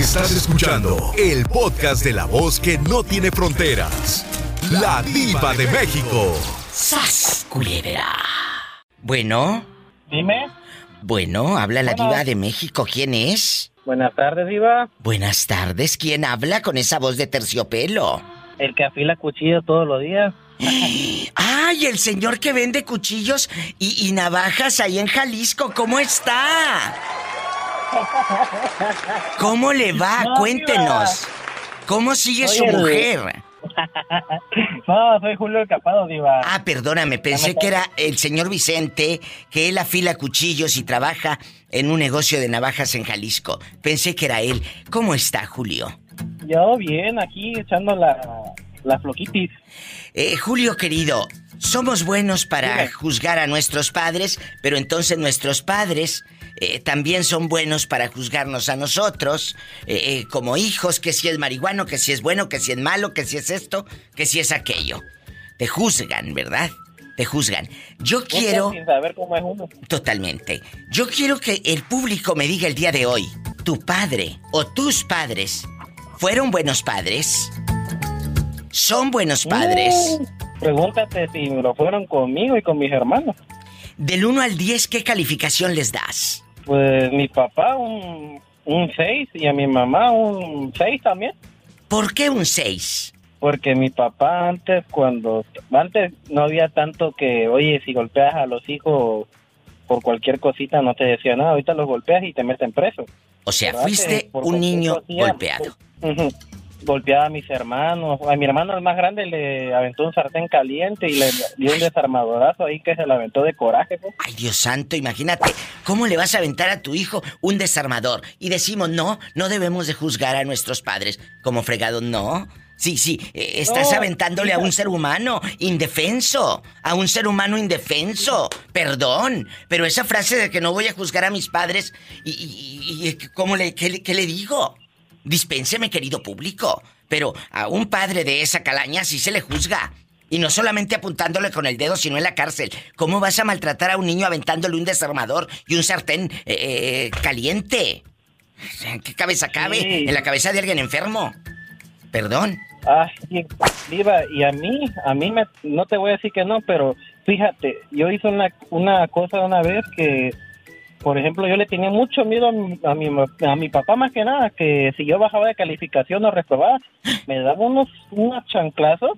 Estás escuchando el podcast de la voz que no tiene fronteras. La diva de México. ¡Sas, culebra! Bueno. Dime. Bueno, habla la diva de México. ¿Quién es? Buenas tardes, diva. Buenas tardes. ¿Quién habla con esa voz de terciopelo? El que afila cuchillo todos los días. ¡Ay, el señor que vende cuchillos y, y navajas ahí en Jalisco! ¿Cómo está? ¿Cómo le va? No, Cuéntenos. ¿Cómo sigue su mujer? no, soy Julio Capado, diva. Ah, perdóname, pensé que era el señor Vicente, que él afila cuchillos y trabaja en un negocio de navajas en Jalisco. Pensé que era él. ¿Cómo está, Julio? Yo bien, aquí echando la, la floquitis. Eh, Julio querido, somos buenos para Dime. juzgar a nuestros padres, pero entonces nuestros padres eh, también son buenos para juzgarnos a nosotros, eh, eh, como hijos, que si es marihuano, que si es bueno, que si es malo, que si es esto, que si es aquello. Te juzgan, ¿verdad? Te juzgan. Yo quiero... Sin saber cómo es uno. Totalmente. Yo quiero que el público me diga el día de hoy, ¿tu padre o tus padres fueron buenos padres? ¿Son buenos padres? Mm, pregúntate si lo fueron conmigo y con mis hermanos. Del 1 al 10, ¿qué calificación les das? Pues mi papá un, un 6 y a mi mamá un 6 también. ¿Por qué un 6? Porque mi papá antes, cuando... Antes no había tanto que, oye, si golpeas a los hijos por cualquier cosita no te decía nada. Ahorita los golpeas y te meten preso. O sea, Pero fuiste un niño golpeado. Golpeaba a mis hermanos. A mi hermano el más grande le aventó un sartén caliente y le dio un desarmadorazo ahí que se le aventó de coraje. pues. Ay, Dios santo, imagínate, ¿cómo le vas a aventar a tu hijo un desarmador? Y decimos, no, no debemos de juzgar a nuestros padres como fregados, no. Sí, sí, eh, estás No, aventándole a un ser humano indefenso, a un ser humano indefenso. Perdón, pero esa frase de que no voy a juzgar a mis padres, ¿y, y- y- cómo le, qué, le- qué le digo? Dispénseme, querido público, pero a un padre de esa calaña sí se le juzga. Y no solamente apuntándole con el dedo, sino en la cárcel. ¿Cómo vas a maltratar a un niño aventándole un desarmador y un sartén eh, eh, caliente? ¿En qué cabeza cabe? Sí. En la cabeza de alguien enfermo. Perdón. Ay, sí, Diva, y a mí, a mí me, no te voy a decir que no, pero fíjate, yo hice una, una cosa una vez que, por ejemplo, yo le tenía mucho miedo a mi, a mi, a mi papá más que nada, que si yo bajaba de calificación o reprobaba, me daba unos, unos chanclazos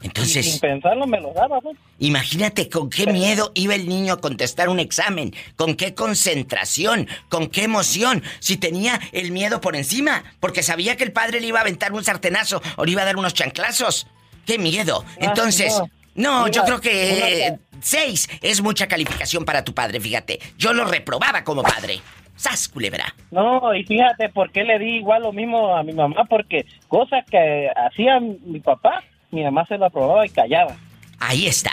y sin Entonces, pensarlo me los daba, pues. imagínate con qué miedo iba el niño a contestar un examen, con qué concentración, con qué emoción, si tenía el miedo por encima, porque sabía que el padre le iba a aventar un sartenazo o le iba a dar unos chanclazos. ¡Qué miedo! Ah, Entonces, no, no. yo creo que eh, seis es mucha calificación para tu padre, fíjate. Yo lo reprobaba como padre. ¡Sas, culebra! No, y fíjate por qué le di igual lo mismo a mi mamá, porque cosas que hacía mi papá, mi mamá se lo aprobaba y callaba. Ahí está.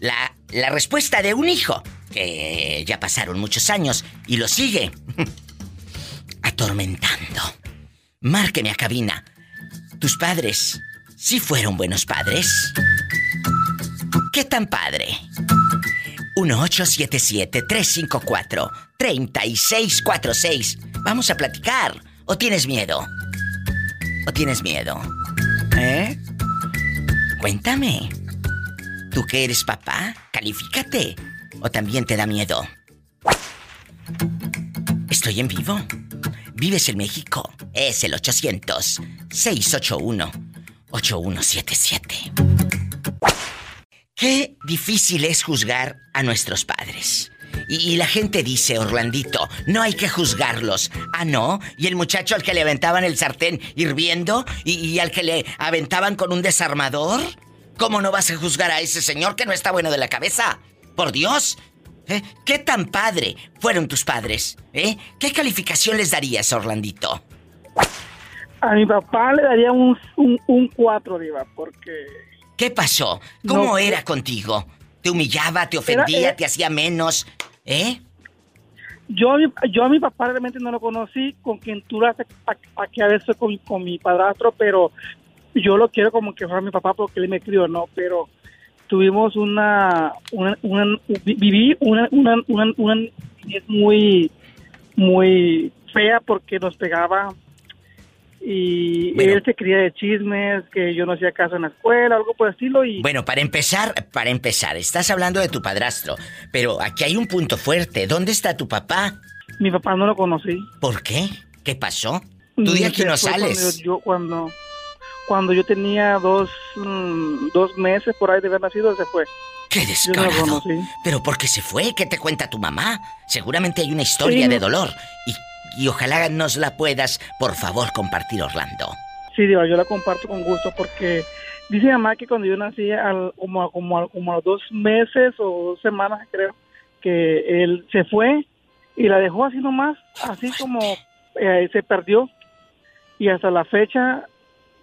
La, la respuesta de un hijo que ya pasaron muchos años y lo sigue atormentando. Márqueme a cabina. ¿Tus padres sí fueron buenos padres? ¿Qué tan padre? 1877-354-3646. Vamos a platicar. ¿O tienes miedo? ¿O tienes miedo? ¿Eh? Cuéntame. ¿Tú que eres papá? Califícate. ¿O también te da miedo? Estoy en vivo. ¿Vives en México? Es el 800-681-8177. Qué difícil es juzgar a nuestros padres. Y, la gente dice, Orlandito, no hay que juzgarlos. Ah, no. Y el muchacho al que le aventaban el sartén hirviendo y, al que le aventaban con un desarmador. ¿Cómo no vas a juzgar a ese señor que no está bueno de la cabeza? Por Dios. ¿Eh? ¿Qué tan padre fueron tus padres? ¿Eh? ¿Qué calificación les darías, Orlandito? A mi papá le daría un, un, un 4, Diva, porque ¿Qué pasó? ¿Cómo No, era contigo? ¿Te humillaba, te ofendía, Era- era- te hacía menos? ¿Eh? yo, a mi- yo a mi papá realmente no lo conocí, con quien tú a- aquí a veces con, con mi padrastro, pero yo lo quiero como que fuera mi papá porque él me crió, ¿no? Pero tuvimos una, una, una vi- viví una, una, una, una muy, muy fea porque nos pegaba y Bueno. él se cría de chismes, que yo no hacía caso en la escuela, algo por el estilo y Bueno, para empezar, para empezar, estás hablando de tu padrastro, pero aquí hay un punto fuerte. ¿Dónde está tu papá? mi papá no lo conocí. ¿Por qué? ¿Qué pasó? Tú de aquí no fue Cuando sales. yo, cuando, cuando yo tenía dos, mm, dos meses por ahí de haber nacido, se fue. ¡Qué Yo no descarado! lo conocí. ¿Pero por qué se fue? ¿Qué te cuenta tu mamá? Seguramente hay una historia Sí. de dolor. Y, y ojalá nos la puedas, por favor, compartir, Orlando. Sí, Diva, yo la comparto con gusto porque dice mi mamá que cuando yo nací, al, como, como, como a los dos meses o dos semanas, creo, que él se fue y la dejó así nomás, así como eh, se perdió. Y hasta la fecha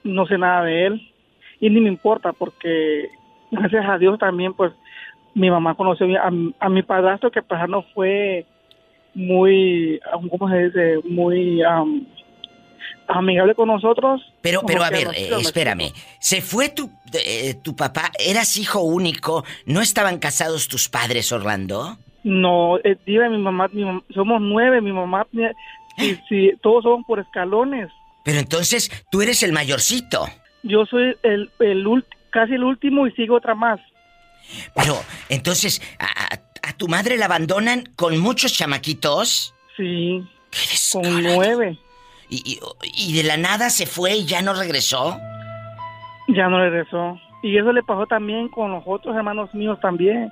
no sé nada de él y ni me importa porque gracias a Dios también, pues mi mamá conoció a, a mi padrastro que pues no fue muy, ¿cómo se dice? Muy am, amigable con nosotros. Pero, pero a ver, eh, espérame. Se fue tu, eh, tu papá, eras hijo único, ¿no estaban casados tus padres, Orlando? No, eh, diga mi mamá, mi somos nueve, mi mamá, tiene- sí, sí, todos somos por escalones. Pero entonces tú eres el mayorcito. Yo soy el, el casi el último y sigo otra más. Pero entonces, ¿a, a- a tu madre la abandonan con muchos chamaquitos? Sí, ¡Qué con nueve. ¿Y, y, y de la nada se fue y ya no regresó? Ya no regresó. Y eso le pasó también con los otros hermanos míos también.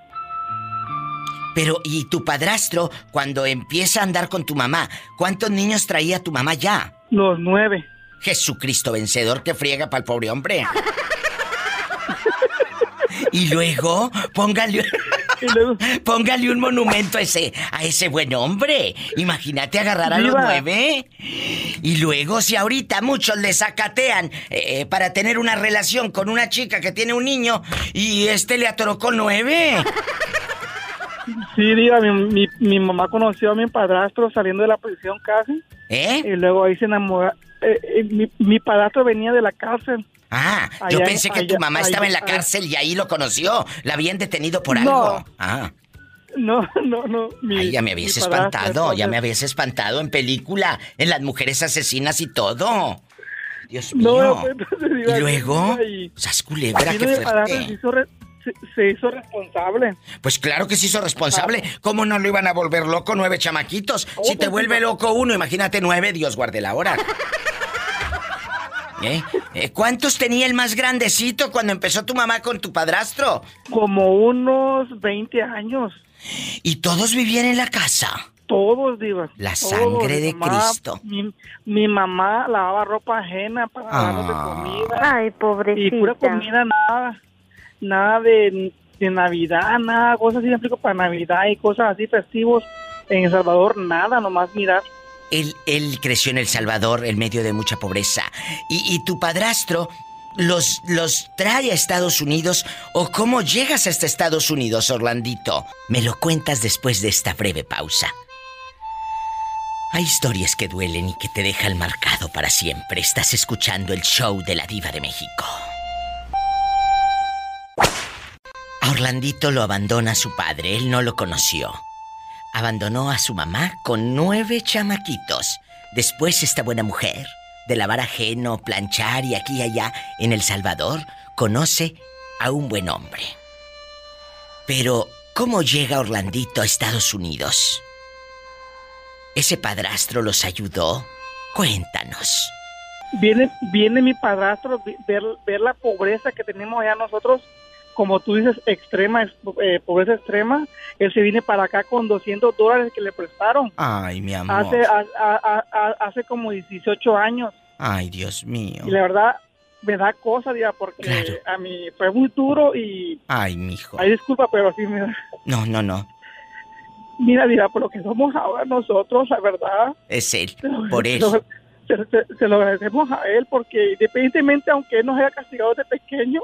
Pero, ¿y tu padrastro, cuando empieza a andar con tu mamá, cuántos niños traía tu mamá ya? Los nueve. Jesucristo vencedor que friega para el pobre hombre. Y luego, póngale, Y luego, póngale un monumento a ese, a ese buen hombre. Imagínate agarrar a los nueve. Y luego, si ahorita muchos le sacatean eh, para tener una relación con una chica que tiene un niño y este le atoró con nueve. sí, diga, mi, mi, mi mamá conoció a mi padrastro saliendo de la prisión casi. ¿Eh? Y luego ahí se enamoró. Eh, eh, mi, mi padrastro venía de la cárcel. Ah, yo pensé que tu allá- mamá estaba en la cárcel y ahí lo conoció. La habían detenido por No. algo. Ah. No, no, no. mi- Ay, ya me habías espantado, ya me habías espantado en película, en las mujeres asesinas y todo. Dios No, mío. pues, entonces iba- y luego, y- sas culebra, qué se hizo, re- se, se hizo responsable. Pues claro que se hizo responsable. ¿Cómo no lo iban a volver loco nueve chamaquitos? Oh, Si te pues, vuelve loco uno, imagínate nueve, Dios guarde la hora. ¿Eh? Eh, ¿Cuántos tenía el más grandecito cuando empezó tu mamá con tu padrastro? Como unos 20 años. Y todos vivían en la casa. Todos, diva. La todos. sangre de mamá- Cristo. Mi, mi mamá lavaba ropa ajena para darnos de Ah. comida. Ay, Y pobrecita. pura comida, nada. Nada de, de Navidad, nada. Cosas así, me explico, para Navidad y cosas así festivos. En El Salvador, nada, nomás mirar. Él, creció en El Salvador en medio de mucha pobreza. Y, y tu padrastro los, los trae a Estados Unidos. ¿O cómo llegas hasta Estados Unidos, Orlandito? Me lo cuentas después de esta breve pausa. Hay historias que duelen y que te dejan marcado para siempre. Estás escuchando el show de la diva de México. A Orlandito lo abandona su padre, él no lo conoció. Abandonó a su mamá con nueve chamaquitos. Después esta buena mujer, de lavar ajeno, planchar y aquí y allá en El Salvador, conoce a un buen hombre. Pero, ¿cómo llega Orlandito a Estados Unidos? ¿Ese padrastro los ayudó? Cuéntanos. Viene, viene mi padrastro, ver, ver la pobreza que tenemos allá nosotros, como tú dices, extrema, eh, pobreza extrema. Él se viene para acá con 200 dólares que le prestaron. Ay, mi amor. Hace, a- a- a- a- hace como 18 años. Ay, Dios mío. Y la verdad, me da cosa, diga, porque Claro. a mí fue muy duro y... Ay, mijo. Ay, disculpa, pero sí me da... No, no, no. Mira, mira, por lo que somos ahora nosotros, la verdad... Es él. lo- Por eso. Se, se- se lo agradecemos a él porque independientemente, aunque él nos haya castigado desde pequeños,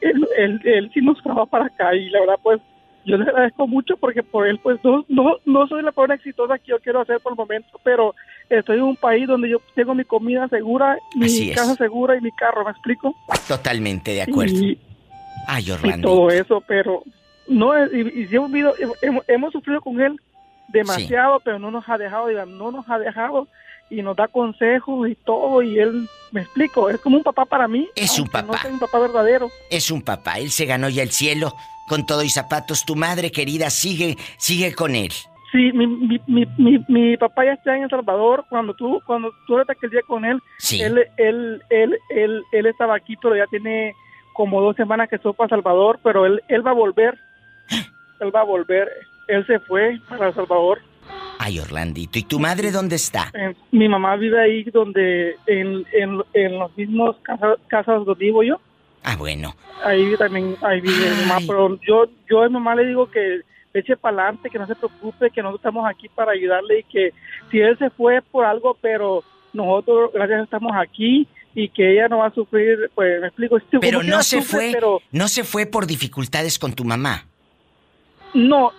él, él, él sí nos trajo para acá y la verdad, pues, yo le agradezco mucho porque por él, pues, no, no, no soy la persona exitosa que yo quiero hacer por el momento, pero estoy en un país donde yo tengo mi comida segura, mi casa segura y mi carro, ¿me explico? Totalmente de acuerdo. Y, Ay, y Orlando. todo eso, pero no, y, y hemos, vivido- hemos, hemos sufrido con él demasiado, pero no nos ha dejado, diga, no nos ha dejado y nos da consejos y todo y él, me explico, es como un papá para mí. Es un papá. No es un papá verdadero. Es un papá, él se ganó ya el cielo con todo y zapatos. Tu madre querida sigue, sigue con él. Sí, mi, mi, mi, mi, papá ya está en El Salvador. Cuando tú, cuando tú aquel día con él, él, él, él, él, él estaba aquí, pero ya tiene como dos semanas que para Salvador, pero él, él va a volver. Él va a volver. Él se fue para El Salvador. Ay, Orlandito. ¿Y tu madre dónde está? mi mamá vive ahí donde, en, en, en los mismos casas donde vivo yo. Ah, bueno. Ahí también, ahí vive mi mamá, pero yo, yo a mi mamá le digo que eche para adelante, que no se preocupe, que nosotros estamos aquí para ayudarle y que si él se fue por algo, pero nosotros, gracias, estamos aquí y que ella no va a sufrir, pues me explico. Pero no se fue, no se fue por dificultades con tu mamá. No,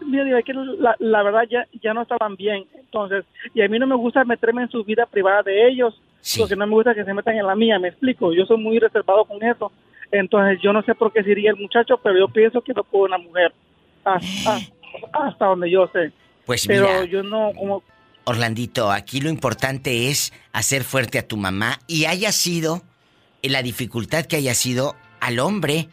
mira, que la, la, verdad ya, ya no estaban bien, entonces, y a mí no me gusta meterme en su vida privada de ellos, porque no me gusta que se metan en la mía, me explico, yo soy muy reservado con eso, entonces yo no sé por qué sería el muchacho, pero yo pienso que no puedo una mujer, hasta, hasta donde yo sé. Pues mira, pero yo no, como... Orlandito, aquí lo importante es hacer fuerte a tu mamá y haya sido la dificultad que haya sido al hombre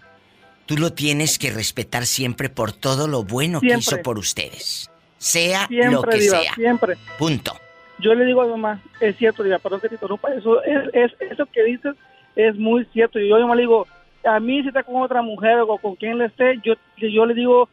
tú lo tienes que respetar siempre por todo lo bueno que hizo por ustedes. Sea lo que sea. Siempre. Punto. Yo le digo a mi mamá, es cierto, Diva, perdón que te interrumpa, eso, es, eso que dices es muy cierto. Y yo a mi mamá le digo, a mí si está con otra mujer o con quien le esté, yo, yo le digo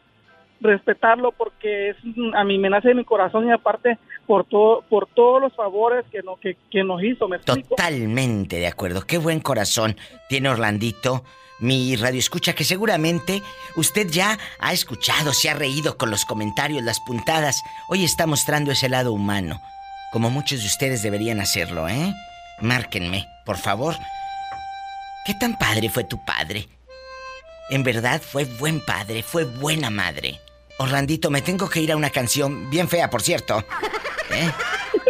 respetarlo porque es a mí me nace de mi corazón y aparte por todo por todos los favores que, no, que, que nos hizo. ¿me Totalmente de acuerdo. Qué buen corazón tiene Orlandito mi radio escucha, que seguramente usted ya ha escuchado, se ha reído con los comentarios, las puntadas. Hoy está mostrando ese lado humano, como muchos de ustedes deberían hacerlo, ¿eh? Márquenme, por favor. ¿Qué tan padre fue tu padre? En verdad fue buen padre, fue buena madre. Orlandito, me tengo que ir a una canción bien fea, por cierto. ¿Eh?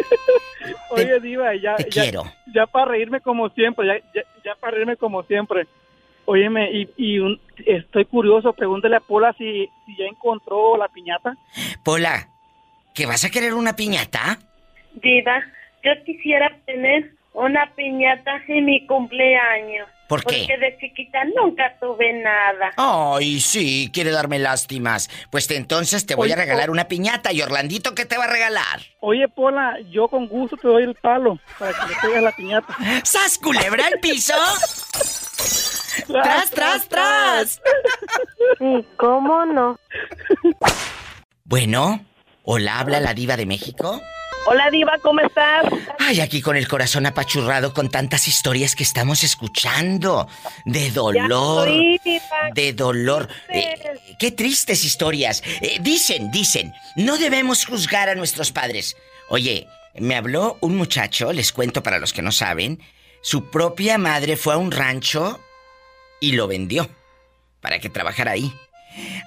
Oye, Diva, ya, te quiero. ya para reírme como siempre, ya, ya, ya para reírme como siempre. Óyeme, y, y estoy curioso, pregúntele a Pola si, si ya encontró la piñata. Pola, ¿que vas a querer una piñata? Diva, yo quisiera tener una piñata en mi cumpleaños. ¿Por qué? Porque de chiquita nunca tuve nada. Ay, sí, quiere darme lástimas. Pues entonces te voy a regalar una piñata. ¿Y Orlandito qué te va a regalar? Oye, Pola, yo con gusto te doy el palo para que le pegues la piñata. ¿Sas culebra el piso? ¡Tras, tras, tras! Sí, ¿cómo no? Bueno, hola, habla la diva de México. Hola Diva, ¿cómo estás? Ay, aquí con el corazón apachurrado con tantas historias que estamos escuchando. De dolor. de dolor. Eh, qué tristes historias. Eh, dicen, dicen, no debemos juzgar a nuestros padres. Oye, me habló un muchacho, les cuento para los que no saben, su propia madre fue a un rancho y lo vendió para que trabajara ahí.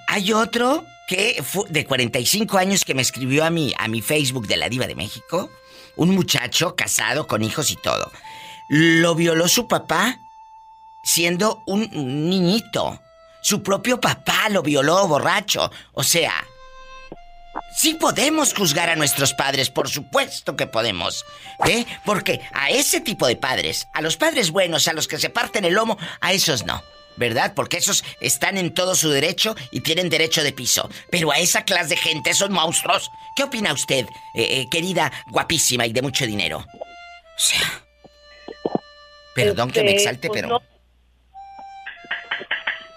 Hay otro que fue de 45 años que me escribió a mí, a mi Facebook de la Diva de México. Un muchacho casado con hijos y todo. Lo violó su papá siendo un niñito. Su propio papá lo violó borracho. O sea, sí podemos juzgar a nuestros padres, por supuesto que podemos. ¿Eh? Porque a ese tipo de padres, a los padres buenos, a los que se parten el lomo, a esos no. ¿verdad? Porque esos están en todo su derecho y tienen derecho de piso. Pero a esa clase de gente, esos monstruos, ¿qué opina usted, eh, eh, querida, guapísima y de mucho dinero? O sea... Perdón que me este, exalte, pues pero...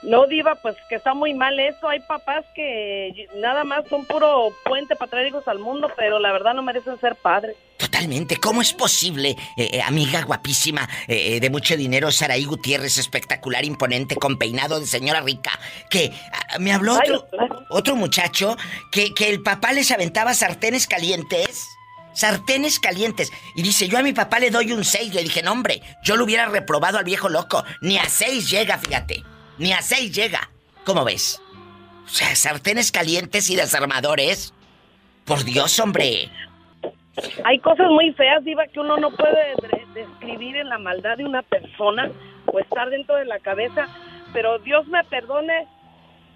No. diva, pues que está muy mal eso. Hay papás que nada más son puro puente para traer hijos al mundo, pero la verdad no merecen ser padres. Totalmente. ¿Cómo es posible, eh, eh, amiga guapísima, eh, de mucho dinero, Saraí Gutiérrez, espectacular, imponente, con peinado de señora rica, que ah, me habló otro, otro muchacho que, que el papá les aventaba sartenes calientes? Sartenes calientes. Y dice, yo a mi papá le doy un 6. Le dije, no, hombre, yo lo hubiera reprobado al viejo loco. Ni a 6 llega, fíjate. Ni a 6 llega. ¿Cómo ves? O sea, sartenes calientes y desarmadores. Por Dios, hombre. Hay cosas muy feas, Diva, que uno no puede describir en la maldad de una persona o estar dentro de la cabeza, pero Dios me perdone.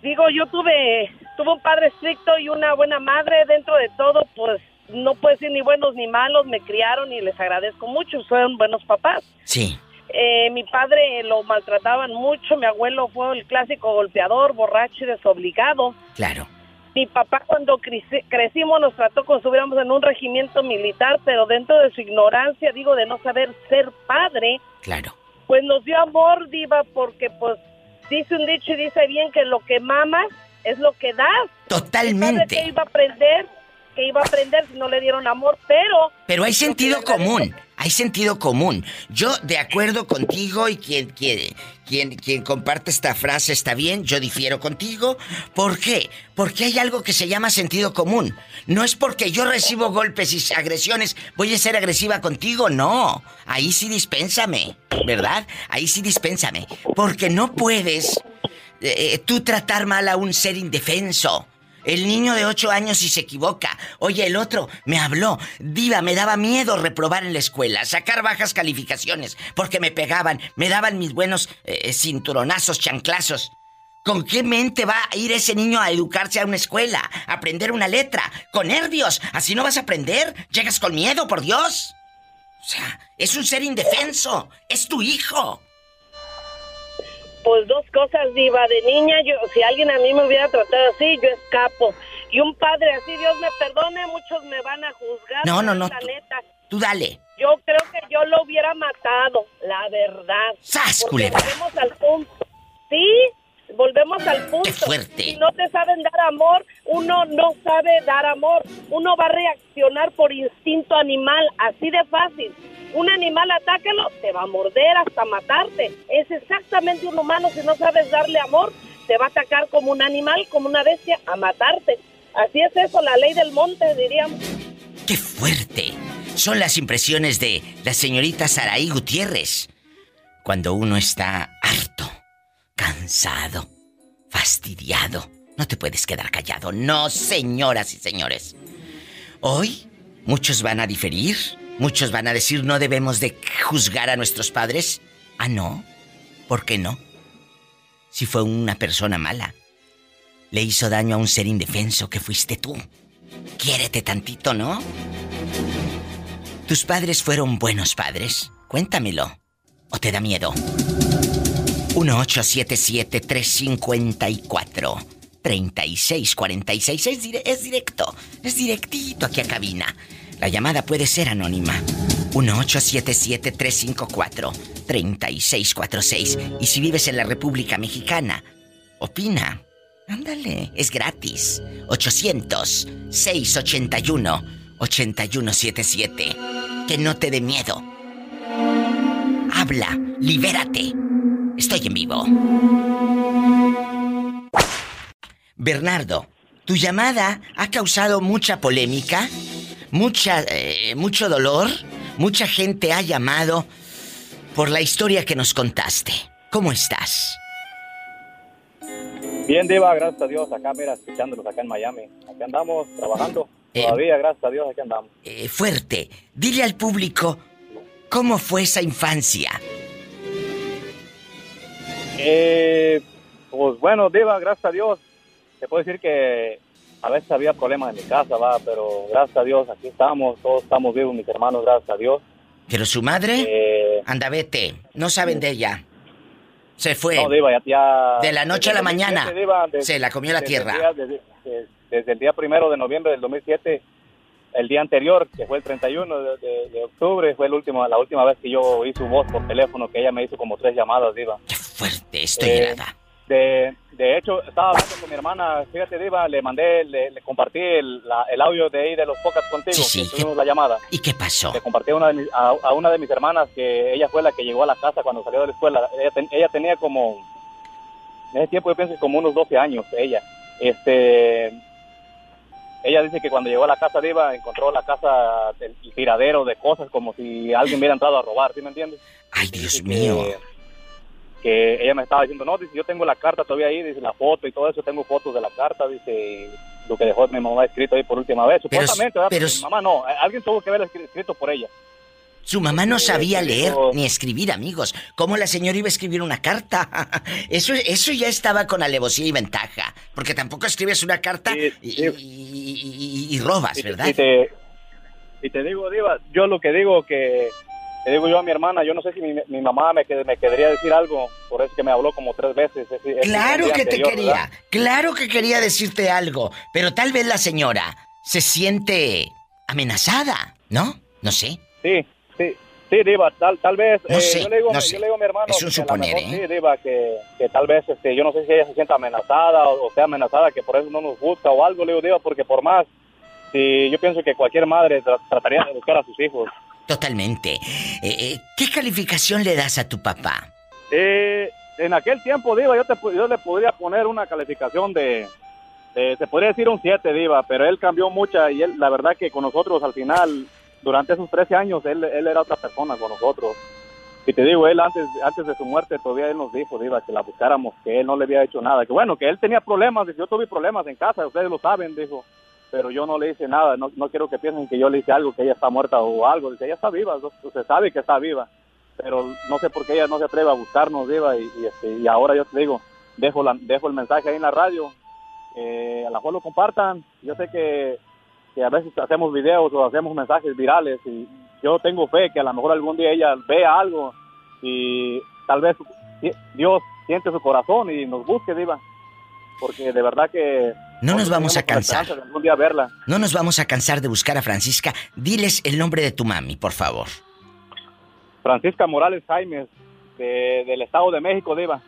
Digo, yo tuve, tuve un padre estricto y una buena madre dentro de todo, pues no puedo decir ni buenos ni malos, me criaron y les agradezco mucho, son buenos papás. Sí. Eh, mi padre lo maltrataban mucho, mi abuelo fue el clásico golpeador, borracho y desobligado. Claro. Mi papá cuando creci- crecimos nos trató como si estuviéramos en un regimiento militar, pero dentro de su ignorancia, digo, de no saber ser padre, Claro. pues nos dio amor, diva, porque pues dice un dicho y dice bien que lo que mamas es lo que das. Mi padre Totalmente. que iba a aprender, que iba a aprender si no le dieron amor, pero Pero hay sentido común, hay sentido común. Yo de acuerdo contigo y quien, quien, quien, quien comparte esta frase está bien, yo difiero contigo. ¿Por qué? Porque hay algo que se llama sentido común. No es porque yo recibo golpes y agresiones, voy a ser agresiva contigo, no. Ahí sí dispénsame, ¿verdad? Ahí sí dispénsame. Porque no puedes eh, eh, tú tratar mal a un ser indefenso. El niño de 8 años si se equivoca. Oye, el otro me habló. Diva, me daba miedo reprobar en la escuela, sacar bajas calificaciones, porque me pegaban, me daban mis buenos eh, cinturonazos, chanclazos. ¿Con qué mente va a ir ese niño a educarse a una escuela? A aprender una letra. Con nervios. Así no vas a aprender. Llegas con miedo, por Dios. O sea, es un ser indefenso. Es tu hijo. Pues dos cosas, Diva. De niña, yo, si alguien a mí me hubiera tratado así, yo escapo. Y un padre así, Dios me perdone, muchos me van a juzgar. No, no, no, La tú- neta, Tú dale. yo creo que yo lo hubiera matado, la verdad. ¡Sas, culebra! Volvemos al punto. Sí, volvemos al punto. ¡Qué fuerte! Si no te saben dar amor, uno no sabe dar amor. Uno va a reaccionar por instinto animal, así de fácil. Un animal, atáquelo, te va a morder hasta matarte. Es exactamente un humano, si no sabes darle amor, te va a atacar como un animal, como una bestia, a matarte. Así es eso, la ley del monte, diríamos. ¡Qué fuerte! Son las impresiones de la señorita Saraí Gutiérrez. Cuando uno está harto, cansado, fastidiado, no te puedes quedar callado. No, señoras y señores. Hoy muchos van a diferir, muchos van a decir no debemos de juzgar a nuestros padres. Ah, no. ¿Por qué no? Si fue una persona mala, le hizo daño a un ser indefenso que fuiste tú. Quiérete tantito, ¿no? ¿Tus padres fueron buenos padres? Cuéntamelo. ¿O te da miedo? 1877-354-3646. Es, dire- es directo. Es directito aquí a cabina. La llamada puede ser anónima. 1877-354-3646. Y si vives en la República Mexicana, opina. Ándale, es gratis. 800-681-8177. Que no te dé miedo. Habla, libérate. Estoy en vivo. Bernardo, tu llamada ha causado mucha polémica, mucha, eh, mucho dolor, mucha gente ha llamado por la historia que nos contaste. ¿Cómo estás? Bien, Diva, gracias a Dios, acá, mira, escuchándolos acá en Miami. Aquí andamos trabajando. Eh. Todavía, gracias a Dios, aquí andamos. Eh, fuerte, dile al público cómo fue esa infancia. Eh, pues bueno, Diva, gracias a Dios. Te puedo decir que a veces había problemas en mi casa, va, pero gracias a Dios, aquí estamos, todos estamos vivos, mis hermanos, gracias a Dios. Pero su madre, Eh, anda vete, no saben de ella. Se fue. no, Diva, ya, ya- De la noche a la desde el 2007, mañana, Diva, desde- se la comió la desde el tierra. día- desde, desde- el día primero de noviembre del 2007, el día anterior, que fue el 31 de, de- de octubre, fue el último, la última vez que yo oí su voz por teléfono, que ella me hizo como tres llamadas, Diva. Qué fuerte, estoy Eh, helada. De, de hecho, estaba hablando con mi hermana, fíjate, Diva, le mandé, le, le compartí el, la- el audio de ahí de los pocas contigo, Sí, sí, que tuvimos la llamada. ¿Y qué pasó? Le compartí a una, de mis, a, a una de mis hermanas que ella fue la que llegó a la casa cuando salió de la escuela. Ella, ten- ella tenía como, en ese tiempo yo pienso como unos 12 años, ella. Este, ella dice que cuando llegó a la casa de Iva encontró la casa del el tiradero de cosas como si alguien hubiera entrado a robar, ¿sí me entiendes? Ay, Dios mío. Que, que ella me estaba diciendo, no, dice, yo tengo la carta todavía ahí, dice, la foto y todo eso, tengo fotos de la carta, dice, y lo que dejó mi mamá escrito ahí por última vez. Pero- Supuestamente, ¿verdad? pero- mi mamá no, alguien tuvo que haber escrito por ella. Su mamá no Eh, sabía leer ni escribir, amigos. ¿Cómo la señora iba a escribir una carta? Eso, eso ya estaba con alevosía y ventaja. Porque tampoco escribes una carta Sí, y, sí. y- y- y robas, ¿verdad? si te, Y te digo, Diva, yo lo que digo que le digo yo a mi hermana, yo no sé si mi, mi mamá me, me querría decir algo, por eso que me habló como tres veces. ese- Claro que te quería, ¿verdad? claro que quería decirte algo, pero tal vez la señora se siente amenazada, ¿no? No sé. Sí, sí, sí, Diva, tal, tal vez. No eh, sé, yo, le digo, no yo sé. le digo a mi hermano. Es un suponer, mejor ¿eh? Sí, Diva, que, que tal vez, este, yo no sé si ella se sienta amenazada o, o sea amenazada, que por eso no nos busca o algo, le digo, Diva, porque por más, si yo pienso que cualquier madre tra- trataría de buscar a sus hijos. Totalmente. Eh, eh, ¿Qué calificación le das a tu papá? Eh, en aquel tiempo, Diva, yo, te, yo le podría poner una calificación de, de- se podría decir un 7, Diva, pero él cambió mucha y él, la verdad que con nosotros al final, durante esos 13 años, él, él era otra persona con nosotros. Y te digo, él antes, antes de su muerte todavía él nos dijo, Diva, que la buscáramos, que él no le había hecho nada, que bueno, que él tenía problemas, yo tuve problemas en casa, ustedes lo saben, dijo, pero yo no le hice nada, no, no quiero que piensen que yo le hice algo, que ella está muerta o algo, dice, ella está viva, se sabe que está viva pero no sé por qué ella no se atreve a buscarnos, Diva, y, este, y ahora yo te digo, dejo, la, dejo el mensaje ahí en la radio, eh, a la mejor lo compartan, yo sé que, que a veces hacemos videos o hacemos mensajes virales y yo tengo fe que a lo mejor algún día ella vea algo y tal vez Dios siente su corazón y nos busque, Diva, porque de verdad que... No nos vamos a cansar. esperanza de algún día verla. No nos vamos a cansar de buscar a Francisca. Diles el nombre de tu mami, por favor. Francisca Morales Jaimes, de- del Estado de México, Diva.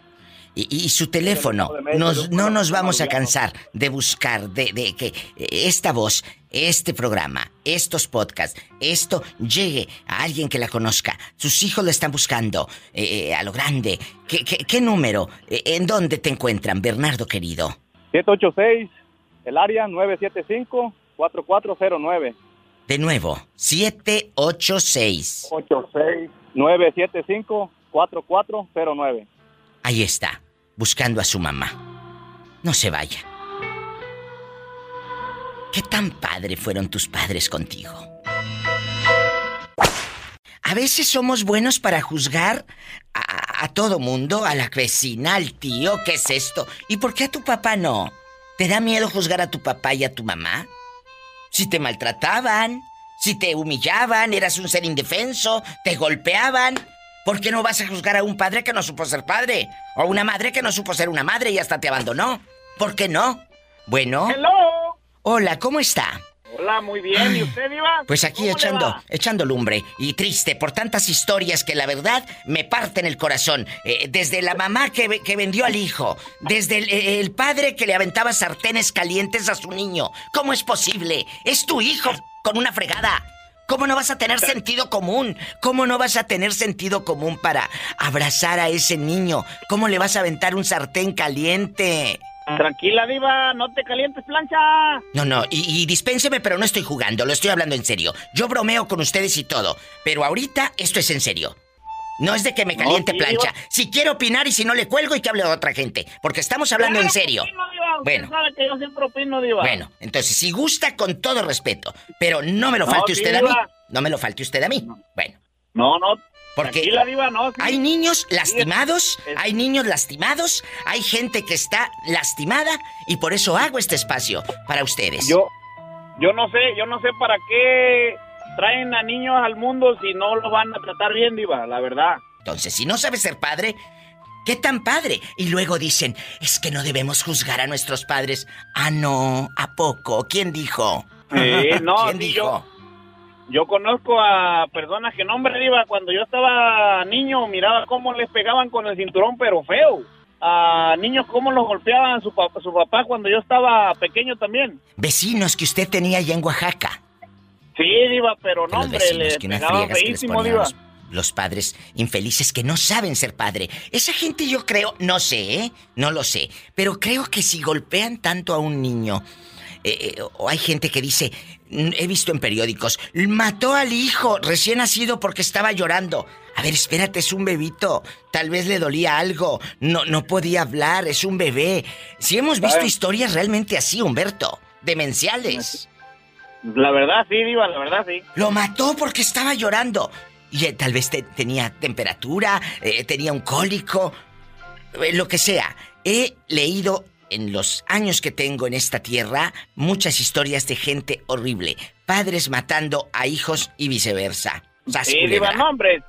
Y, y su teléfono. México, Nos- no nos vamos a cansar de buscar, de, de que esta voz, este programa, estos podcasts, esto llegue a alguien que la conozca. Sus hijos la están buscando eh, eh, a lo grande. ¿Qué, qué- qué número? ¿En dónde te encuentran, Bernardo querido? 786, el área 975-4409. De nuevo, 786. 86-975-4409. Ahí está, buscando a su mamá. No se vaya. ¿Qué tan padre fueron tus padres contigo? A veces somos buenos para juzgar a, a todo mundo, a la vecina, al tío, ¿qué es esto? ¿Y por qué a tu papá no? ¿Te da miedo juzgar a tu papá y a tu mamá? Si te maltrataban, si te humillaban, eras un ser indefenso, te golpeaban. ¿Por qué no vas a juzgar a un padre que no supo ser padre? O a una madre que no supo ser una madre y hasta te abandonó. ¿Por qué no? Bueno. Hello. Hola, ¿cómo está? Hola, muy bien. ¿Y usted, Diva? Pues aquí ¿Cómo le echando, echando lumbre y triste por tantas historias que la verdad me parten el corazón. Eh, desde la mamá que, que vendió al hijo, desde el, eh, el padre que le aventaba sartenes calientes a su niño. ¿Cómo es posible? Es tu hijo con una fregada. ¿Cómo no vas a tener sentido común? ¿Cómo no vas a tener sentido común para abrazar a ese niño? ¿Cómo le vas a aventar un sartén caliente? Tranquila, Diva. No te calientes, plancha. No, no, y, y dispénseme, pero no estoy jugando, lo estoy hablando en serio. Yo bromeo con ustedes y todo, pero ahorita esto es en serio. No es de que me caliente plancha. Diva. Si quiero opinar y si no le cuelgo y que hable a otra gente, porque estamos hablando en serio. opino, Diva. Usted Bueno. sabe que yo siempre opino, Diva. Bueno, entonces si gusta con todo respeto, pero no me lo falte usted a mí. No me lo falte usted a mí. Bueno, No, no. Porque Tranquila, Diva, no. sí. hay niños lastimados, Es- hay niños lastimados, hay gente que está lastimada y por eso hago este espacio para ustedes. Yo, yo no sé, yo no sé para qué traen a niños al mundo si no los van a tratar bien, Diva, la verdad. Entonces, si no sabes ser padre, ¿qué tan padre? Y luego dicen, es que no debemos juzgar a nuestros padres. Ah, no, ¿a poco? ¿Quién dijo? No, ¿Quién dijo? Yo conozco a personas que, no, hombre, Diva, cuando yo estaba niño, miraba cómo les pegaban con el cinturón, pero feo. A niños cómo los golpeaban su, pa- su papá cuando yo estaba pequeño también. Vecinos que usted tenía allá en Oaxaca. Sí, Diva, pero no, hombre, vecinos les que una pegaban feísimo, Diva. los, los padres infelices que no saben ser padre. Esa gente yo creo, no sé, ¿eh? No lo sé. Pero creo que si golpean tanto a un niño, eh, eh, o hay gente que dice, he visto en periódicos, mató al hijo recién nacido porque estaba llorando. A ver, espérate, es un bebito. Tal vez le dolía algo. No, no podía hablar, es un bebé. Si hemos visto historias realmente así, Humberto, demenciales. La verdad, sí, Diva, la verdad, sí. Lo mató porque estaba llorando. Y eh, tal vez te- tenía temperatura, eh, tenía un cólico, eh, lo que sea. He leído en los años que tengo en esta tierra muchas historias de gente horrible. padres matando a hijos y viceversa. Sí. Diva, no, hombre.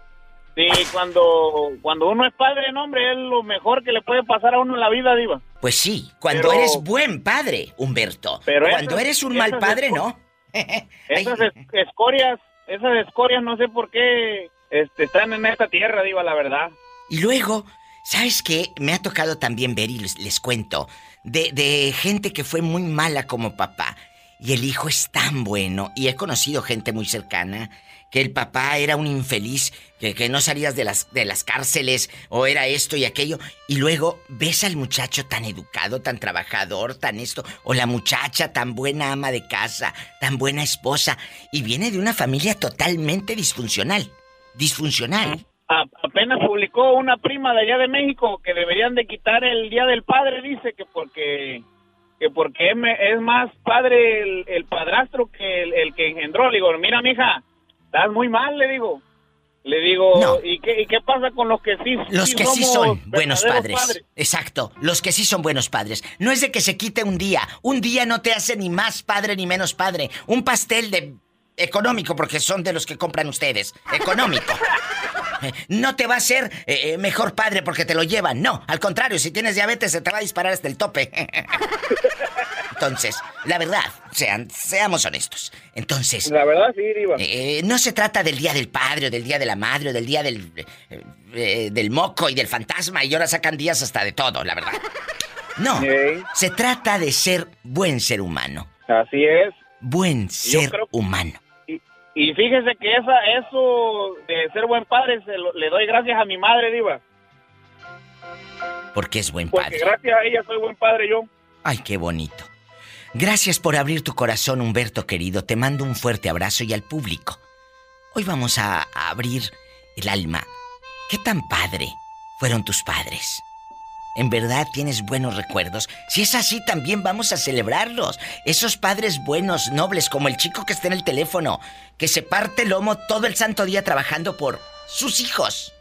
Sí, cuando, cuando uno es padre, no, hombre, es lo mejor que le puede pasar a uno en la vida, Diva. Pues sí, cuando Pero- eres buen padre, Humberto. Pero cuando esas- eres un mal padre, no. Esas es- escorias, esas escorias, no sé por qué este, están en esta tierra, Diva, la verdad. Y luego, ¿sabes qué? Me ha tocado también ver, y les, cuento, de, gente que fue muy mala como papá. Y el hijo es tan bueno. Y he conocido gente muy cercana que el papá era un infeliz, que, que no salías de las, de las cárceles, o era esto y aquello. Y luego ves al muchacho tan educado, tan trabajador, tan esto, o la muchacha tan buena ama de casa, tan buena esposa, y viene de una familia totalmente disfuncional. Disfuncional. A- apenas publicó una prima de allá de México que deberían de quitar el Día del Padre, dice que porque que porque es, más padre el, el padrastro que el, el que engendró. Le digo, mira, mija, estás muy mal, le digo. Le digo, No. ¿y, qué, ¿y qué pasa con los que sí Los sí que sí son buenos verdaderos padres. Exacto, los que sí son buenos padres. No es de que se quite un día. Un día no te hace ni más padre ni menos padre. Un pastel de económico, porque son de los que compran ustedes. Económico. No te va a ser eh, eh, mejor padre porque te lo llevan. No, al contrario, si tienes diabetes se te va a disparar hasta el tope. Entonces, la verdad, sean, seamos honestos. Entonces, La verdad, sí, Diva. eh, no se trata del día del padre o del día de la madre o del día del, eh, del moco y del fantasma y ahora sacan días hasta de todo, la verdad. No, se trata de ser buen ser humano. Así es. Buen ser creo- humano. Y, fíjese que esa, eso de ser buen padre se lo- le doy gracias a mi madre, Diva. Porque es buen Porque padre. gracias a ella soy buen padre yo. Ay, qué bonito. Gracias por abrir tu corazón, Humberto querido. Te mando un fuerte abrazo y al público. Hoy vamos a, a abrir el alma. ¿Qué tan padre fueron tus padres? ¿En verdad tienes buenos recuerdos? Si es así, también vamos a celebrarlos. Esos padres buenos, nobles, como el chico que está en el teléfono, que se parte el lomo todo el santo día trabajando por sus hijos.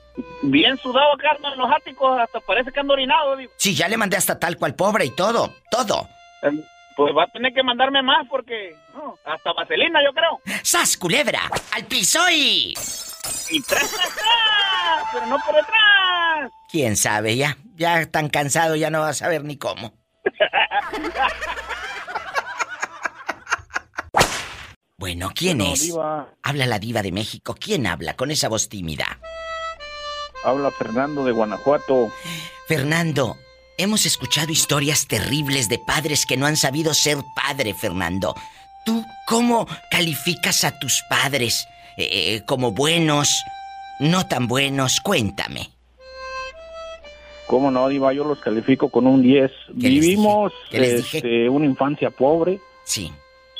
Bien sudado acá ando en los áticos, hasta parece que ando orinado, Diva. Sí, ya le mandé hasta talco al pobre y todo, todo. Em, Pues va a tener que mandarme más porque no, hasta vaselina yo creo. ¡Sas, culebra! ¡Al piso y... Y tras, tras, tras, pero no por detrás. ¿Quién sabe ya? Ya tan cansado ya no vas a saber ni cómo. Bueno, ¿quién Bueno, es? Diva, Habla la diva de México. ¿Quién habla con esa voz tímida? habla Fernando de Guanajuato. Fernando, hemos escuchado historias terribles de padres que no han sabido ser padre, Fernando. ¿Tú cómo calificas a tus padres? Eh, eh, ¿Como buenos? ¿No tan buenos? Cuéntame. ¿Cómo no, Diva? Yo los califico con un 10. ¿Qué les Vivimos este, una infancia pobre, Sí.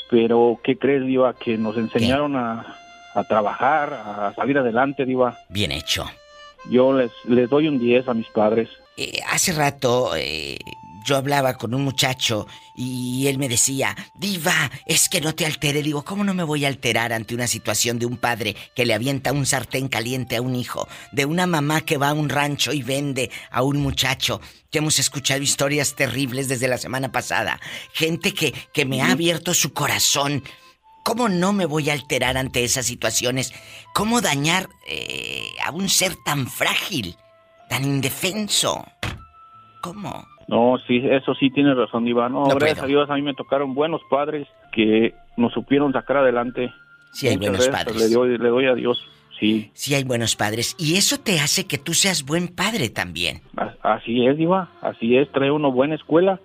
pero ¿qué crees, Diva? Que nos enseñaron a, a trabajar, a salir adelante, Diva. Bien hecho. Yo les, les doy un 10 a mis padres. Eh, hace rato eh, yo hablaba con un muchacho y él me decía, Diva, es que no te altere. Digo, ¿cómo no me voy a alterar ante una situación de un padre que le avienta un sartén caliente a un hijo? De una mamá que va a un rancho y vende a un muchacho. Que hemos escuchado historias terribles desde la semana pasada. Gente que, que me ha abierto su corazón. ¿Cómo no me voy a alterar ante esas situaciones? ¿Cómo dañar eh, a un ser tan frágil, tan indefenso? ¿Cómo? No, sí, eso sí tiene razón, Diva. No, No gracias a Dios a mí me tocaron buenos padres que nos supieron sacar adelante. Sí hay Muchas buenos padres. Le doy, le doy a Dios, sí. Sí hay buenos padres. Y eso te hace que tú seas buen padre también. Así es, Diva, así es. Trae uno buena escuela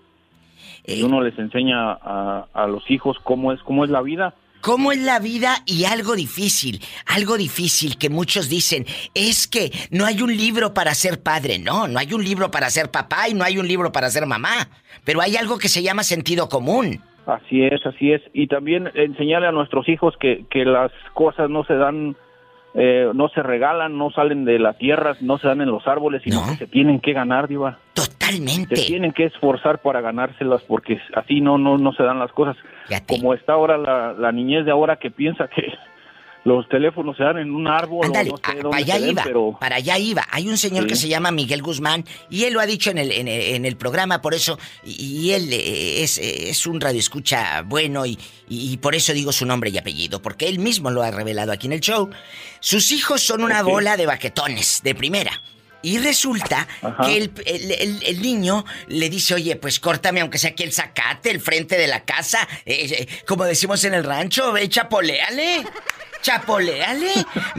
y Eh, uno les enseña a, a los hijos cómo es, cómo es la vida. ¿Cómo es la vida y algo difícil? Algo difícil que muchos dicen es que no hay un libro para ser padre. No, no hay un libro para ser papá y no hay un libro para ser mamá. Pero hay algo que se llama sentido común. Así es, así es. Y también enseñarle a nuestros hijos que, que las cosas no se dan, eh, no se regalan, no salen de la tierra, no se dan en los árboles, sino No. que se tienen que ganar, Diva. Totalmente. Se tienen que esforzar para ganárselas porque así no, no, no se dan las cosas. Como está ahora la, la niñez de ahora que piensa que los teléfonos se dan en un árbol Ándale, o no sé dónde para allá den, iba, pero para allá iba. Hay un señor Sí. que se llama Miguel Guzmán y él lo ha dicho en el, en el, en el programa, por eso, y, y él eh, es, es un radioescucha bueno y, y por eso digo su nombre y apellido, porque él mismo lo ha revelado aquí en el show. Sus hijos son una bola de baquetones, de primera. Y resulta Ajá. que el, el- el- el niño le dice, oye, pues córtame aunque sea aquí el zacate, el frente de la casa, eh, eh, como decimos en el rancho, ve, chapoleale, chapoleale,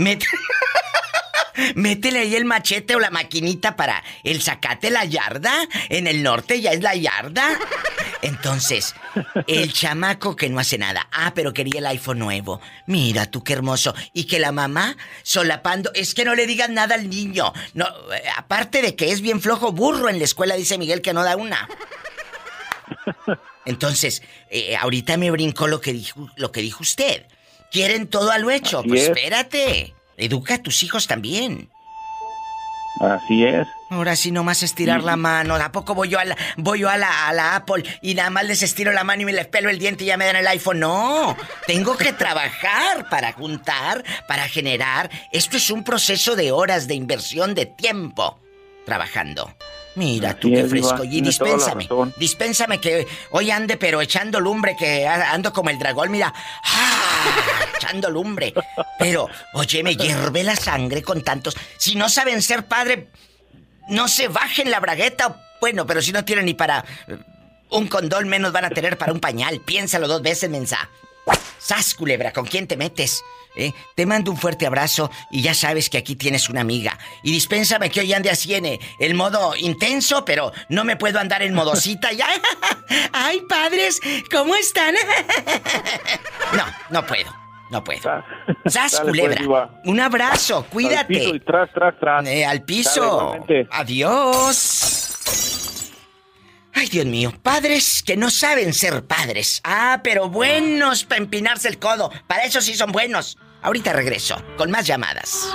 Métele ahí el machete o la maquinita para el zacate, la yarda. En el norte ya es la yarda. Entonces, el chamaco que no hace nada. Ah, pero quería el iPhone nuevo. Mira tú qué hermoso. Y que la mamá solapando. Es que no le digan nada al niño. No, eh, aparte de que es bien flojo burro en la escuela, dice Miguel que no da una. Entonces, eh, ahorita me brincó lo que dijo, lo que dijo usted. Quieren todo a lo hecho. Así pues es. espérate. Educa a tus hijos también. así es. Ahora sí nomás estirar la mano. ¿A poco voy yo a la, voy yo a la, a la Apple y nada más les estiro la mano y me les pelo el diente y ya me dan el iPhone? No. Tengo que trabajar para juntar, para generar. Esto es un proceso de horas de inversión de tiempo trabajando. Mira tú qué fresco. Y dispénsame. Dispénsame que hoy ande pero echando lumbre, que ando como el dragón, mira. ¡Ah! Echando lumbre. Pero, oye, me hierve la sangre con tantos. Si no saben ser padre, no se bajen la bragueta. Bueno, pero si no tienen ni para eh, un condón, menos van a tener para un pañal. Piénsalo dos veces, mensa. Sas, culebra, ¿con quién te metes? ¿Eh? Te mando un fuerte abrazo y ya sabes que aquí tienes una amiga. Y dispénsame que hoy ande así en eh, el modo intenso, pero no me puedo andar en modosita ya. ¡Ay, padres! ¿Cómo están? no, no puedo. No puedo. Sa- ¡Sas, pues, culebra! Un abrazo, Al piso cuídate. y tras, tras, tras. Eh, al piso. Adiós. Ay, Dios mío, padres que no saben ser padres. Ah, pero buenos para empinarse el codo. Para eso sí son buenos. Ahorita regreso, con más llamadas.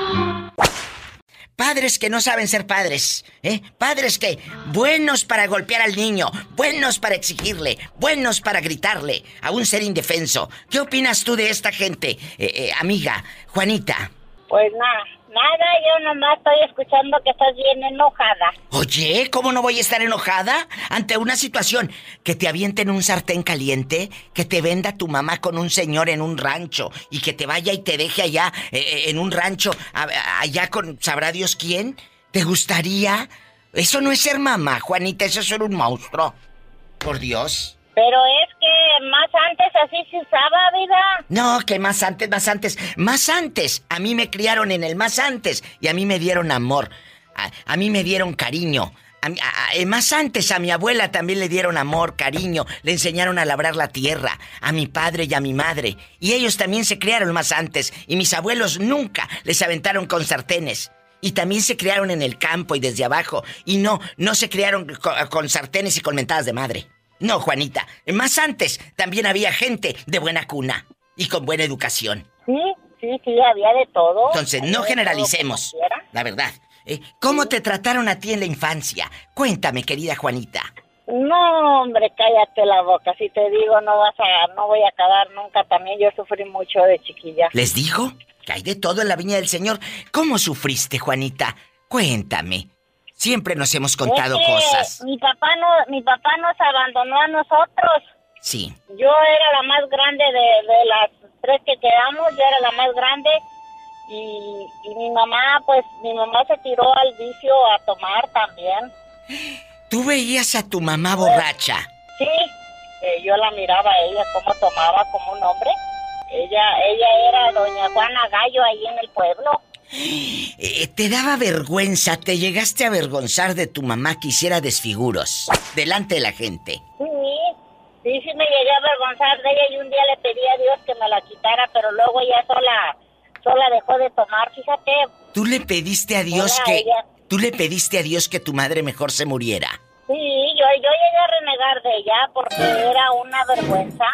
Padres que no saben ser padres, ¿eh? Padres que buenos para golpear al niño, buenos para exigirle, buenos para gritarle a un ser indefenso. ¿Qué opinas tú de esta gente, eh, eh, amiga Juanita? Pues nada, nada, yo nomás estoy escuchando que estás bien enojada. Oye, ¿cómo no voy a estar enojada ante una situación que te avienten un sartén caliente, que te venda tu mamá con un señor en un rancho y que te vaya y te deje allá eh, eh, en un rancho allá con sabrá Dios quién? ¿Te gustaría? Eso no es ser mamá, Juanita, eso es ser un monstruo. Por Dios. Pero es más antes así se usaba, vida. No, que más antes, más antes, más antes. A mí me criaron en el más antes y a mí me dieron amor. A, mí me dieron cariño. A eh, más antes a mi abuela también le dieron amor, cariño, le enseñaron a labrar la tierra, a mi padre y a mi madre. Y ellos también se criaron más antes, y mis abuelos nunca les aventaron con sartenes. Y también se criaron en el campo y desde abajo. Y no, no se criaron co- con, sartenes y con mentadas de madre. No, Juanita. Más antes también había gente de buena cuna y con buena educación. Sí, sí, sí, había de todo. Entonces, Había no generalicemos. La verdad. ¿eh? ¿Cómo te trataron a ti en la infancia? Cuéntame, querida Juanita. No, hombre, cállate la boca. Si te digo, no vas a, no voy a acabar nunca. También yo sufrí mucho de chiquilla. ¿Les digo? Que hay de todo en la viña del Señor. ¿Cómo sufriste, Juanita? Cuéntame. Siempre nos hemos contado Es que cosas. Mi papá no, mi papá nos abandonó a nosotros. Sí. Yo era la más grande de, de las tres que quedamos, yo era la más grande y, y mi mamá, pues mi mamá se tiró al vicio a tomar también. Tú veías a tu mamá borracha. Sí, eh, yo la miraba a ella cómo tomaba como un hombre. Ella, ella era doña Juana Gallo ahí en el pueblo. Eh, te daba vergüenza, te llegaste a avergonzar de tu mamá que hiciera desfiguros delante de la gente. Sí, sí, sí me llegué a avergonzar de ella y un día le pedí a Dios que me la quitara, pero luego ella sola, sola dejó de tomar, fíjate. Tú le pediste a Dios Hola, que ella. tú le pediste a Dios que tu madre mejor se muriera. Sí, yo, yo llegué a renegar de ella porque era una vergüenza.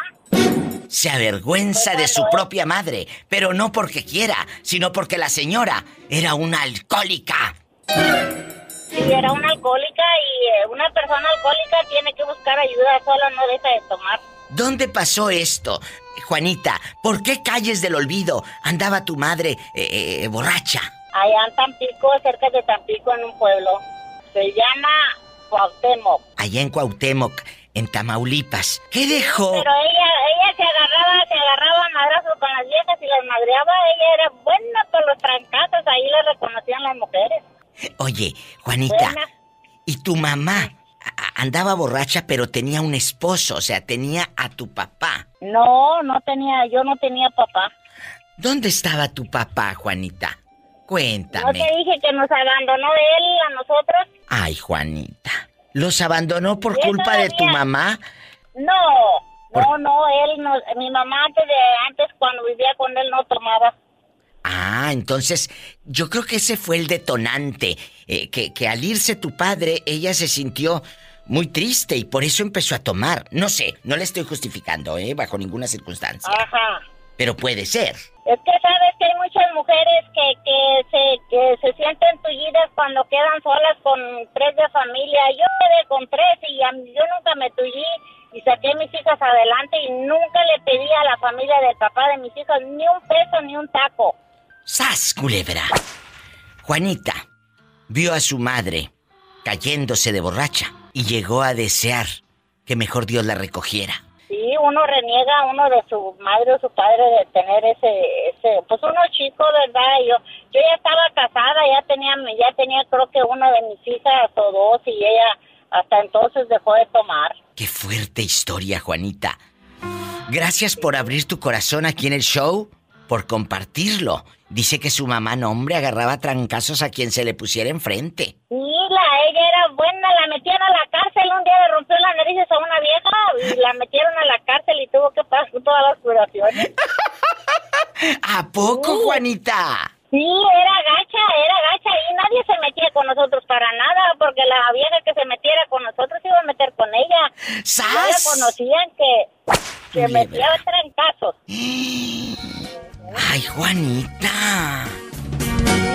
Se avergüenza de su propia madre, pero no porque quiera, sino porque la señora era una alcohólica. Sí, era una alcohólica y eh, una persona alcohólica tiene que buscar ayuda, sola no deja de tomar. ¿Dónde pasó esto? Juanita, ¿por qué calles del olvido andaba tu madre eh, eh, borracha? Allá en Tampico, cerca de Tampico, en un pueblo. Se llama Cuauhtémoc. Allá en Cuauhtémoc, en Tamaulipas. ¿Qué dejó? Pero ella, ella se agarraba, se agarraba a madrazos con las viejas y las madreaba. Ella era buena con los trancazos, ahí la reconocían las mujeres. Oye, Juanita, Buena. ¿y tu mamá andaba borracha pero tenía un esposo? O sea, tenía a tu papá. No, no tenía, yo no tenía papá. ¿Dónde estaba tu papá, Juanita? No Cuéntame. te dije que nos abandonó él a nosotros. Ay, Juanita. ¿Los abandonó por culpa de tu mamá? No, no, no, él no, mi mamá antes de, antes cuando vivía con él no tomaba. Ah, entonces yo creo que ese fue el detonante, eh, que, que al irse tu padre ella se sintió muy triste y por eso empezó a tomar. No sé, no le estoy justificando, ¿eh? Bajo ninguna circunstancia. Ajá. Pero puede ser. Es que sabes que hay muchas mujeres que, que, se, que se sienten tullidas cuando quedan solas con tres de familia. Yo quedé con tres y yo nunca me tullí y saqué mis hijas adelante y nunca le pedí a la familia del papá de mis hijas ni un peso ni un taco. ¡Sas, culebra! Juanita vio a su madre cayéndose de borracha y llegó a desear que mejor Dios la recogiera. Sí, uno reniega uno de su madre o su padre de tener ese, ese, pues uno chico, ¿verdad? Yo, yo ya estaba casada, ya tenía, ya tenía creo que una de mis hijas o dos y ella hasta entonces dejó de tomar. Qué fuerte historia, Juanita. Gracias por abrir tu corazón aquí en el show, por compartirlo. Dice que su mamá, no hombre, agarraba trancazos a quien se le pusiera enfrente. Sí, ella era buena, la metieron a la cárcel, un día le rompió las narices a una vieja y la metieron a la cárcel y tuvo que pasar todas las curaciones. ¿A poco, Juanita? Sí, era gacha, era gacha y nadie se metía con nosotros para nada, porque la vieja que se metiera con nosotros iba a meter con ella. ¡Sas! Ya la conocían que, Culebra. metía trancazos. ¡Ay, Juanita!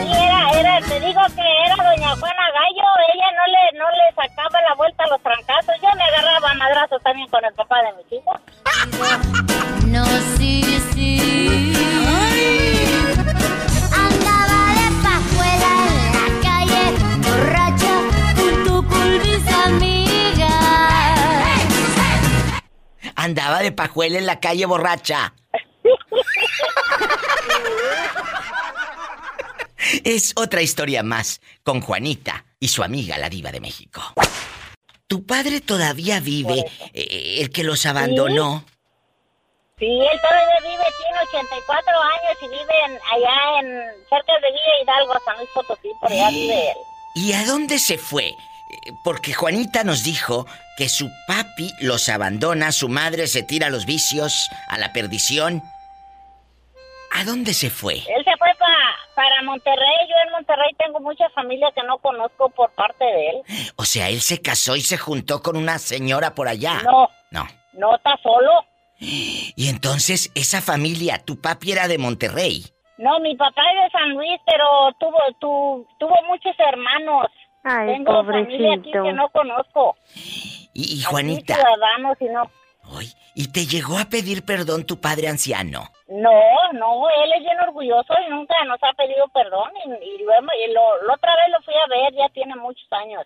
Sí, era, era, te digo que era doña Juana Gallo, ella no le, no le sacaba la vuelta a los trancazos, yo me agarraba a madrazos también con el papá de mis hijos. No, sí, sí. Andaba de pajuela en la calle, borracha, junto con mis amigas. Andaba de pajuela en la calle borracha. Es otra historia más con Juanita y su amiga, la diva de México. ¿Tu padre todavía vive, eh, el que los abandonó? Sí, él todavía vive, tiene 84 años y vive en, allá en, cerca de Villa Hidalgo, San Luis Potosí, por allá vive él. ¿Y a dónde se fue? Eh, Porque Juanita nos dijo que su papi los abandona, su madre se tira a los vicios, a la perdición. ¿A dónde se fue? Él se fue para Monterrey, yo en Monterrey tengo mucha familia que no conozco por parte de él. O sea, él se casó y se juntó con una señora por allá. No, No. no está solo. Y entonces, esa familia, tu papi era de Monterrey. No, mi papá es de San Luis, pero tuvo tu, tuvo muchos hermanos. Ay, Tengo familia aquí pobrecito. que no conozco. Y, y Aquí Juanita, ciudadanos y no. ¿y te llegó a pedir perdón tu padre anciano? No, no, él es bien orgulloso y nunca nos ha pedido perdón. Y, y luego, y lo, otra vez lo fui a ver, ya tiene muchos años.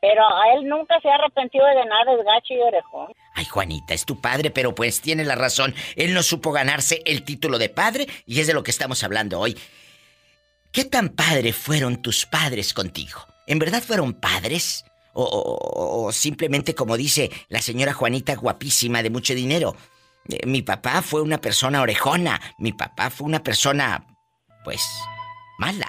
Pero a él nunca se ha arrepentido de nada, es gacho y orejón. Ay, Juanita, es tu padre, pero pues tiene la razón. Él no supo ganarse el título de padre y es de lo que estamos hablando hoy. ¿Qué tan padre fueron tus padres contigo? ¿En verdad fueron padres? O simplemente, como dice la señora Juanita, guapísima, de mucho dinero. Eh, mi papá fue una persona orejona. Mi papá fue una persona, pues, mala.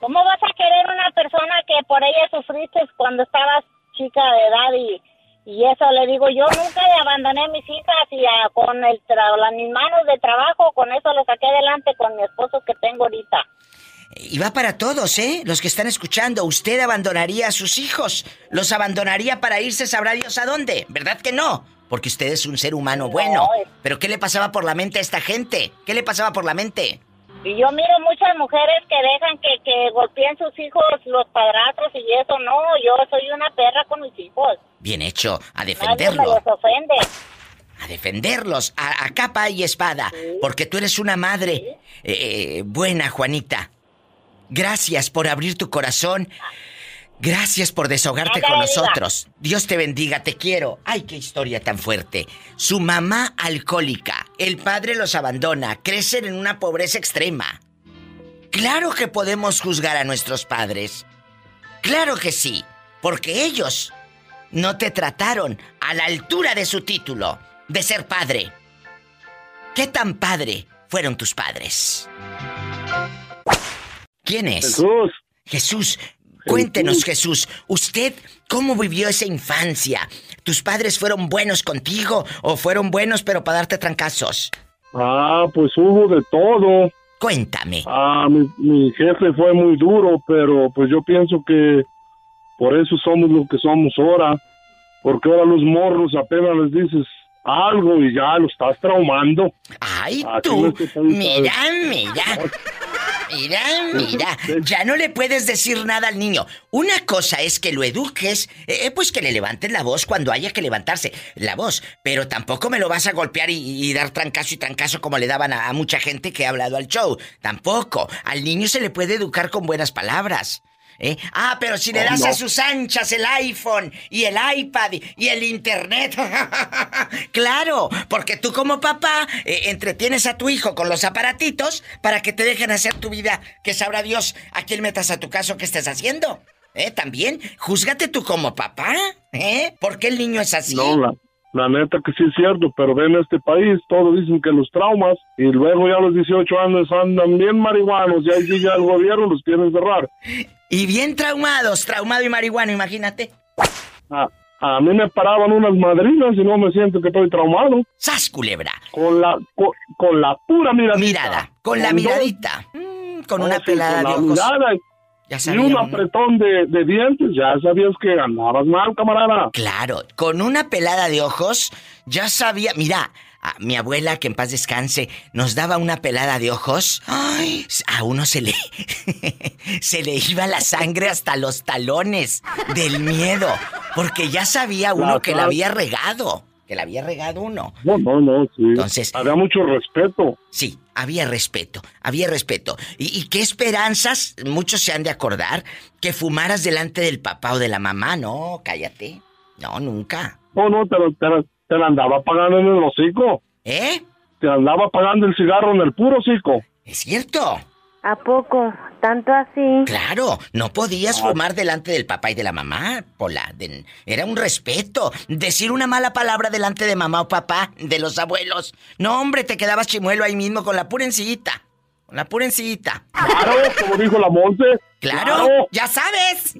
¿Cómo vas a querer una persona que por ella sufriste cuando estabas chica de edad y, y eso le digo yo nunca le abandoné a mis hijas y a- con el tra- las mis manos de trabajo con eso lo saqué adelante con mi esposo que tengo ahorita. Y va para todos, ¿eh? Los que están escuchando. Usted abandonaría a sus hijos. Los abandonaría para irse, sabrá Dios a dónde. ¿Verdad que no? Porque usted es un ser humano bueno. Pero ¿qué le pasaba por la mente a esta gente? ¿Qué le pasaba por la mente? Y yo miro muchas mujeres que dejan que, que golpeen sus hijos los padrastros y eso. No, yo soy una perra con mis hijos. Bien hecho, a Nadie me defenderlo. los ofende. A defenderlos, a, a capa y espada. Porque tú eres una madre eh, eh, buena, Juanita. Gracias por abrir tu corazón. Gracias por desahogarte con nosotros. Dios te bendiga, te quiero. Ay, qué historia tan fuerte. Su mamá alcohólica, el padre los abandona, crecen en una pobreza extrema. Claro que podemos juzgar a nuestros padres. Claro que sí, porque ellos no te trataron a la altura de su título de ser padre. ¿Qué tan padre fueron tus padres? ¿Quién es? Jesús. Jesús, cuéntenos Jesús, ¿usted cómo vivió esa infancia? ¿Tus padres fueron buenos contigo o fueron buenos pero para darte trancazos? Ah, pues hubo de todo. Cuéntame. Ah, mi, mi jefe fue muy duro, pero pues yo pienso que por eso somos lo que somos ahora. Porque ahora los morros apenas les dices algo y ya lo estás traumando. Ay, Aquí tú, mira, mira. Mira, mira, ya no le puedes decir nada al niño. Una cosa es que lo eduques, eh, pues que le levantes la voz cuando haya que levantarse la voz, pero tampoco me lo vas a golpear y, y dar trancazo y trancazo como le daban a, a mucha gente que ha hablado al show. Tampoco. Al niño se le puede educar con buenas palabras. ¿Eh? Ah, pero si le Oh, das no. a sus anchas el iPhone y el iPad y- el Internet. claro, porque tú como papá eh, entretienes a tu hijo con los aparatitos para que te dejen hacer tu vida, que sabrá Dios a quién metas a tu caso que estés haciendo. ¿Eh? También, júzgate tú como papá, ¿eh? ¿Por qué el niño es así? No, la, la neta que sí es cierto, pero ven este país, todos dicen que los traumas y luego ya a los 18 años andan bien marihuanos y ahí sí ya el gobierno los quiere cerrar. Y bien traumados, traumado y marihuano, imagínate. A, a mí me paraban unas madrinas y no me siento que estoy traumado. ¡Sas, culebra! Con la, con, con la pura miradita. Mirada, con la dos- miradita. Mm, con no, una sí, pelada con de ojos. mirada Ya y sabía un uno. apretón de, de dientes, ya sabías que andabas mal, camarada. Claro, con una pelada de ojos, ya sabía. Mira, a mi abuela, que en paz descanse, nos daba una pelada de ojos. Ay, a uno se le. se le iba la sangre hasta los talones del miedo. Porque ya sabía uno que la había regado. Que la había regado uno. No, no, no, sí. Entonces- Había mucho respeto. Sí, había respeto, había respeto. ¿Y, y qué esperanzas? Muchos se han de acordar que fumaras delante del papá o de la mamá. No, cállate. No, nunca. No, no, te, lo- te, lo- te la andaba pagando en el hocico. ¿Eh? Te andaba pagando el cigarro en el puro hocico. Es cierto. ¿A poco? ¿Tanto así? Claro, no podías fumar delante del papá y de la mamá, Pola. De- era un respeto. Decir una mala palabra delante de mamá o papá, de los abuelos. No, hombre, te quedabas chimuelo ahí mismo con la pura encillita. La pura encillita. Claro, como dijo la Monte. Claro, ya sabes.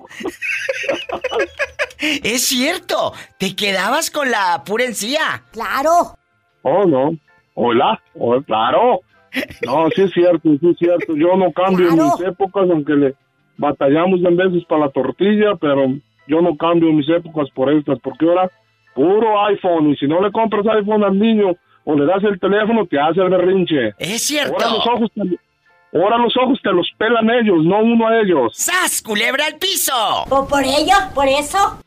es cierto, te quedabas con la pura encía. Claro. Oh, no. Hola. Oh, claro. No, sí es cierto, sí es cierto. Yo no cambio en mis épocas, aunque le batallamos en veces para la tortilla, pero yo no cambio mis épocas por estas, porque ahora puro iPhone. Y si no le compras iPhone al niño o le das el teléfono, te hace el berrinche. Es cierto. Ahora los ojos te, ahora los ojos te los pelan ellos, no uno a ellos. ¡Sas, culebra al piso! ¿Por, por ello? ¿Por eso?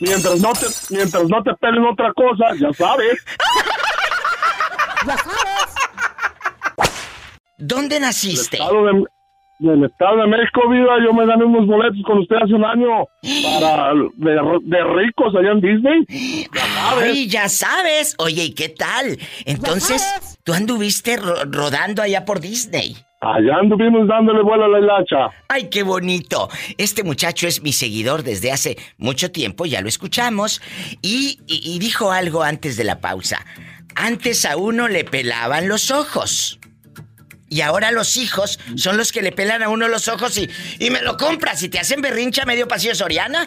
Mientras no te, mientras no te pelen otra cosa, ya sabes. Ya sabes. ¿Dónde naciste? Estado de, del Estado de México, vida, yo me gané unos boletos con usted hace un año para de, de ricos allá en Disney. Ya sabes. Ay, ya sabes. Oye, ¿y qué tal? Entonces, tú anduviste ro- rodando allá por Disney. Allá anduvimos dándole vuelo a la hilacha. ¡Ay, qué bonito! Este muchacho es mi seguidor desde hace mucho tiempo, ya lo escuchamos, y, y- y dijo algo antes de la pausa. Antes a uno le pelaban los ojos. Y ahora los hijos son los que le pelan a uno los ojos y, y me lo compras y te hacen berrincha medio pasillo Soriana.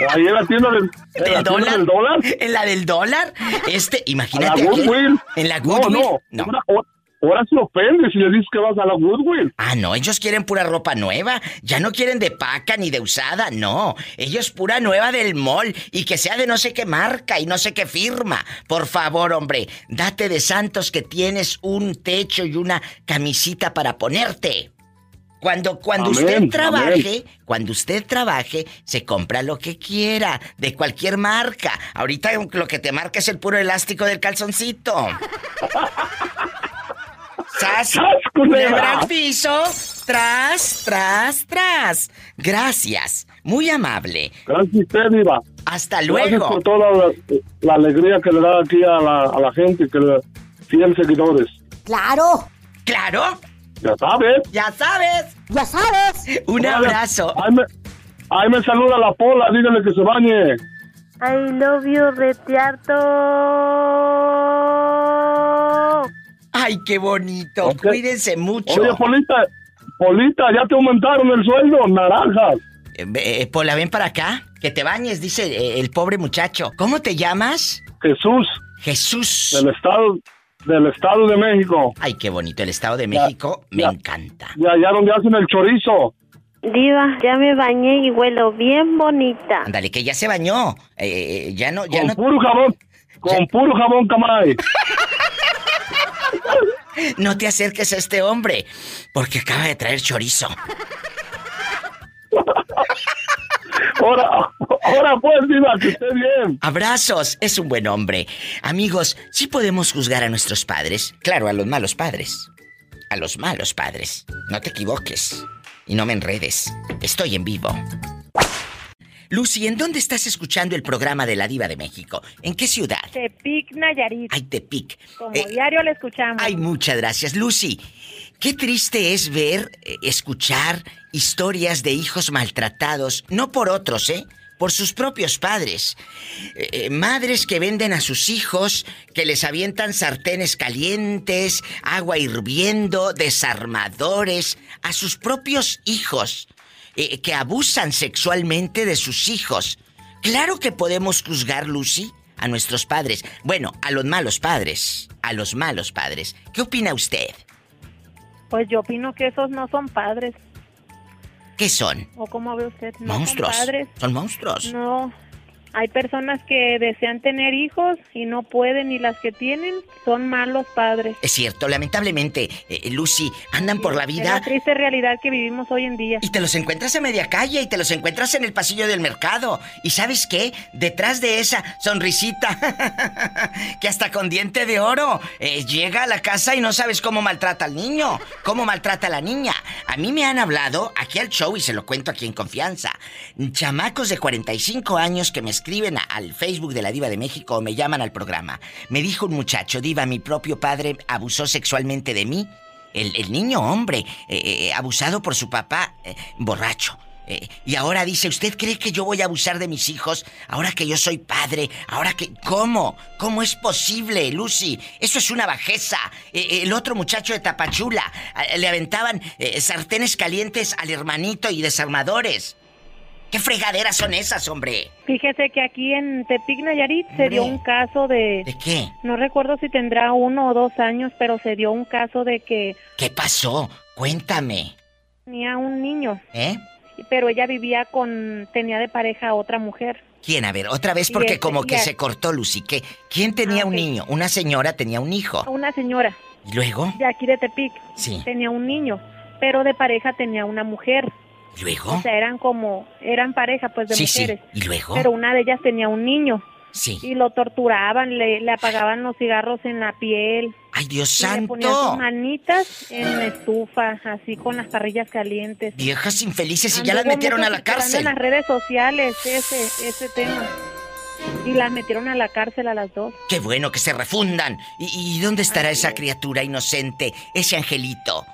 O ahí en la tienda del, en la ¿Del tienda dólar? del dólar. ¿En la del dólar? Este, la imagínate. aquí-. ¿En la No, Goodwill? no. No. Ahora, ahora se ofende si le dices que vas a la Goodwill. Ah, no, ellos quieren pura ropa nueva. Ya no quieren de paca ni de usada, no. Ellos pura nueva del mall y que sea de no sé qué marca y no sé qué firma. Por favor, hombre, date de santos que tienes un techo y una camisita para ponerte. Cuando, cuando Amén, usted amén. trabaje, cuando usted trabaje, se compra lo que quiera, de cualquier marca. Ahorita lo que te marca es el puro elástico del calzoncito. ¡Sas! al piso! ¡Tras, tras, tras! Gracias. Muy amable. Gracias a usted, Diva. Hasta Gracias luego. por toda la, la alegría que le da aquí a la, a la gente, que le fiel seguidores. Claro. ¿Claro? Ya sabes. Ya sabes. Ya sabes. Un abrazo. Ahí me, ahí me saluda la pola, dígale que se bañe. I love you, retiarto. Ay, qué bonito. Cuídense mucho. Oye, Polita, Polita, ya te aumentaron el sueldo, naranjas. Eh, eh, Pola, ven para acá. Que te bañes, dice eh, el pobre muchacho. ¿Cómo te llamas? Jesús, Jesús. del estado, del estado de México. Ay, qué bonito. El Estado de México me ya. encanta. De allá donde hacen el chorizo. Diva, ya me bañé y huelo bien bonita. Ándale, que ya se bañó. Eh, eh, ya no, ya Con no. puro jabón, con puro jabón camay. No te acerques a este hombre, porque acaba de traer chorizo. Ahora, ahora pues, diva, que esté bien. Abrazos, es un buen hombre. Amigos, sí podemos juzgar a nuestros padres. Claro, a los malos padres. A los malos padres. No te equivoques. Y no me enredes. Estoy en vivo. Lucy, ¿en dónde estás escuchando el programa de la Diva de México? ¿En qué ciudad? Tepic Nayarit. Ay, Tepic. Como Eh, diario le escuchamos. Ay, muchas gracias, Lucy. Qué triste es ver, eh, escuchar historias de hijos maltratados, no por otros, ¿eh? Por sus propios padres. Eh, eh, madres que venden a sus hijos, que les avientan sartenes calientes, agua hirviendo, desarmadores, a sus propios hijos, eh, que abusan sexualmente de sus hijos. Claro que podemos juzgar, Lucy, a nuestros padres. Bueno, a los malos padres. A los malos padres. ¿Qué opina usted? Pues yo opino que esos no son padres. ¿Qué son? ¿O cómo ve usted? No monstruos. Son padres. Son monstruos. No. Hay personas que desean tener hijos y no pueden y las que tienen son malos padres. Es cierto, lamentablemente, eh, Lucy, andan por la Es vida la triste realidad que vivimos hoy en día. y te los encuentras a media calle y te los encuentras en el pasillo del mercado. ¿Y sabes qué? Detrás de esa sonrisita, que hasta con diente de oro, eh, llega a la casa y no sabes cómo maltrata al niño, cómo maltrata a la niña. A mí me han hablado aquí al show y se lo cuento aquí en confianza. Chamacos de 45 años que me escriben al Facebook de la Diva de México o me llaman al programa. Me dijo un muchacho, Diva, mi propio padre abusó sexualmente de mí. El, niño hombre, eh, eh, abusado por su papá, eh, borracho. Y ahora dice, ¿usted cree que yo voy a abusar de mis hijos? Ahora que yo soy padre, ahora que... ¿Cómo? ¿Cómo es posible, Lucy? Eso es una bajeza. El otro muchacho de Tapachula, le aventaban sartenes calientes al hermanito y desarmadores. ¿Qué fregaderas son esas, hombre? Fíjese que aquí en Tepic Nayarit se dio un caso de... ¿De qué? No recuerdo si tendrá uno o dos años, pero se dio un caso de que ¿Qué pasó? Cuéntame. tenía un niño, ¿Eh? pero ella vivía con... tenía de pareja a otra mujer. ¿Quién? A ver, otra vez porque este- como que se cortó, Lucy. ¿Qué? ¿Quién tenía Ah, un ok. niño? Una señora tenía un hijo. Una señora ¿Y luego? de aquí de Tepic Sí. tenía un niño, pero de pareja tenía una mujer. ¿Y luego? O sea, eran como... eran pareja pues de Sí, sí. mujeres. ¿Y luego? Pero una de ellas tenía un niño. Sí. Y lo torturaban, le, le apagaban los cigarros en la piel. ¡Ay, Dios Y le ponían sus santo! manitas en la estufa, así con las parrillas calientes. Viejas infelices y ya las metieron a la cárcel. en las redes sociales ese, ese tema. Y las metieron a la cárcel a las dos. Qué bueno que se refundan. ¿Y, y dónde estará esa criatura inocente? Ese angelito.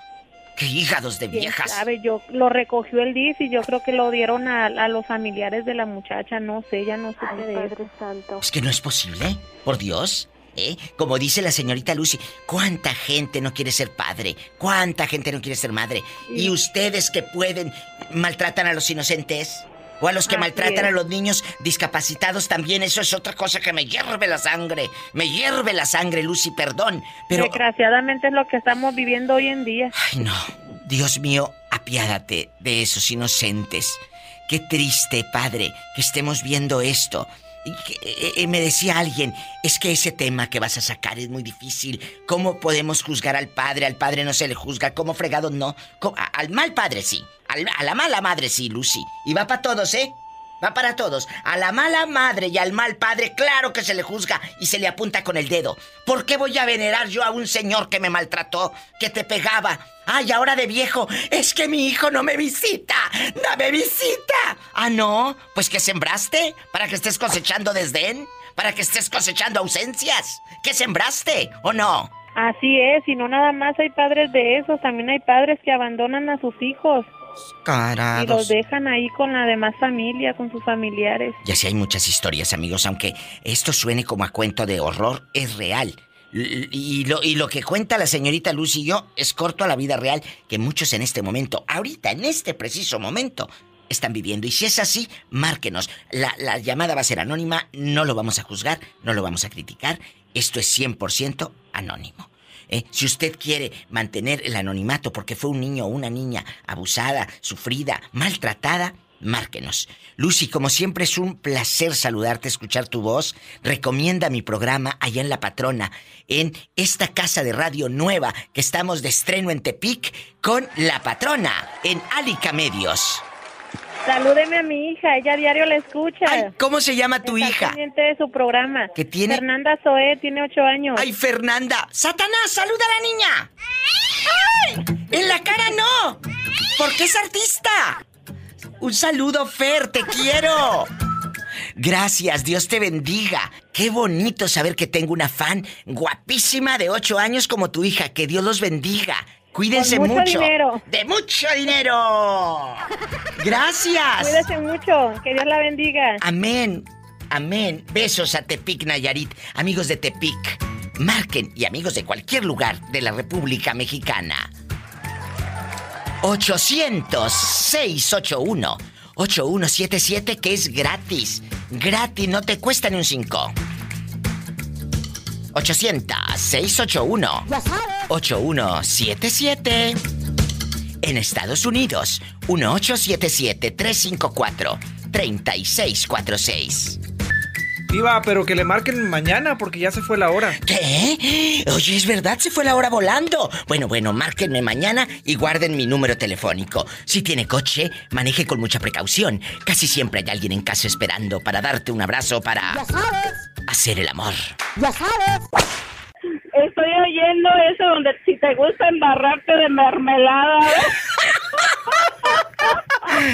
¡Qué hígados de ¿Quién viejas! sabe? Yo, lo recogió el DIF y yo creo que lo dieron a, a los familiares de la muchacha. No sé, ya no supe de eso. Santo. Es que no es posible. Por Dios. ¿Eh? Como dice la señorita Lucy, ¿cuánta gente no quiere ser padre? ¿Cuánta gente no quiere ser madre? ¿Y ustedes que pueden maltratan a los inocentes? O a los que Así maltratan es. a los niños discapacitados también. Eso es otra cosa que me hierve la sangre. Me hierve la sangre, Lucy, perdón. Pero, Desgraciadamente es lo que estamos viviendo hoy en día. ay no, Dios mío, apiádate de esos inocentes. Qué triste, padre, que estemos viendo esto. Y eh, eh, me decía alguien, es que ese tema que vas a sacar es muy difícil. ¿Cómo podemos juzgar al padre? Al padre no se le juzga. ¿Cómo fregado no? ¿Cómo- a- Al mal padre sí. Al- a la mala madre sí, Lucy. Y va para todos, ¿eh? Va para todos. A la mala madre y al mal padre, claro que se le juzga y se le apunta con el dedo. ¿Por qué voy a venerar yo a un señor que me maltrató, que te pegaba? Ay, ahora de viejo, es que mi hijo no me visita, no me visita. Ah, no, pues que sembraste para que estés cosechando desdén, para que estés cosechando ausencias. ¿Qué sembraste o no? Así es, y no nada más hay padres de esos, también hay padres que abandonan a sus hijos y los dejan ahí con la demás familia, con sus familiares. Ya sí hay muchas historias, amigos, aunque esto suene como a cuento de horror, es real. Y lo, y lo que cuenta la señorita Lucy y yo es corto a la vida real que muchos en este momento, ahorita, en este preciso momento, están viviendo. Y si es así, márquenos. La, la llamada va a ser anónima, no lo vamos a juzgar, no lo vamos a criticar. Esto es 100% anónimo. ¿Eh? Si usted quiere mantener el anonimato porque fue un niño o una niña abusada, sufrida, maltratada, márquenos. Lucy, como siempre es un placer saludarte, escuchar tu voz. Recomienda mi programa allá en La Patrona, en esta casa de radio nueva que estamos de estreno en Tepic con La Patrona, en Alica Medios. Salúdeme a mi hija, ella a diario la escucha. ¿Cómo se llama tu Está hija? pendiente de su programa. ¿Que tiene? Fernanda Zoé, tiene ocho años. ¡Ay, Fernanda! ¡Satanás, saluda a la niña! ¡Ay! ¡En la cara no! Porque es artista. Un saludo, Fer, te quiero. Gracias, Dios te bendiga. Qué bonito saber que tengo una fan guapísima de ocho años como tu hija. Que Dios los bendiga. Cuídense mucho mucho. dinero. De mucho dinero. Gracias. Cuídese mucho, que Dios la bendiga. Amén. Amén. Besos a Tepic Nayarit, amigos de Tepic. Marquen y amigos de cualquier lugar de la República Mexicana. 800-681-8177 que es gratis. Gratis, no te cuesta ni un 5. 800-681-8177. En Estados Unidos, 1877-354-3646. Diva, pero que le marquen mañana porque ya se fue la hora. ¿Qué? Oye, es verdad, se fue la hora volando. Bueno, bueno, márquenme mañana y guarden mi número telefónico. Si tiene coche, maneje con mucha precaución. Casi siempre hay alguien en casa esperando para darte un abrazo para hacer el amor. Ya sabes. Estoy oyendo eso donde si te gusta embarrarte de mermelada.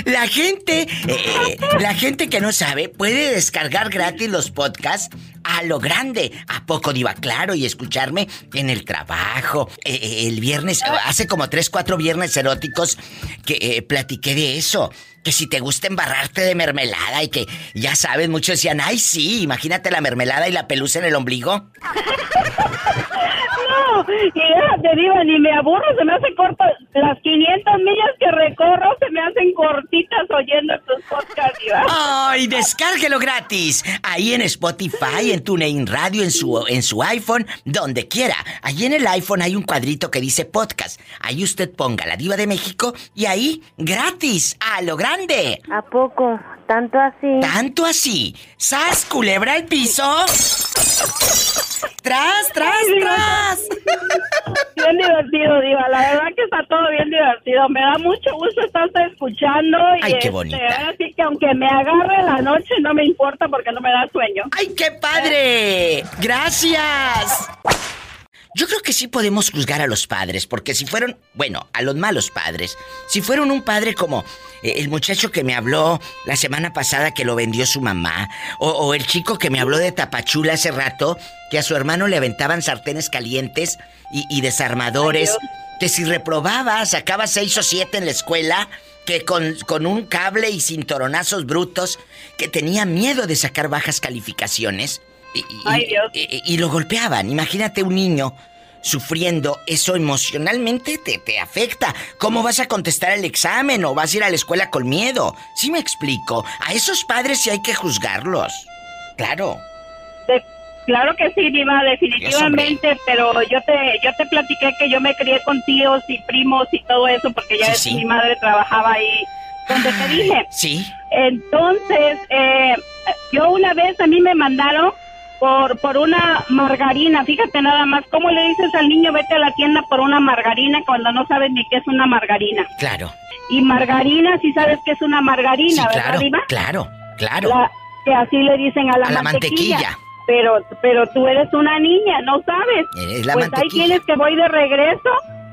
La gente, eh, la gente que no sabe puede descargar gratis los podcasts a lo grande. ¿A poco diva claro? Y escucharme en el trabajo. Eh, eh, el viernes, hace como tres, cuatro viernes eróticos que eh, platiqué de eso. Que si te gusta embarrarte de mermelada y que ya sabes, muchos decían, ay sí, imagínate la mermelada y la pelusa en el ombligo. No, y déjate, diva, ni me aburro, se me hace corto. Las 500 millas que recorro se me hacen cortitas oyendo tus podcasts, diva. ¡Ay, descárguelo gratis! Ahí en Spotify, en TuneIn Radio, en su, en su iPhone, donde quiera. Ahí en el iPhone hay un cuadrito que dice podcast. Ahí usted ponga la diva de México y ahí, gratis, a lo grande. ¿A poco? ¿Tanto así? ¿Tanto así? ¿Sas, culebra al piso? ¡Tras, tras, tras! Bien divertido, Diva. La verdad que está todo bien divertido. Me da mucho gusto estarte escuchando. Y Ay, qué este, bonita. ahora sí que aunque me agarre la noche, no me importa porque no me da sueño. ¡Ay, qué padre! ¡Gracias! Yo creo que sí podemos juzgar a los padres, porque si fueron, bueno, a los malos padres, si fueron un padre como eh, el muchacho que me habló la semana pasada que lo vendió su mamá, o, o el chico que me habló de Tapachula hace rato, que a su hermano le aventaban sartenes calientes y, y desarmadores, que si reprobaba, sacaba seis o siete en la escuela, que con, con un cable y cinturonazos brutos, que tenía miedo de sacar bajas calificaciones. Y, y- Ay, Dios. y- y lo golpeaban. Imagínate un niño sufriendo, eso emocionalmente te, te afecta. ¿Cómo vas a contestar el examen o vas a ir a la escuela con miedo? Sí me explico. A esos padres sí hay que juzgarlos. Claro. De- claro que sí, Diva, definitivamente, pero yo te yo te platiqué que yo me crié con tíos y primos y todo eso porque ya Sí, ves, sí. mi madre trabajaba ahí donde te dije. Sí. Entonces, eh, yo una vez a mí me mandaron por por una margarina, fíjate nada más, ¿cómo le dices al niño vete a la tienda por una margarina cuando no sabes ni qué es una margarina? Claro. Y margarina, si sabes qué es una margarina, Sí, ¿verdad, claro. Diva? Claro, claro. La- que así le dicen a la, A la mantequilla. mantequilla. Pero, pero tú eres una niña, no sabes. Eres la pues ahí mantequilla. tienes que voy de regreso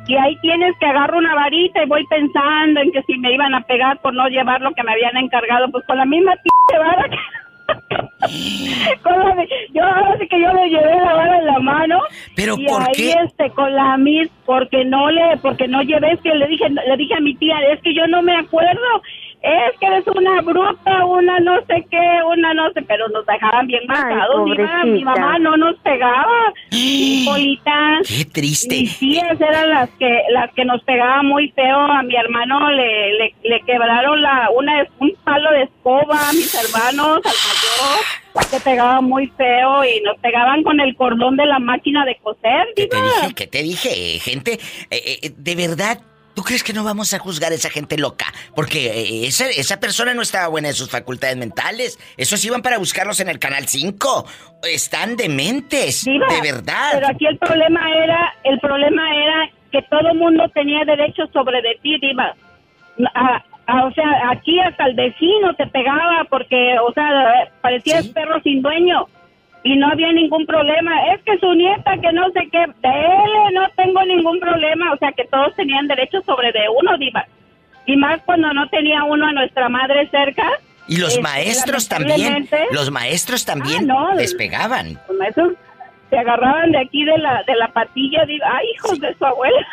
y ahí tienes que agarro una varita y voy pensando en que si me iban a pegar por no llevar lo que me habían encargado, pues con la misma p vara que... con la mi- yo ahora sí que yo le llevé la vara en la mano Pero y ¿por ahí qué? este con la mis porque no le porque no llevé es que le dije le dije a mi tía es que yo no me acuerdo es que eres una bruta una no sé qué una no sé pero nos dejaban bien marcados mi mamá no nos pegaba Hipólita Qué triste. mis tías eran las que las que nos pegaban muy feo a mi hermano le, le, le quebraron la una un palo de escoba a mis hermanos al mayor le pegaba muy feo y nos pegaban con el cordón de la máquina de coser ¿Qué te dije? ¿Qué te dije? Eh, Gente, eh, eh, de verdad, ¿tú crees que no vamos a juzgar a esa gente loca? Porque eh, esa, esa persona no estaba buena en sus facultades mentales. Esos iban para buscarlos en el Canal 5. Están dementes. Diva, de verdad. Pero aquí el problema era, el problema era que todo mundo tenía derecho sobre de ti, Diva. A- a- o sea, aquí hasta el vecino te pegaba porque, o sea, parecías perro sin dueño y no había ningún problema. Es que su nieta, que no sé qué, de él no tengo ningún problema. O sea, que todos tenían derecho sobre de uno, Diva. Y más cuando no tenía uno a nuestra madre cerca. Y los este, maestros también. Los maestros también Ah, no. les pegaban. Los maestros se agarraban de aquí de la de la patilla, digo, ay, hijos de su abuela.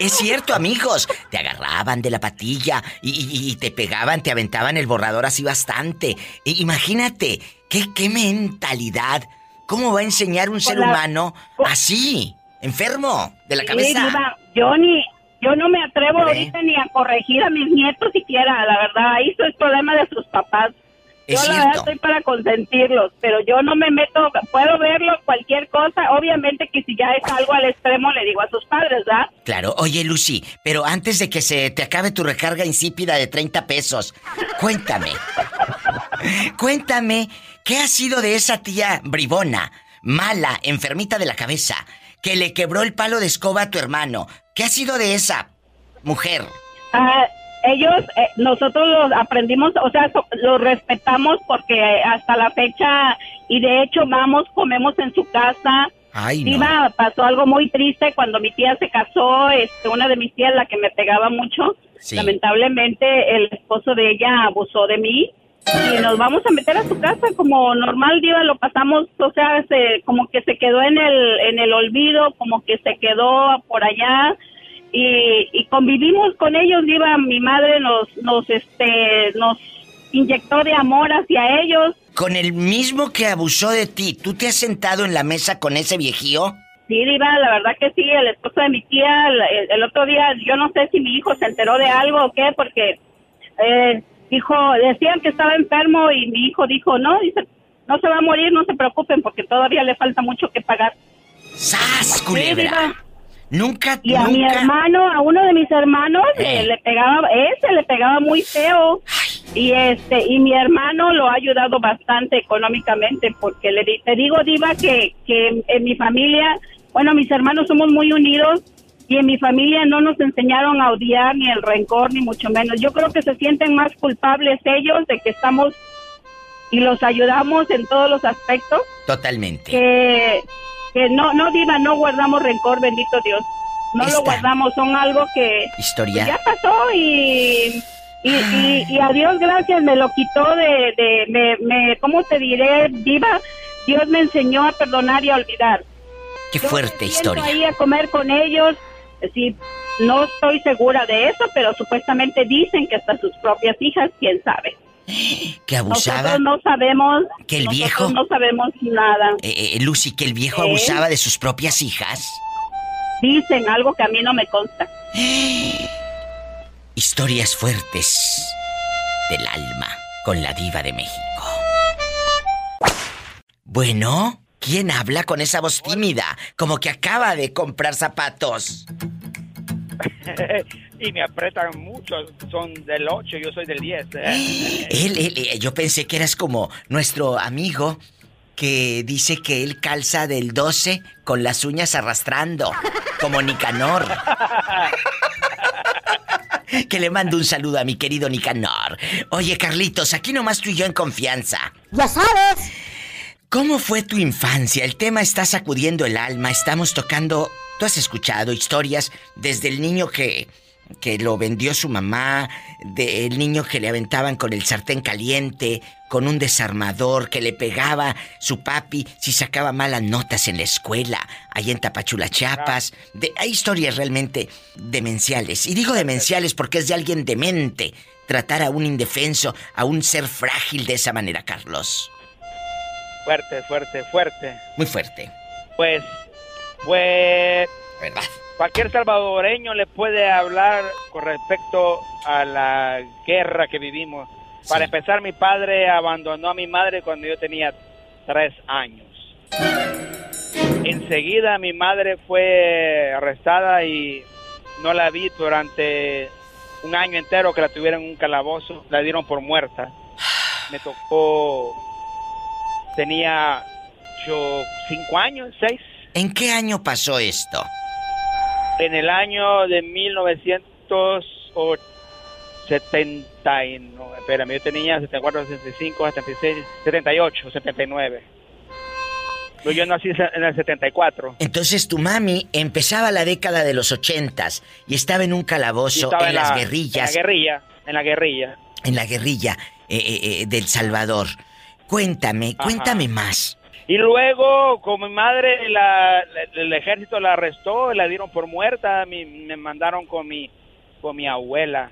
Es cierto, amigos. Te agarraban de la patilla y, y- y te pegaban, te aventaban el borrador así bastante. E- imagínate, ¿qué, qué mentalidad. ¿Cómo va a enseñar un ser la- humano así? Enfermo, de la Sí, cabeza. diva, yo ni yo no me atrevo ahorita ni a corregir a mis nietos siquiera, la verdad, ahí eso es problema de sus papás. Es yo la verdad estoy para consentirlos, pero yo no me meto, puedo verlo, cualquier cosa, obviamente que si ya es algo al extremo le digo a sus padres, ¿verdad? Claro, oye Lucy, pero antes de que se te acabe tu recarga insípida de 30 pesos, cuéntame. cuéntame, ¿qué ha sido de esa tía bribona, mala, enfermita de la cabeza, que le quebró el palo de escoba a tu hermano? ¿Qué ha sido de esa mujer? Ah, ellos, eh, nosotros los aprendimos, o sea, so- los respetamos porque hasta la fecha, y de hecho vamos, comemos en su casa. Ay, no. Diva, pasó algo muy triste cuando mi tía se casó, este, una de mis tías, la que me pegaba mucho, Sí. lamentablemente el esposo de ella abusó de mí y nos vamos a meter a su casa como normal, Diva, lo pasamos, o sea, se, como que se quedó en el, en el olvido, como que se quedó por allá y, y convivimos con ellos, Diva, mi madre nos, nos, este, nos inyectó de amor hacia ellos. Con el mismo que abusó de ti, ¿tú te has sentado en la mesa con ese viejío? Sí, Diva, la verdad que sí, el esposo de mi tía, el, el otro día, yo no sé si mi hijo se enteró de algo o qué, porque eh, dijo, decían que estaba enfermo y mi hijo dijo, no, dice, no se va a morir, no se preocupen, porque todavía le falta mucho que pagar. ¡Sas, culebra! Nunca, Y a mi hermano, a uno de mis hermanos, Eh. le, le pegaba, ese le pegaba muy feo. Y este, y mi hermano lo ha ayudado bastante económicamente, porque le di- te digo, Diva, que, que en mi familia, bueno, mis hermanos somos muy unidos y en mi familia no nos enseñaron a odiar ni el rencor, ni mucho menos. Yo creo que se sienten más culpables ellos de que estamos y los ayudamos en todos los aspectos Totalmente. que, que no, no, Diva, no guardamos rencor, bendito Dios. No lo guardamos, son algo que Historia. ya pasó y, y, y, y a Dios gracias me lo quitó de, de me, me, ¿cómo te diré, Diva? Dios me enseñó a perdonar y a olvidar. Qué fuerte Siento historia. ahí a comer con ellos, sí, no estoy segura de eso, pero supuestamente dicen que hasta sus propias hijas, quién sabe. Que abusaba. Nosotros no sabemos. Que el viejo- no sabemos nada. Eh, eh, Lucy, que el viejo ¿Eh? abusaba de sus propias hijas. Dicen algo que a mí no me consta. Historias fuertes del alma con la diva de México. Bueno, ¿quién habla con esa voz tímida? Como que acaba de comprar zapatos. y me apretan mucho, son del 8, yo soy del 10. ¿eh? Él, él, eh, yo pensé que eras como nuestro amigo que dice que él calza del 12 con las uñas arrastrando, como Nicanor. Que le mando un saludo a mi querido Nicanor. Oye, Carlitos, aquí nomás tú y yo en confianza. Ya sabes. ¿Cómo fue tu infancia? El tema está sacudiendo el alma. Estamos tocando. Tú has escuchado historias desde el niño que. que lo vendió su mamá, del niño que le aventaban con el sartén caliente, con un desarmador que le pegaba su papi si sacaba malas notas en la escuela, ahí en Tapachula, Chiapas. De, hay historias realmente demenciales. Y digo demenciales porque es de alguien demente tratar a un indefenso, a un ser frágil de esa manera, Carlos. Fuerte, fuerte, fuerte. Muy fuerte. Pues, pues... ¿Verdad? Cualquier salvadoreño le puede hablar con respecto a la guerra que vivimos. Para empezar, mi padre abandonó a mi madre cuando yo tenía tres años. Enseguida mi madre fue arrestada y no la vi durante un año entero que la tuvieron en un calabozo. La dieron por muerta. Me tocó... Tenía yo cinco años, seis. ¿En qué año pasó esto? En el año de 1979. Espérame, yo tenía 74, 75, 76, 78, 79. Pero Yo nací en el 74. Entonces tu mami empezaba la década de los ochentas y estaba en un calabozo en, las la- guerrillas. En la guerrilla, en la guerrilla. en la guerrilla eh, eh, eh, del Salvador. Cuéntame, Ajá. cuéntame más. Y luego, como mi madre, la- la- el ejército la arrestó, la dieron por muerta, mi- me mandaron con mi, con mi abuela,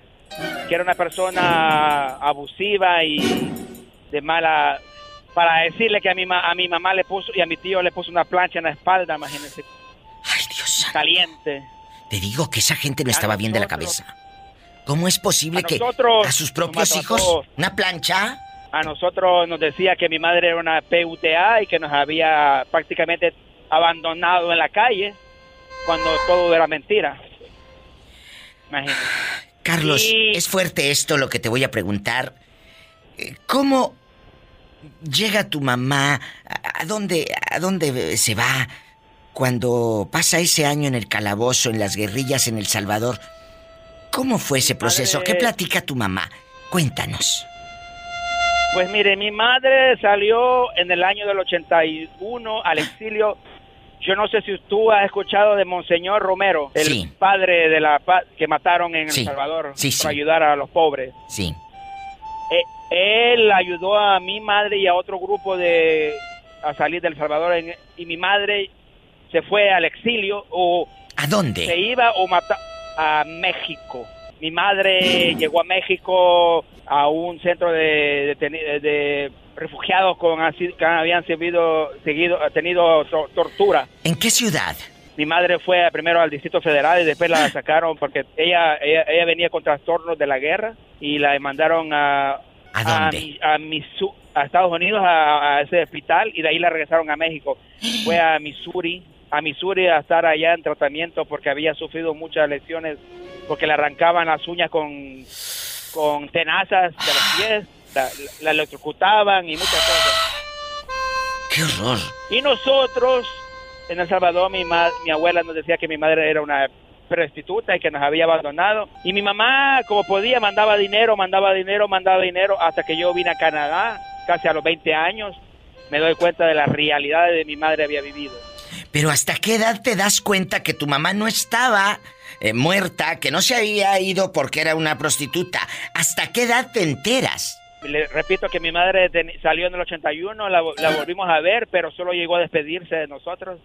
que era una persona abusiva y de mala... Para decirle que a mi, ma- a mi mamá le puso y a mi tío le puso una plancha en la espalda, imagínense. Ay, Dios Caliente. Te digo que esa gente no estaba bien de la cabeza. ¿Cómo es posible A que a sus propios hijos una plancha? A nosotros nos decía que mi madre era una PUTA y que nos había prácticamente abandonado en la calle cuando todo era mentira. Imagínate. Carlos, Y- es fuerte esto lo que te voy a preguntar. Eh, ¿Cómo llega tu mamá? ¿A a dónde, a dónde se va cuando pasa ese año en el calabozo, en las guerrillas en El Salvador? ¿Cómo fue ese proceso? Madre- ¿Qué platica tu mamá? Cuéntanos. Pues mire, mi madre salió en el año del 81 al exilio. Yo no sé si tú has escuchado de Monseñor Romero, el Sí. padre de la que mataron en Sí. El Salvador Sí, sí. ayudar a los pobres. Sí. Eh, él ayudó a mi madre y a otro grupo de a salir del Salvador en- y mi madre se fue al exilio o ¿A dónde? se iba o mata a México. Mi madre llegó a México a un centro de, de, refugiados con así que habían servido, seguido, tenido to- tortura. ¿En qué ciudad? Mi madre fue primero al Distrito Federal y después la sacaron porque ella, ella, ella venía con trastornos de la guerra y la mandaron a, ¿A dónde? mi- a, Misu- a Estados Unidos a, a ese hospital y de ahí la regresaron a México. Fue a Missouri, a Missouri a estar allá en tratamiento porque había sufrido muchas lesiones porque le arrancaban las uñas con, con tenazas de los pies, la, la electrocutaban y muchas cosas. ¡Qué horror! Y nosotros, en El Salvador, mi, ma- mi abuela nos decía que mi madre era una prostituta y que nos había abandonado. Y mi mamá, como podía, mandaba dinero, mandaba dinero, mandaba dinero, hasta que yo vine a Canadá, casi a los 20 años, me doy cuenta de la realidad de mi madre había vivido. Pero ¿hasta qué edad te das cuenta que tu mamá no estaba eh, muerta, que no se había ido porque era una prostituta? ¿Hasta qué edad te enteras? Le repito que mi madre salió en el 81, la, la volvimos a ver, pero solo llegó a despedirse de nosotros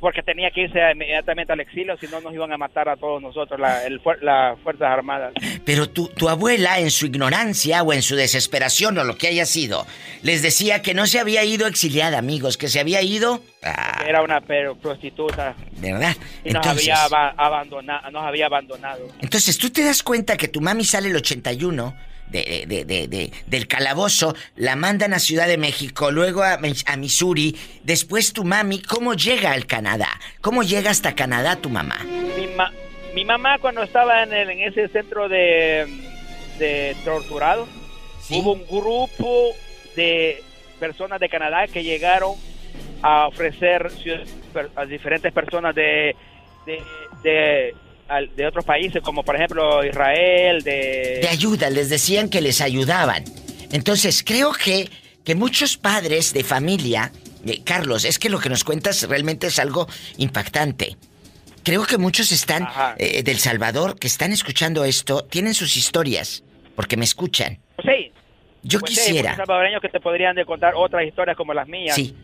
porque tenía que irse inmediatamente al exilio, si no nos iban a matar a todos nosotros, la, el las Fuerzas Armadas. Pero tu, tu abuela, en su ignorancia o en su desesperación o lo que haya sido, les decía que no se había ido exiliada, amigos, que se había ido. ah, Era una pero, prostituta. ¿De verdad? Y nos Entonces, había, aba- abandonado, nos había abandonado. entonces tú te das cuenta que tu mami sale el 81 de, de- de- de- del calabozo, la mandan a Ciudad de México, luego a, Mi- a Missouri, después tu mami, ¿cómo llega al Canadá? ¿Cómo llega hasta Canadá tu mamá? Mi, ma- mi mamá cuando estaba en, el- en ese centro de, torturados, hubo un grupo de personas de Canadá que llegaron a ofrecer a diferentes personas de, de, de, al- de otros países, como por ejemplo Israel, de... de ayuda, les decían que les ayudaban. Entonces, creo que, que muchos padres de familia, eh, Carlos, es que lo que nos cuentas realmente es algo impactante. Creo que muchos están eh, del Salvador que están escuchando esto, tienen sus historias, porque me escuchan. Sí. Yo Pues sí, quisiera. muchos salvadoreños que te podrían de contar otras historias como las mías. Sí.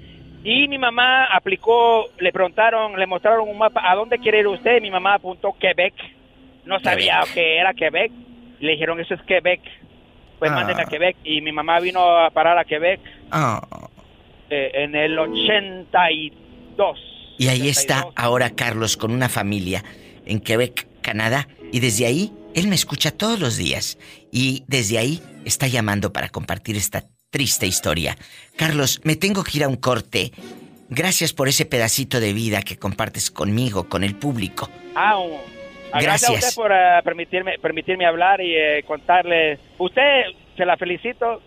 Y mi mamá aplicó, le preguntaron, le mostraron un mapa, ¿a dónde quiere ir usted? Mi mamá apuntó Quebec. No sabía que era Quebec. Le dijeron, eso es Quebec. Pues Ah. mándeme a Quebec. Y mi mamá vino a parar a Quebec Ah, eh, en el 82. y ahí está ahora Carlos con una familia en Quebec, Canadá, y desde ahí él me escucha todos los días y desde ahí está llamando para compartir esta triste historia. Carlos, me tengo que ir a un corte. Gracias por ese pedacito de vida que compartes conmigo, con el público. Ah, un- ah, Gracias a Gracias. usted por eh, permitirme, permitirme hablar y eh, contarle. Usted, se la felicito.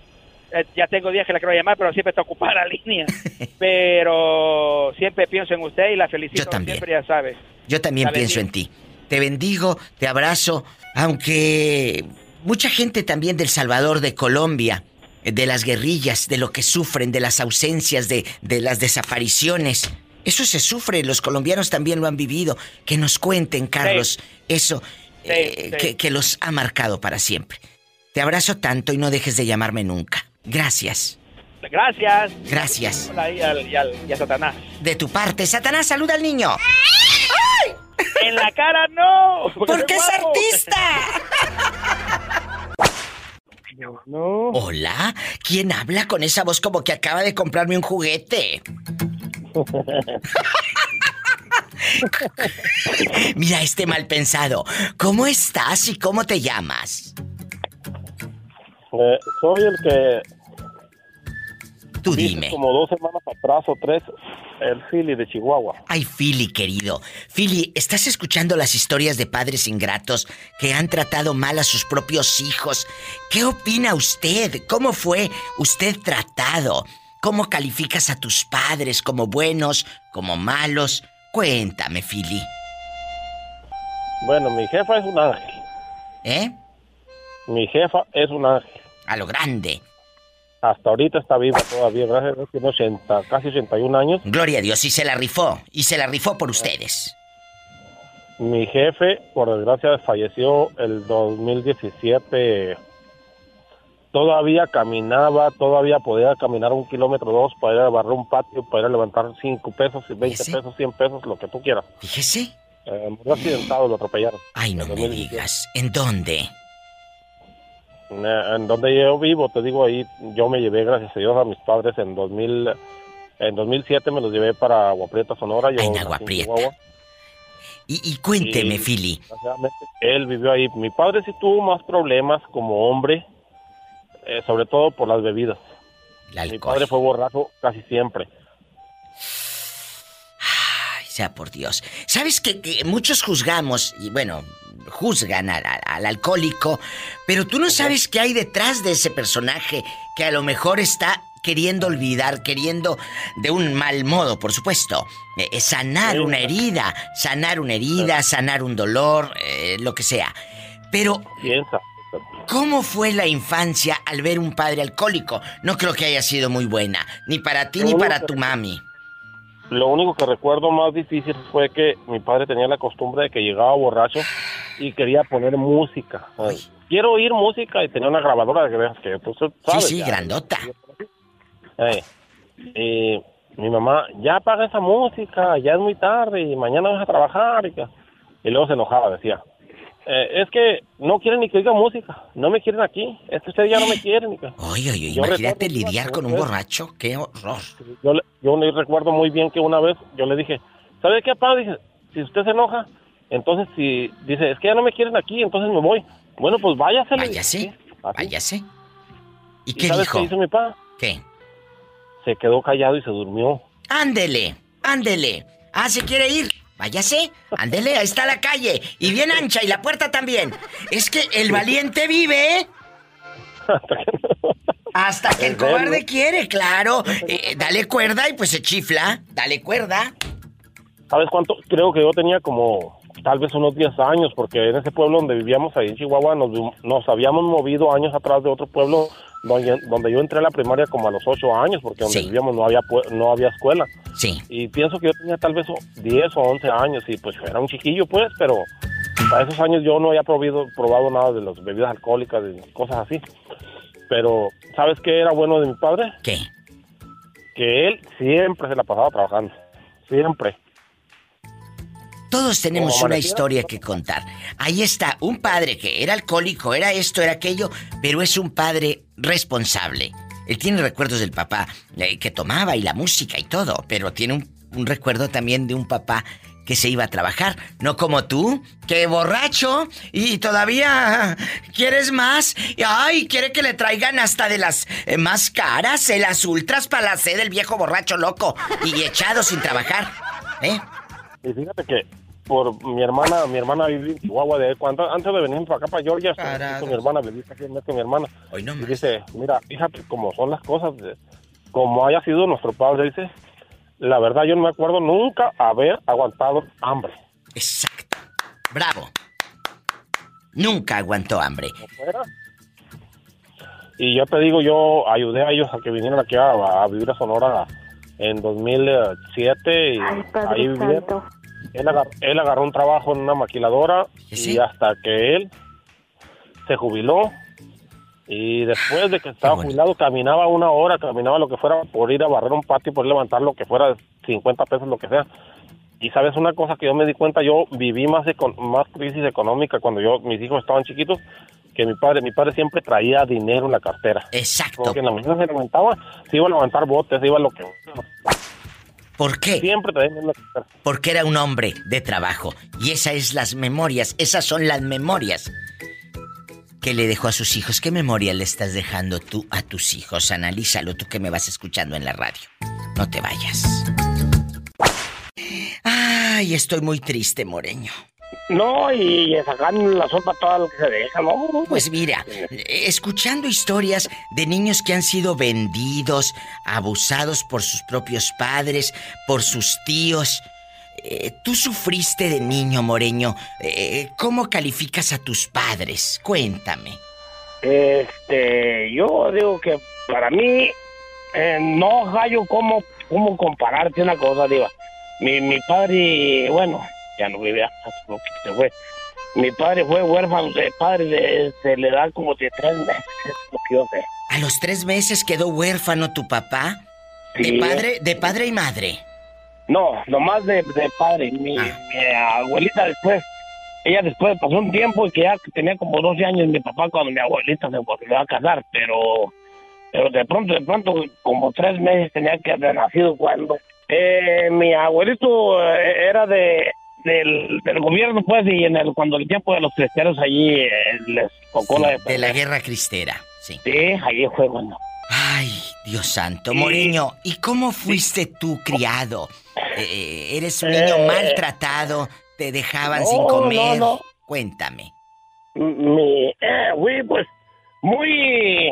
Eh, ya tengo días que la quiero llamar, pero siempre está ocupada la línea. pero siempre pienso en usted y la felicito. Yo también. Siempre, ya sabe. Yo también pienso en ti. Te bendigo, te abrazo, aunque mucha gente también del Salvador, de Colombia, de las guerrillas, de lo que sufren, de las ausencias, de, de las desapariciones. Eso se sufre, los colombianos también lo han vivido. Que nos cuenten, Carlos, eso eh, sí. Que, que los ha marcado para siempre. Te abrazo tanto y no dejes de llamarme nunca. Gracias. Gracias. Gracias. Hola, y, al- y al- y a Satanás. De tu parte, Satanás, saluda al niño. En la cara no. Porque es guapo. No. Hola, ¿quién habla con esa voz como que acaba de comprarme un juguete? Mira este mal pensado. ¿Cómo estás y cómo te llamas? Eh, soy el que Tú dime. como dos semanas atrás o tres, el Philly de Chihuahua. Ay, Philly, querido. Philly, ¿estás escuchando las historias de padres ingratos que han tratado mal a sus propios hijos? ¿Qué opina usted? ¿Cómo fue usted tratado? ¿Cómo calificas a tus padres como buenos, como malos? Cuéntame, Philly. Bueno, mi jefa es un ángel. ¿Eh? Mi jefa es un ángel. A lo grande. Hasta ahorita está viva todavía, gracias a Dios, tiene 80, casi 81 años. Gloria a Dios, y se la rifó. Y se la rifó por ustedes. Mi jefe, por desgracia, falleció el 2017. Todavía caminaba, todavía podía caminar un kilómetro dos para ir a barrer un patio, para ir a levantar 5 pesos, 20 pesos, 100 pesos, lo que tú quieras. Fíjese. Eh, murió accidentado, lo atropellaron. Ay, no me digas. ¿En dónde? En donde yo vivo, te digo ahí, yo me llevé, gracias a Dios, a mis padres en 2000, en 2007 me los llevé para Agua Prieta, Sonora. Yo en Agua Prieta. Y, y cuénteme, Y, desgraciadamente, Él vivió ahí. Mi padre sí tuvo más problemas como hombre, eh, sobre todo por las bebidas. Mi padre fue borracho casi siempre. Ay, sea por Dios. ¿Sabes que, que muchos juzgamos, y bueno, juzgan al, al- al alcohólico, pero tú no sabes qué hay detrás de ese personaje que a lo mejor está queriendo olvidar, queriendo de un mal modo, por supuesto, eh, eh, sanar una herida, sanar una herida, sanar un dolor, eh, lo que sea. Pero Piensa. ¿Cómo fue la infancia al ver un padre alcohólico? No creo que haya sido muy buena, ni para ti ni para tu mami. Lo único que recuerdo más difícil fue que mi padre tenía la costumbre de que llegaba borracho y quería poner música. Eh, Quiero oír música y tenía una grabadora que veas que tú sabes. sí, ya. grandota. Eh, y mi mamá, ya apaga esa música, ya es muy tarde y mañana vas a trabajar. Y, y luego se enojaba, decía. eh, es que no quieren ni que oiga música, no me quieren aquí, es que ustedes ya no me quieren. Que... Oye, oye, Yo imagínate recuerdo- lidiar con un ustedes- borracho. Qué horror. Yo, le- yo le recuerdo muy bien que una vez yo le dije, ¿sabe qué, papá? Dice, si usted se enoja, entonces si dice, es que ya no me quieren aquí, entonces me voy. Bueno, pues váyase. le dije. Váyase, váyase. ¿Y ¿Y qué sabes dijo? qué hizo mi papá? ¿Qué? Se quedó callado y se durmió. Ándele, ándele. Ah, ¿se quiere ir? Váyase, ándele, ahí está la calle. Y bien ancha, y la puerta también. Es que el valiente vive. Hasta que el cobarde quiere, claro. Eh, dale cuerda y pues se chifla. Dale cuerda. ¿Sabes cuánto? Creo que yo tenía como tal vez unos 10 años, porque en ese pueblo donde vivíamos ahí en Chihuahua nos, nos habíamos movido años atrás de otro pueblo donde, donde yo entré a la primaria como a los 8 años, porque donde Sí. vivíamos no había no había escuela. Sí. Y pienso que yo tenía tal vez o- 10 o 11 años y pues era un chiquillo pues, pero a esos años yo no había probado, probado nada de las bebidas alcohólicas, de cosas así. Pero, ¿sabes qué era bueno de mi padre? ¿Qué? Que él siempre se la pasaba trabajando. Siempre. Todos tenemos una historia que contar. Ahí está, un padre que era alcohólico, era esto, era aquello, pero es un padre responsable. Él tiene recuerdos del papá eh, que tomaba y la música y todo, pero tiene un, un recuerdo también de un papá que se iba a trabajar, no como tú, que borracho y todavía quieres más. Y, Ay, quiere que le traigan hasta de las eh, más caras, eh, las ultras para la sed del viejo borracho loco y echado sin trabajar. ¿Eh? Y fíjate que por mi hermana, mi hermana vive en Chihuahua de cuando antes de venir para acá para Georgia, Carados. con mi hermana, viví aquí un mes con mi hermana. Hoy no y dice, mira, fíjate cómo son las cosas, de- como haya sido nuestro padre, dice, la verdad yo no me acuerdo nunca haber aguantado hambre. Exacto. Bravo. Nunca aguantó hambre. Y yo te digo, yo ayudé a ellos a que vinieran aquí a, a vivir a Sonora en 2007 y ahí vivieron. Él agarró, él agarró un trabajo en una maquiladora y hasta que él se jubiló y después de que estaba jubilado caminaba una hora, caminaba lo que fuera por ir a barrer un patio, por levantar lo que fuera 50 pesos, lo que sea. Y sabes una cosa que yo me di cuenta, yo viví más econ- más crisis económica cuando yo mis hijos estaban chiquitos que mi padre. Mi padre siempre traía dinero en la cartera. Exacto. Porque en la mañana se levantaba, se iba a levantar botes, se iba a lo que... ¿Por qué? Siempre traía dinero en la. Porque era un hombre de trabajo. Y esas es las memorias, esas son las memorias que le dejó a sus hijos. ¿Qué memoria le estás dejando tú a tus hijos? Analízalo tú que me vas escuchando en la radio. No te vayas. Ay, estoy muy triste, Moreño. No, y sacan la sopa toda lo que se deja, ¿no? Pues mira, escuchando historias de niños que han sido vendidos, abusados por sus propios padres, por sus tíos. eh, Tú sufriste de niño, Moreño. Eh, ¿Cómo calificas a tus padres? Cuéntame. Este, yo digo que para mí eh, no hallo cómo, cómo compararte una cosa, digo. Mi, mi padre, bueno, ya no vive, hace poquito se fue. Mi padre fue huérfano de padre, de- se le da como de tres meses, es lo que yo sé. ¿A los tres meses quedó huérfano tu papá? ¿De Sí. padre, de padre y madre? No, nomás de, de padre. Mi, mi abuelita después, ella después pasó un tiempo y que ya tenía como 12 años mi papá cuando mi abuelita se volvió a casar, pero pero de pronto, de pronto, como tres meses tenía que haber nacido cuando eh, mi abuelito eh, era de del, del gobierno pues y en el cuando el tiempo de los cristianos allí eh, les tocó la De la guerra cristera, sí. Sí, allí fue cuando. Ay, Dios santo, Moreño, ¿y cómo fuiste tú criado? Eh, ¿Eres un niño Eh, maltratado? ¿Te dejaban no, sin comer? no, no. Cuéntame. mi eh, fui pues muy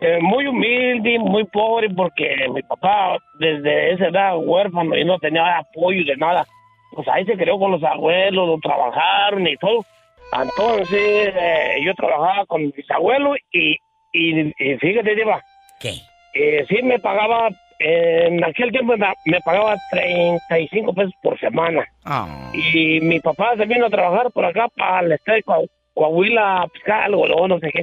eh, muy humilde, muy pobre porque mi papá desde esa edad huérfano y no tenía apoyo de nada. Pues ahí se creó con los abuelos, lo trabajaron y todo. Entonces eh, yo trabajaba con mis abuelos y, y, y fíjate, Diva. ¿Qué? Eh, sí me pagaba, eh, en aquel tiempo me, me pagaba 35 pesos por semana. Ah. Y mi papá se vino a trabajar por acá para el estado de Coa- Coahuila, pues, algo, luego no sé qué.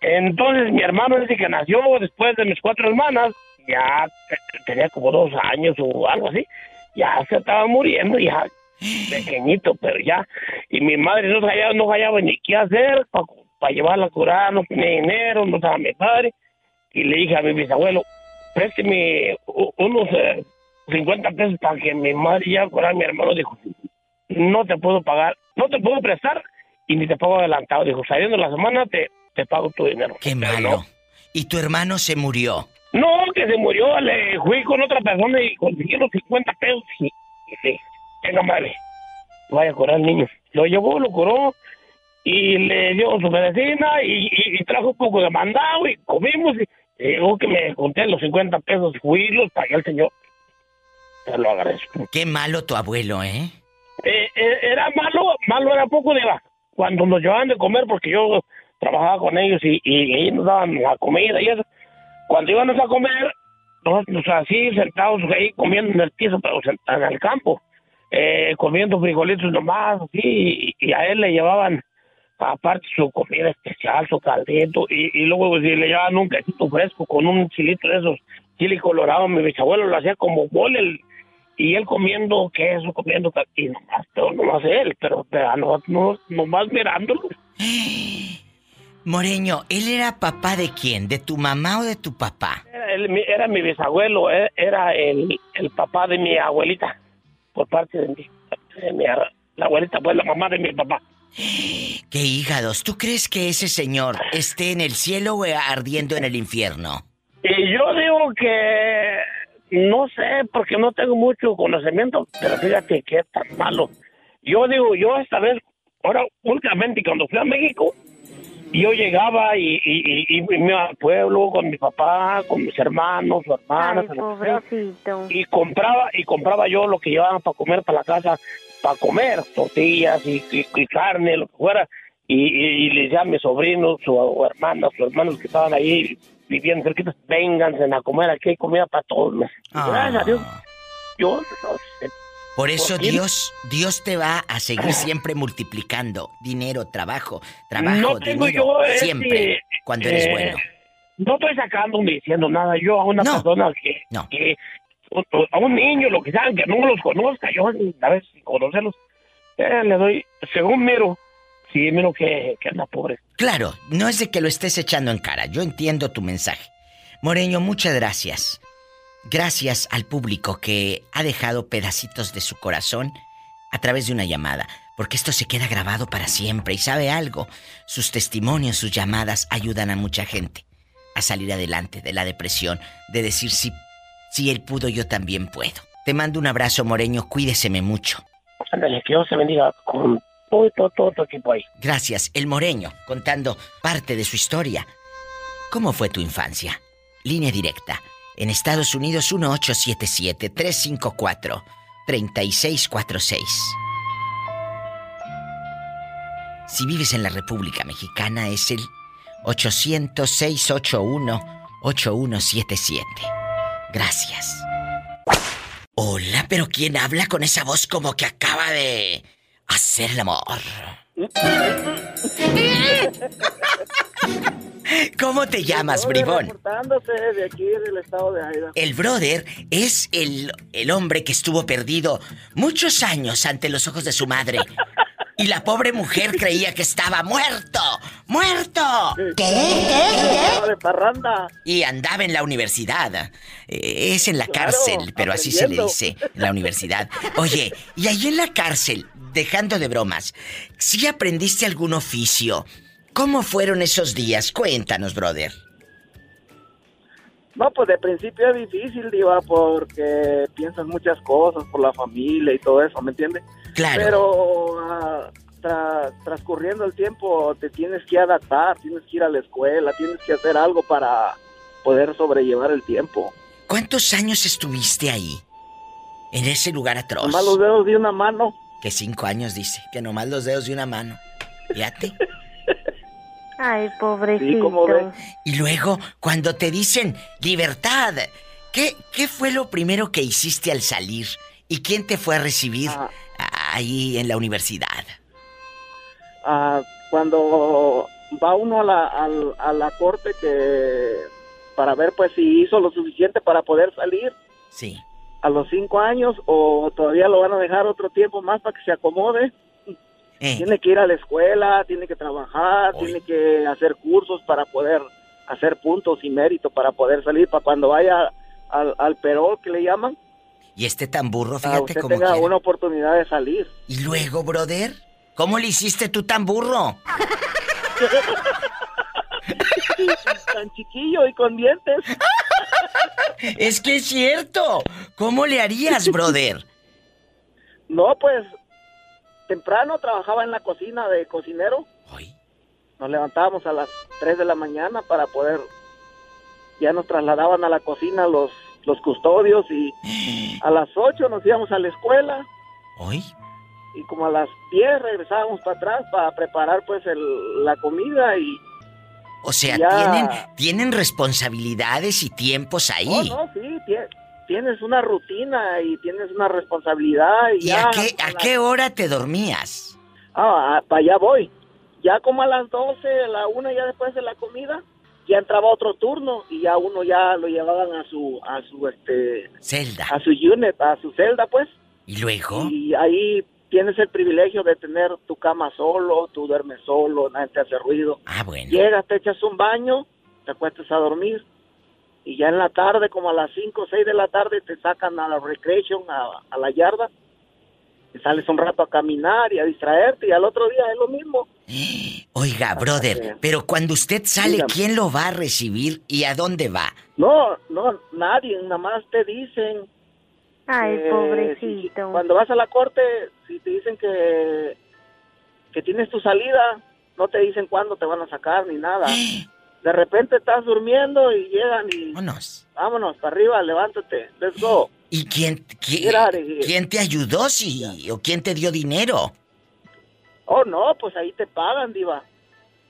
Entonces mi hermano dice que nació después de mis cuatro hermanas, ya te- tenía como dos años o algo así, ya se estaba muriendo ya pequeñito, pero ya. Y mi madre no hallaba, no hallaba ni qué hacer para llevarla a curar, no tenía dinero, no estaba mi padre. Y le dije a mi bisabuelo, présteme unos eh, 50 pesos para que mi madre ya a curar. Mi hermano dijo, no te puedo pagar, no te puedo prestar y ni te pago adelantado. Dijo, saliendo la semana te, te pago tu dinero. Qué malo. no. Y tu hermano se murió. No, que se murió, le fui con otra persona y conseguí los 50 pesos y, y sí, tenga madre, vaya a curar al niño. Lo llevó, lo curó y le dio su medicina y, y- y trajo un poco de mandado y comimos y, y luego que me conté los 50 pesos, fui y los pagué al señor. Te lo agradezco. Qué malo tu abuelo, ¿eh? Eh, eh, era malo, malo era poco de la, cuando nos llevaban de comer porque yo trabajaba con ellos y, y ellos nos daban la comida y eso. Cuando íbamos a comer, nosotros así sentados ahí comiendo en el piso, pero en el campo, eh, comiendo frijolitos nomás, así, y, y a él le llevaban aparte su comida especial, su caldito, y, y luego si le llevaban un quesito fresco con un chilito de esos, chile colorado, mi bisabuelo lo hacía como mole, y él comiendo queso, comiendo y nomás, pero nomás él, pero, pero no, no, nomás mirándolo. Moreño, ¿él era papá de quién? ¿De tu mamá o de tu papá? Era, él- mi- era mi bisabuelo, eh, era el, el papá de mi abuelita, por parte de mi, de mi ar- la abuelita, pues la mamá de mi papá. ¿Qué hígados? ¿Tú crees que ese señor esté en el cielo o ardiendo en el infierno? Y yo digo que no sé, porque no tengo mucho conocimiento, pero fíjate que es tan malo. Yo digo, yo esta vez, ahora últimamente cuando fui a México, yo llegaba y, y, y- y me iba al pueblo con mi papá, con mis hermanos, sea, pobrecito. y compraba y compraba yo lo que llevaban para comer para la casa, para comer tortillas y, y- y carne, lo que fuera, y, y, y le decía a mis sobrinos, su hermana, sus hermanos que estaban ahí viviendo cerquitas, vénganse a comer, aquí hay comida para todos. Ah. Gracias a Dios, yo no sé. Por eso. Dios, Dios te va a seguir siempre multiplicando dinero, trabajo, trabajo, no tengo dinero, yo este, siempre, cuando eres eh, bueno. No estoy sacando ni diciendo nada. Yo a una persona que, que- a un niño, lo que sea, que no los conozca, yo a veces sin conocerlos, eh, le doy, según miro, sí, miro que, que anda pobre. Claro, no es de que lo estés echando en cara, yo entiendo tu mensaje. Moreño, muchas gracias. Gracias al público que ha dejado pedacitos de su corazón a través de una llamada, porque esto se queda grabado para siempre y sabe algo, sus testimonios, sus llamadas ayudan a mucha gente a salir adelante de la depresión, de decir si, si él pudo, yo también puedo. Te mando un abrazo, Moreño, cuídeseme mucho. Ándale, que Dios se bendiga con todo, todo, todo tu equipo ahí. Gracias, el Moreño, contando parte de su historia. ¿Cómo fue tu infancia? Línea directa. En Estados Unidos 1877-354-3646. Si vives en la República Mexicana es el 800-681-8177. Gracias. Hola, pero ¿quién habla con esa voz como que acaba de hacer el amor? ¿Cómo te llamas, bribón? Reportándose de aquí del estado de Idaho. El brother es el, el hombre que estuvo perdido muchos años ante los ojos de su madre. Y la pobre mujer creía que estaba muerto. ¡Muerto! de parranda. Y andaba en la universidad. Eh, Es en la Claro, cárcel, pero así se le dice, en la universidad. Oye, y ahí en la cárcel, dejando de bromas, ¿sí aprendiste algún oficio? ¿Cómo fueron esos días? Cuéntanos, brother. No, pues de principio es difícil, Diva, porque piensas muchas cosas por la familia y todo eso, ¿me entiendes? Claro. Pero ah, tra- transcurriendo el tiempo te tienes que adaptar, tienes que ir a la escuela, tienes que hacer algo para poder sobrellevar el tiempo. ¿Cuántos años estuviste ahí? En ese lugar atroz. Nomás los dedos de una mano. Que cinco años dice, que nomás los dedos de una mano. Fíjate. Ay, pobrecito. Y luego, cuando te dicen libertad, ¿qué, ¿qué fue lo primero que hiciste al salir? ¿Y quién te fue a recibir Ah. ahí en la universidad? Ah, cuando va uno a la, a la corte que para ver pues si hizo lo suficiente para poder salir Sí. A los cinco años o todavía lo van a dejar otro tiempo más para que se acomode. Eh. Tiene que ir a la escuela, tiene que trabajar, tiene que hacer cursos para poder hacer puntos y mérito para poder salir para cuando vaya al, al perol que le llaman, Y este tan burro, a fíjate usted cómo tenga quiere. una oportunidad de salir. Y luego, brother, ¿cómo le hiciste tú tan burro? Tan chiquillo y con dientes. Es que es cierto. ¿Cómo le harías, brother? No, pues temprano trabajaba en la cocina de cocinero. Nos levantábamos a las 3 de la mañana para poder... Ya nos trasladaban a la cocina los, los custodios y a las 8 nos íbamos a la escuela. ¿Hoy? Y como a las 10 regresábamos para atrás para preparar pues el- la comida y... O sea, Ya. tienen, tienen responsabilidades y tiempos ahí. Oh, no, sí, tienes una rutina y tienes una responsabilidad y, ¿Y ya... a qué, a qué hora te dormías? Ah, para allá voy. Ya como a las 12, a la una ya después de la comida, ya entraba otro turno y ya uno ya lo llevaban a su, a su, este, Celda. a su unit, a su celda, pues. ¿Y luego? Y ahí tienes el privilegio de tener tu cama solo, tú duermes solo, nadie te hace ruido. Ah, bueno. Llegas, te echas un baño, te acuestas a dormir. Y ya en la tarde, como a las 5 o 6 de la tarde, te sacan a la recreation, a, a la yarda. Y sales un rato a caminar y a distraerte. Y al otro día es lo mismo. Oiga, brother, pero cuando usted sale, Dígame. ¿quién lo va a recibir y a dónde va? No, no, nadie, nada más te dicen. Ay, pobrecito. si- cuando vas a la corte, si te dicen que, que tienes tu salida, no te dicen cuándo te van a sacar ni nada. De repente estás durmiendo y llegan y. Vámonos. Vámonos, para arriba, levántate, let's go. ¿Y quién, qui- Get out of here. quién te ayudó si, o quién te dio dinero? Oh, no, pues ahí te pagan, Diva.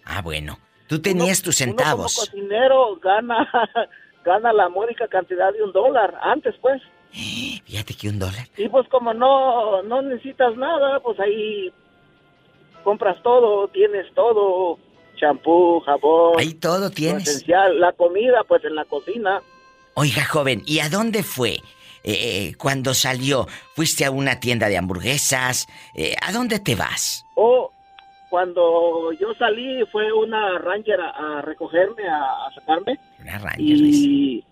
Ah, bueno. Tú tenías tus Uno como centavos. cocinero gana, gana la módica cantidad de un dólar. Antes, pues. Fíjate que un dólar. Y pues como no, no necesitas nada, pues ahí compras todo, tienes todo, champú, jabón. Ahí todo lo tienes. esencial, la comida pues en la cocina. Oiga, joven, ¿y a dónde fue? Eh, cuando salió, ¿fuiste a una tienda de hamburguesas? Eh, ¿A dónde te vas? O cuando yo salí fue una ranger a, a recogerme, a, a sacarme. Una ranger. Y,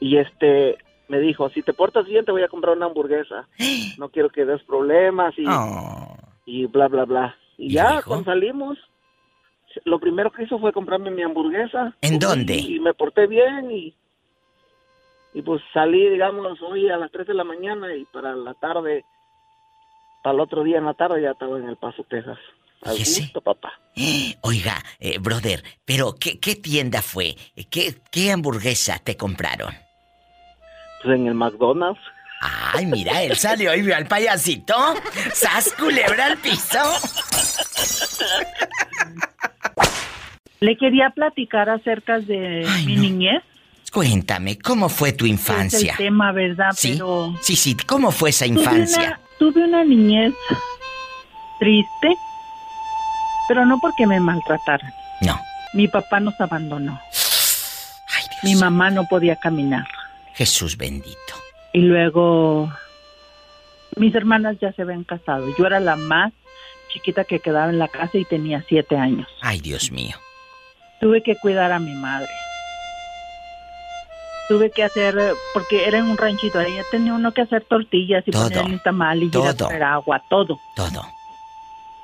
y este me dijo, si te portas bien te voy a comprar una hamburguesa. No quiero que des problemas y, Oh. y bla, bla, bla. Y, ya cuando salimos, lo primero que hizo fue comprarme mi hamburguesa. ¿En dónde? Y, me porté bien y, y pues salí, digamos, hoy a las 3 de la mañana y para la tarde, para el otro día en la tarde ya estaba en El Paso, Texas. A gusto, papá. Oiga, eh, brother, pero ¿qué, qué tienda fue? ¿Qué, ¿Qué hamburguesa te compraron? Pues en el McDonald's. Ay, mira, él salió y vio al payasito. ¡Sas culebra al piso! Le quería platicar acerca de mi niñez. Cuéntame, ¿cómo fue tu Es infancia? el tema, ¿verdad? ¿Sí? Pero Sí, sí, ¿cómo fue esa tuve infancia? una, tuve una niñez triste, pero no porque me maltrataran. No. Mi papá nos abandonó. Mi mamá no podía caminar. Jesús bendito. Y luego mis hermanas ya se habían casado. Yo era la más chiquita que quedaba en la casa y tenía siete años. Ay, Dios mío. Tuve que cuidar a mi madre. Tuve que hacer, porque era en un ranchito, ahí tenía uno que hacer tortillas y Todo. poner un tamal y ir a Todo. traer agua, todo. Todo.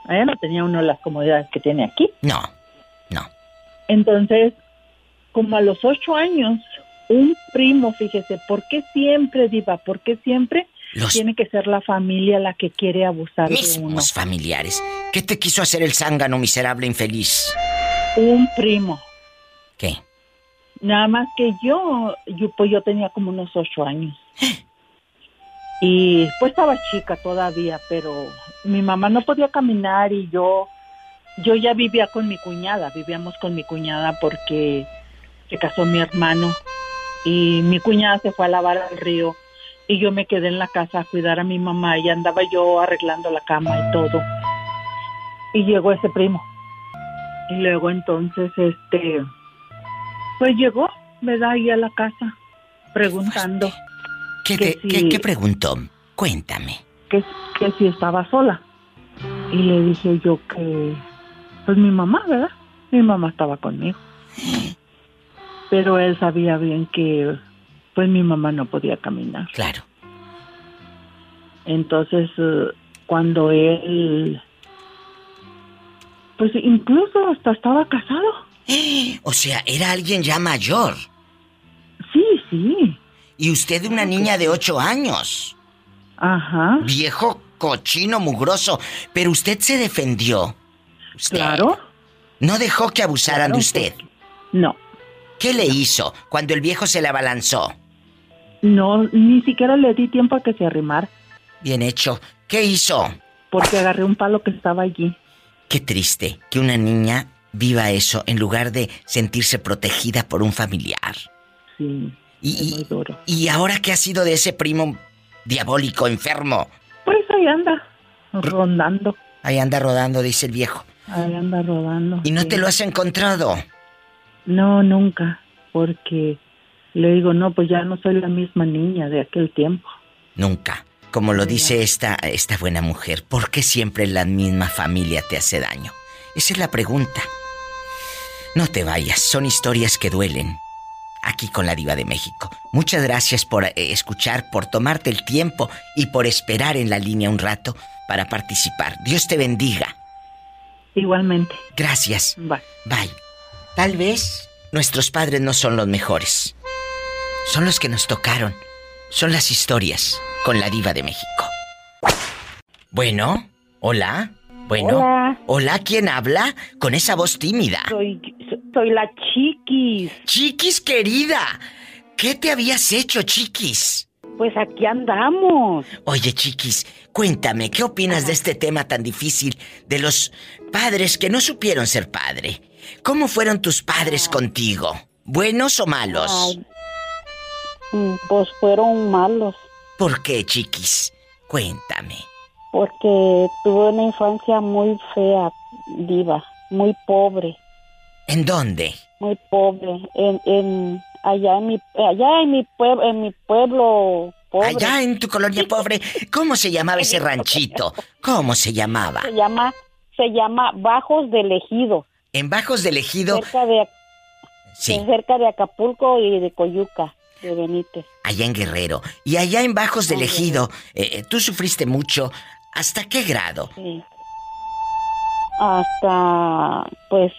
Allá no tenía uno las comodidades que tiene aquí. No, Entonces, como a los ocho años, un primo, fíjese, ¿por qué siempre, Diva? ¿Por qué siempre Los- tiene que ser la familia la que quiere abusar de uno? Mismos familiares. ¿Qué te quiso hacer el zángano miserable infeliz? Un primo. ¿Qué? Nada más que yo, yo pues yo tenía como unos ocho años. Y pues estaba chica todavía, pero mi mamá no podía caminar y yo, yo ya vivía con mi cuñada, vivíamos con mi cuñada porque se casó mi hermano y mi cuñada se fue a lavar al río y yo me quedé en la casa a cuidar a mi mamá y andaba yo arreglando la cama y todo. Y llegó ese primo. Y luego entonces, este, pues llegó, me da ahí a la casa, preguntando. ¿Qué, que te- si- qué- qué preguntó? Cuéntame. que, que si estaba sola. Y le dije yo que, pues mi mamá, ¿verdad? Mi mamá estaba conmigo. Pero él sabía bien que, pues mi mamá no podía caminar. Claro. Entonces, eh, cuando él, pues incluso hasta estaba casado. O sea, era alguien ya mayor. Sí, sí. Y usted una niña de ocho años. Ajá. Viejo cochino mugroso. Pero usted se defendió. Usted. Claro. No dejó que abusaran Claro, de usted. No. ¿Qué le hizo cuando el viejo se le abalanzó? No, ni siquiera le di tiempo a que se arrimara, Bien hecho. ¿Qué hizo? porque agarré un palo que estaba allí. Qué triste que una niña viva eso en lugar de sentirse protegida por un familiar. Sí. Y, y ahora qué ha sido de ese primo diabólico enfermo? Pues ahí anda, rondando. Ahí anda rodando, dice el viejo. Ahí anda rodando. ¿Y no sí. te lo has encontrado? No, nunca, porque le digo, no, pues ya no soy la misma niña de aquel tiempo. Nunca. Como lo dice esta, esta buena mujer, ¿por qué siempre la misma familia te hace daño? Esa es la pregunta. No te vayas, son historias que duelen. Aquí con la diva de México. Muchas gracias por eh, escuchar, por tomarte el tiempo y por esperar en la línea un rato para participar. Dios te bendiga. Igualmente. Gracias. Bye. Bye. Tal vez nuestros padres no son los mejores. Son los que nos tocaron. Son las historias con la diva de México. Bueno, hola. Bueno, Hola. hola, ¿quién habla? Con esa voz tímida. Soy, soy la Chiquis. Chiquis querida, ¿qué te habías hecho, Chiquis? Pues aquí andamos. Oye, Chiquis, cuéntame, ¿qué opinas de este tema tan difícil de los padres que no supieron ser padre? ¿Cómo fueron tus padres contigo? ¿Buenos o malos? Ay, pues fueron malos. ¿Por qué, Chiquis? Cuéntame. Porque tuve una infancia muy fea, diva, muy pobre, ¿En dónde? muy pobre. En, en allá en mi allá en mi pueblo, en mi pueblo pobre. Allá en tu colonia pobre, ¿cómo se llamaba ese ranchito? ¿Cómo se llamaba? Se llama se llama Bajos del Ejido, En Bajos del Ejido, cerca de sí, cerca de Acapulco y de Coyuca, de Benítez. allá en Guerrero. Y allá en Bajos del Ejido, eh, eh, tú sufriste mucho. ¿Hasta qué grado? Sí. Hasta, pues,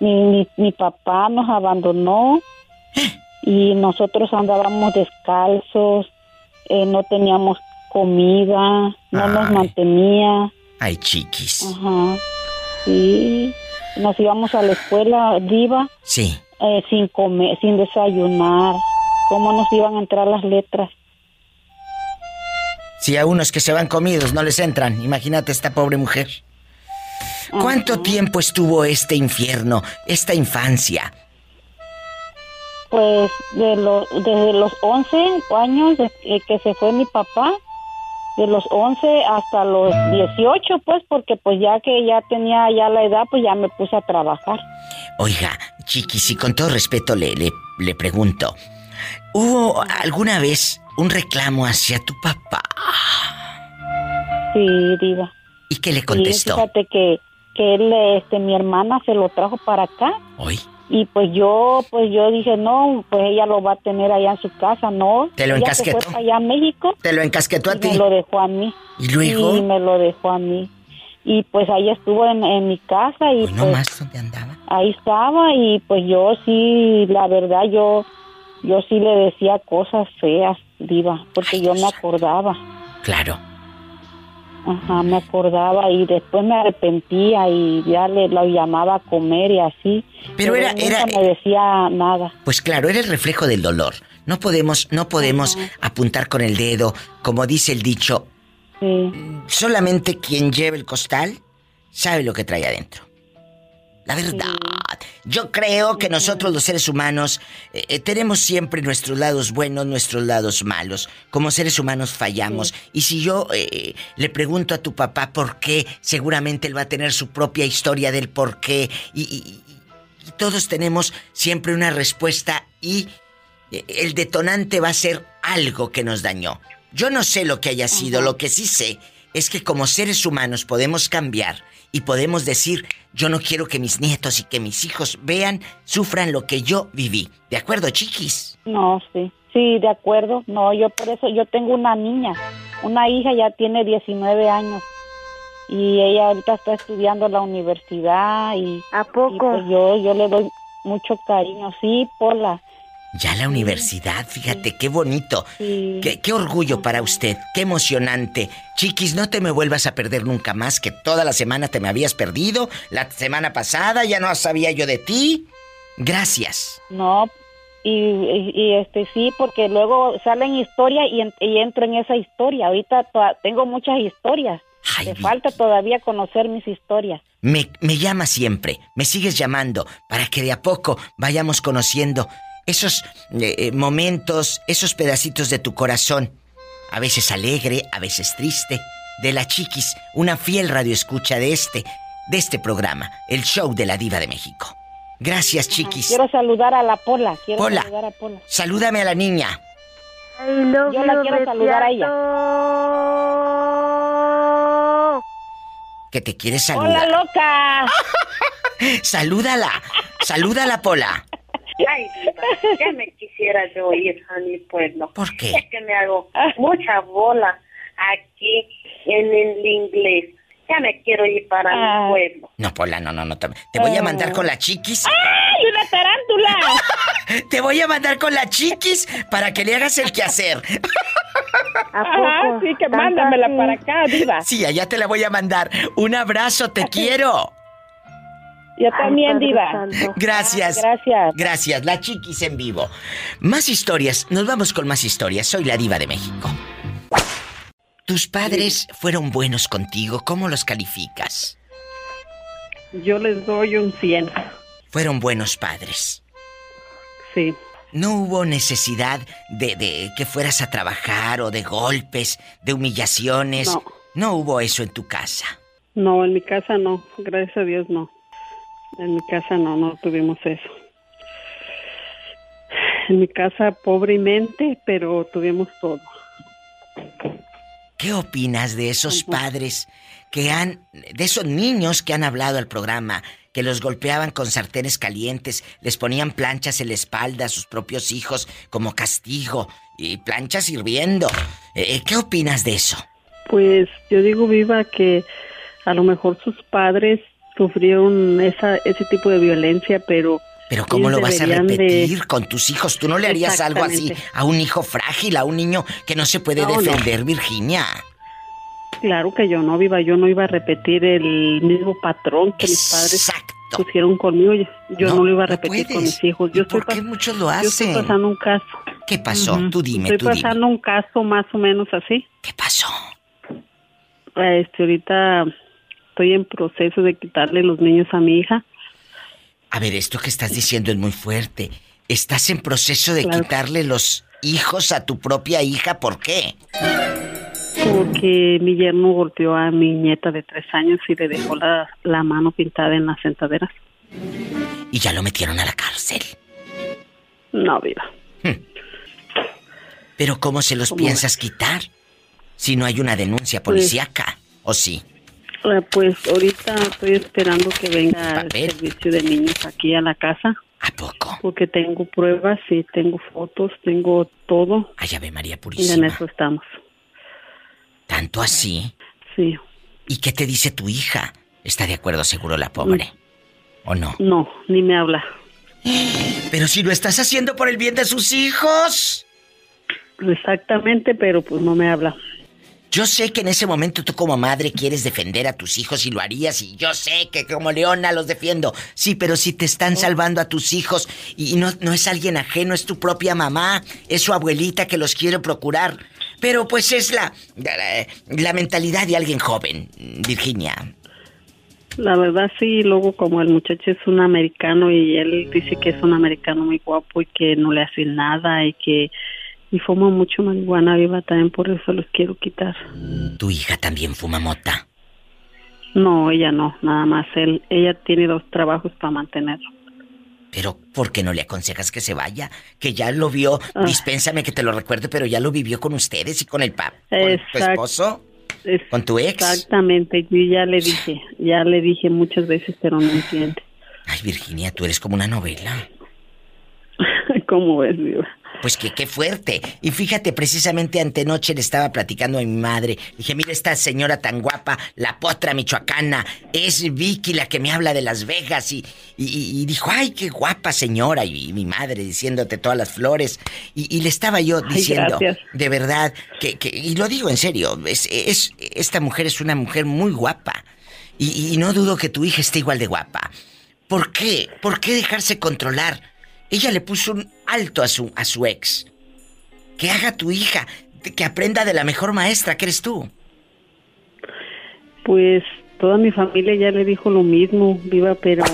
mi, mi, mi papá nos abandonó y nosotros andábamos descalzos, eh, no teníamos comida, no nos mantenía. Ay, chiquis. Ajá. Sí. Nos íbamos a la escuela diva Sí. eh, sin comer, sin desayunar. ¿Cómo nos iban a entrar las letras? Si a unos que se van comidos no les entran, imagínate esta pobre mujer. ¿Cuánto tiempo estuvo este infierno, esta infancia? Pues de lo, desde los 11 años de- que se fue mi papá, de los 11 hasta los 18, pues porque pues ya que ya tenía ya la edad, pues ya me puse a trabajar. Oiga, chiquis, y con todo respeto le, le, le pregunto, ¿hubo alguna vez un reclamo hacia tu papá? Sí, diva. ¿Y qué le contestó? fíjate que, que él, este, mi hermana se lo trajo para acá. Hoy. Y pues yo, pues yo dije, no, pues ella lo va a tener allá en su casa, ¿no? ¿Te lo ella se encasquetó? fue para allá a México. ¿Te lo encasquetó a y ti? me lo dejó a mí. ¿Y luego? Y me lo dejó a mí. Y pues ahí estuvo en, en mi casa y Hoy no pues más, ¿dónde andaba? ahí estaba y pues yo sí, la verdad yo, yo sí le decía cosas feas, diva, porque yo me acordaba. Claro. Ajá, me acordaba y después me arrepentía y ya le lo llamaba a comer y así. Pero era- nunca era- me decía nada. Pues claro, era el reflejo del dolor. No podemos, no podemos apuntar con el dedo, como dice el dicho. Solamente quien lleva el costal sabe lo que trae adentro. La verdad. Yo creo que nosotros los seres humanos eh, eh, tenemos siempre nuestros lados buenos, nuestros lados malos. Como seres humanos fallamos. Y si yo eh, le pregunto a tu papá por qué, seguramente él va a tener su propia historia del por qué. Y, y- y- y todos tenemos siempre una respuesta y el detonante va a ser algo que nos dañó. Yo no sé lo que haya sido, lo que sí sé es que como seres humanos podemos cambiar y podemos decir, yo no quiero que mis nietos y que mis hijos vean, sufran lo que yo viví. ¿De acuerdo, chiquis? No, sí. Sí, de acuerdo. No, yo por eso, yo tengo una niña, una hija ya tiene 19 años y ella ahorita está estudiando en la universidad y... ¿A poco? pues yo, yo le doy mucho cariño, sí, Pola. Ya la universidad, fíjate, qué bonito. Sí. Qué, qué orgullo para usted, qué emocionante. Chiquis, no te me vuelvas a perder nunca más, que toda la semana te me habías perdido. La semana pasada ya no sabía yo de ti. Gracias. No, y, y- y, este sí, porque luego salen historias y, en- y entro en esa historia. Ahorita tengo muchas historias. Me falta todavía conocer mis historias. Me, me llama siempre, me sigues llamando para que de a poco vayamos conociendo esos eh, eh, momentos, esos pedacitos de tu corazón. A veces alegre, a veces triste. De la chiquis, una fiel radioescucha de este, de este programa, el show de la diva de México. Gracias, chiquis. Quiero saludar a la Pola. Quiero Pola. saludar a Pola. Salúdame a la niña. Yo la quiero saludar a ella. Que te quiere ¡Hola, saludar. loca! Salúdala. Salúdala, Pola. Ay, diva, ya me quisiera yo ir a mi pueblo. ¿Por qué? Es que me hago mucha bola aquí en el inglés. Ya me quiero ir para Ah. mi pueblo. No, Pola, no, no, no. Te, te voy a mandar con la chiquis. ¡Ay, una tarántula! Te voy a mandar con la chiquis para que le hagas el quehacer. Ajá, sí, que mándamela para acá, diva. Sí, allá te la voy a mandar. Un abrazo, te quiero. Yo también, diva. Gracias. Gracias. Gracias, la chiquis en vivo. Más historias, nos vamos con más historias. Soy la diva de México. Tus padres fueron buenos contigo, ¿cómo los calificas? Yo les doy un 100. Fueron buenos padres. Sí. No hubo necesidad de, de que fueras a trabajar o de golpes, de humillaciones. No. No hubo eso en tu casa. No, en mi casa no. Gracias a Dios no. En mi casa no, no tuvimos eso. En mi casa pobremente, pero tuvimos todo. ¿Qué opinas de esos padres que han, de esos niños que han hablado al programa, que los golpeaban con sartenes calientes, les ponían planchas en la espalda a sus propios hijos como castigo y planchas hirviendo? Eh, ¿Qué opinas de eso? Pues yo digo, Viva, que a lo mejor sus padres sufrieron esa, ese tipo de violencia, pero... Pero ¿cómo lo vas a de- repetir con tus hijos? ¿Tú no le harías algo así a un hijo frágil, a un niño que no se puede No, no. defender, Virginia? Claro que yo no, Viva, yo no iba a repetir el mismo patrón que mis padres pusieron conmigo. Yo, no, lo iba a repetir con mis hijos. Yo estoy, pas- muchos lo yo estoy hacen? pasando un caso. ¿Qué pasó? Ujú. Tú dime, Estoy tú dime. pasando un caso más o menos así. ¿Qué pasó? Este, ahorita estoy en proceso de quitarle los niños a mi hija. A ver, esto que estás diciendo es muy fuerte. Estás en proceso de Claro. quitarle los hijos a tu propia hija, ¿por qué? Porque mi yerno golpeó a mi nieta de tres años y le dejó la, la mano pintada en las sentaderas. Y ya lo metieron a la cárcel. No, viva. Pero ¿cómo se los ¿Cómo piensas quitar? Si no hay una denuncia policíaca, ¿o sí? Eh, Pues ahorita estoy esperando que venga el servicio de niños aquí a la casa. ¿A poco? Porque tengo pruebas y tengo fotos, tengo todo. Ay, Ave María Y en Purísima. eso estamos. ¿Tanto así? Sí. ¿Y qué te dice tu hija? ¿Está de acuerdo seguro la pobre? ¿O no? No, ni me habla. Pero si lo estás haciendo por el bien de sus hijos. Exactamente, pero pues no me habla. Yo sé que en ese momento tú como madre quieres defender a tus hijos y lo harías y yo sé que como leona los defiendo. Sí, pero si te están salvando a tus hijos y no, no es alguien ajeno, es tu propia mamá, es su abuelita que los quiere procurar. Pero pues es la, la, la mentalidad de alguien joven, Virginia. La verdad sí, luego como el muchacho es un americano y él dice que es un americano muy guapo y que no le hace nada y que y fuma mucho marihuana viva también por eso los quiero quitar. Tu hija también fuma mota. No, ella no, nada más él. Ella tiene dos trabajos para mantenerlo. Pero, ¿por qué no le aconsejas que se vaya? Que ya lo vio, Ah. dispénsame que te lo recuerde, pero ya lo vivió con ustedes y con el pap. ¿Con tu esposo? ¿Con tu ex? Exactamente, yo ya le dije, ya le dije muchas veces, pero no entiende. Ay, Virginia, tú eres como una novela. ¿Cómo ves, Diva? Pues que qué fuerte. Y fíjate, precisamente antenoche le estaba platicando a mi madre. Dije, mira esta señora tan guapa, la potra michoacana. Es Vicky la que me habla de Las Vegas. Y, y- y dijo, ay, qué guapa señora. Y, mi madre diciéndote todas las flores. Y, le estaba yo diciendo, de verdad, que, que- y lo digo en serio, es, es- esta mujer es una mujer muy guapa. Y, y no dudo que tu hija esté igual de guapa. ¿Por qué? ¿Por qué dejarse controlar? Ella le puso un alto a su, a su ex. Que haga tu hija, que aprenda de la mejor maestra que eres tú. Pues toda mi familia ya le dijo lo mismo, Viva, pero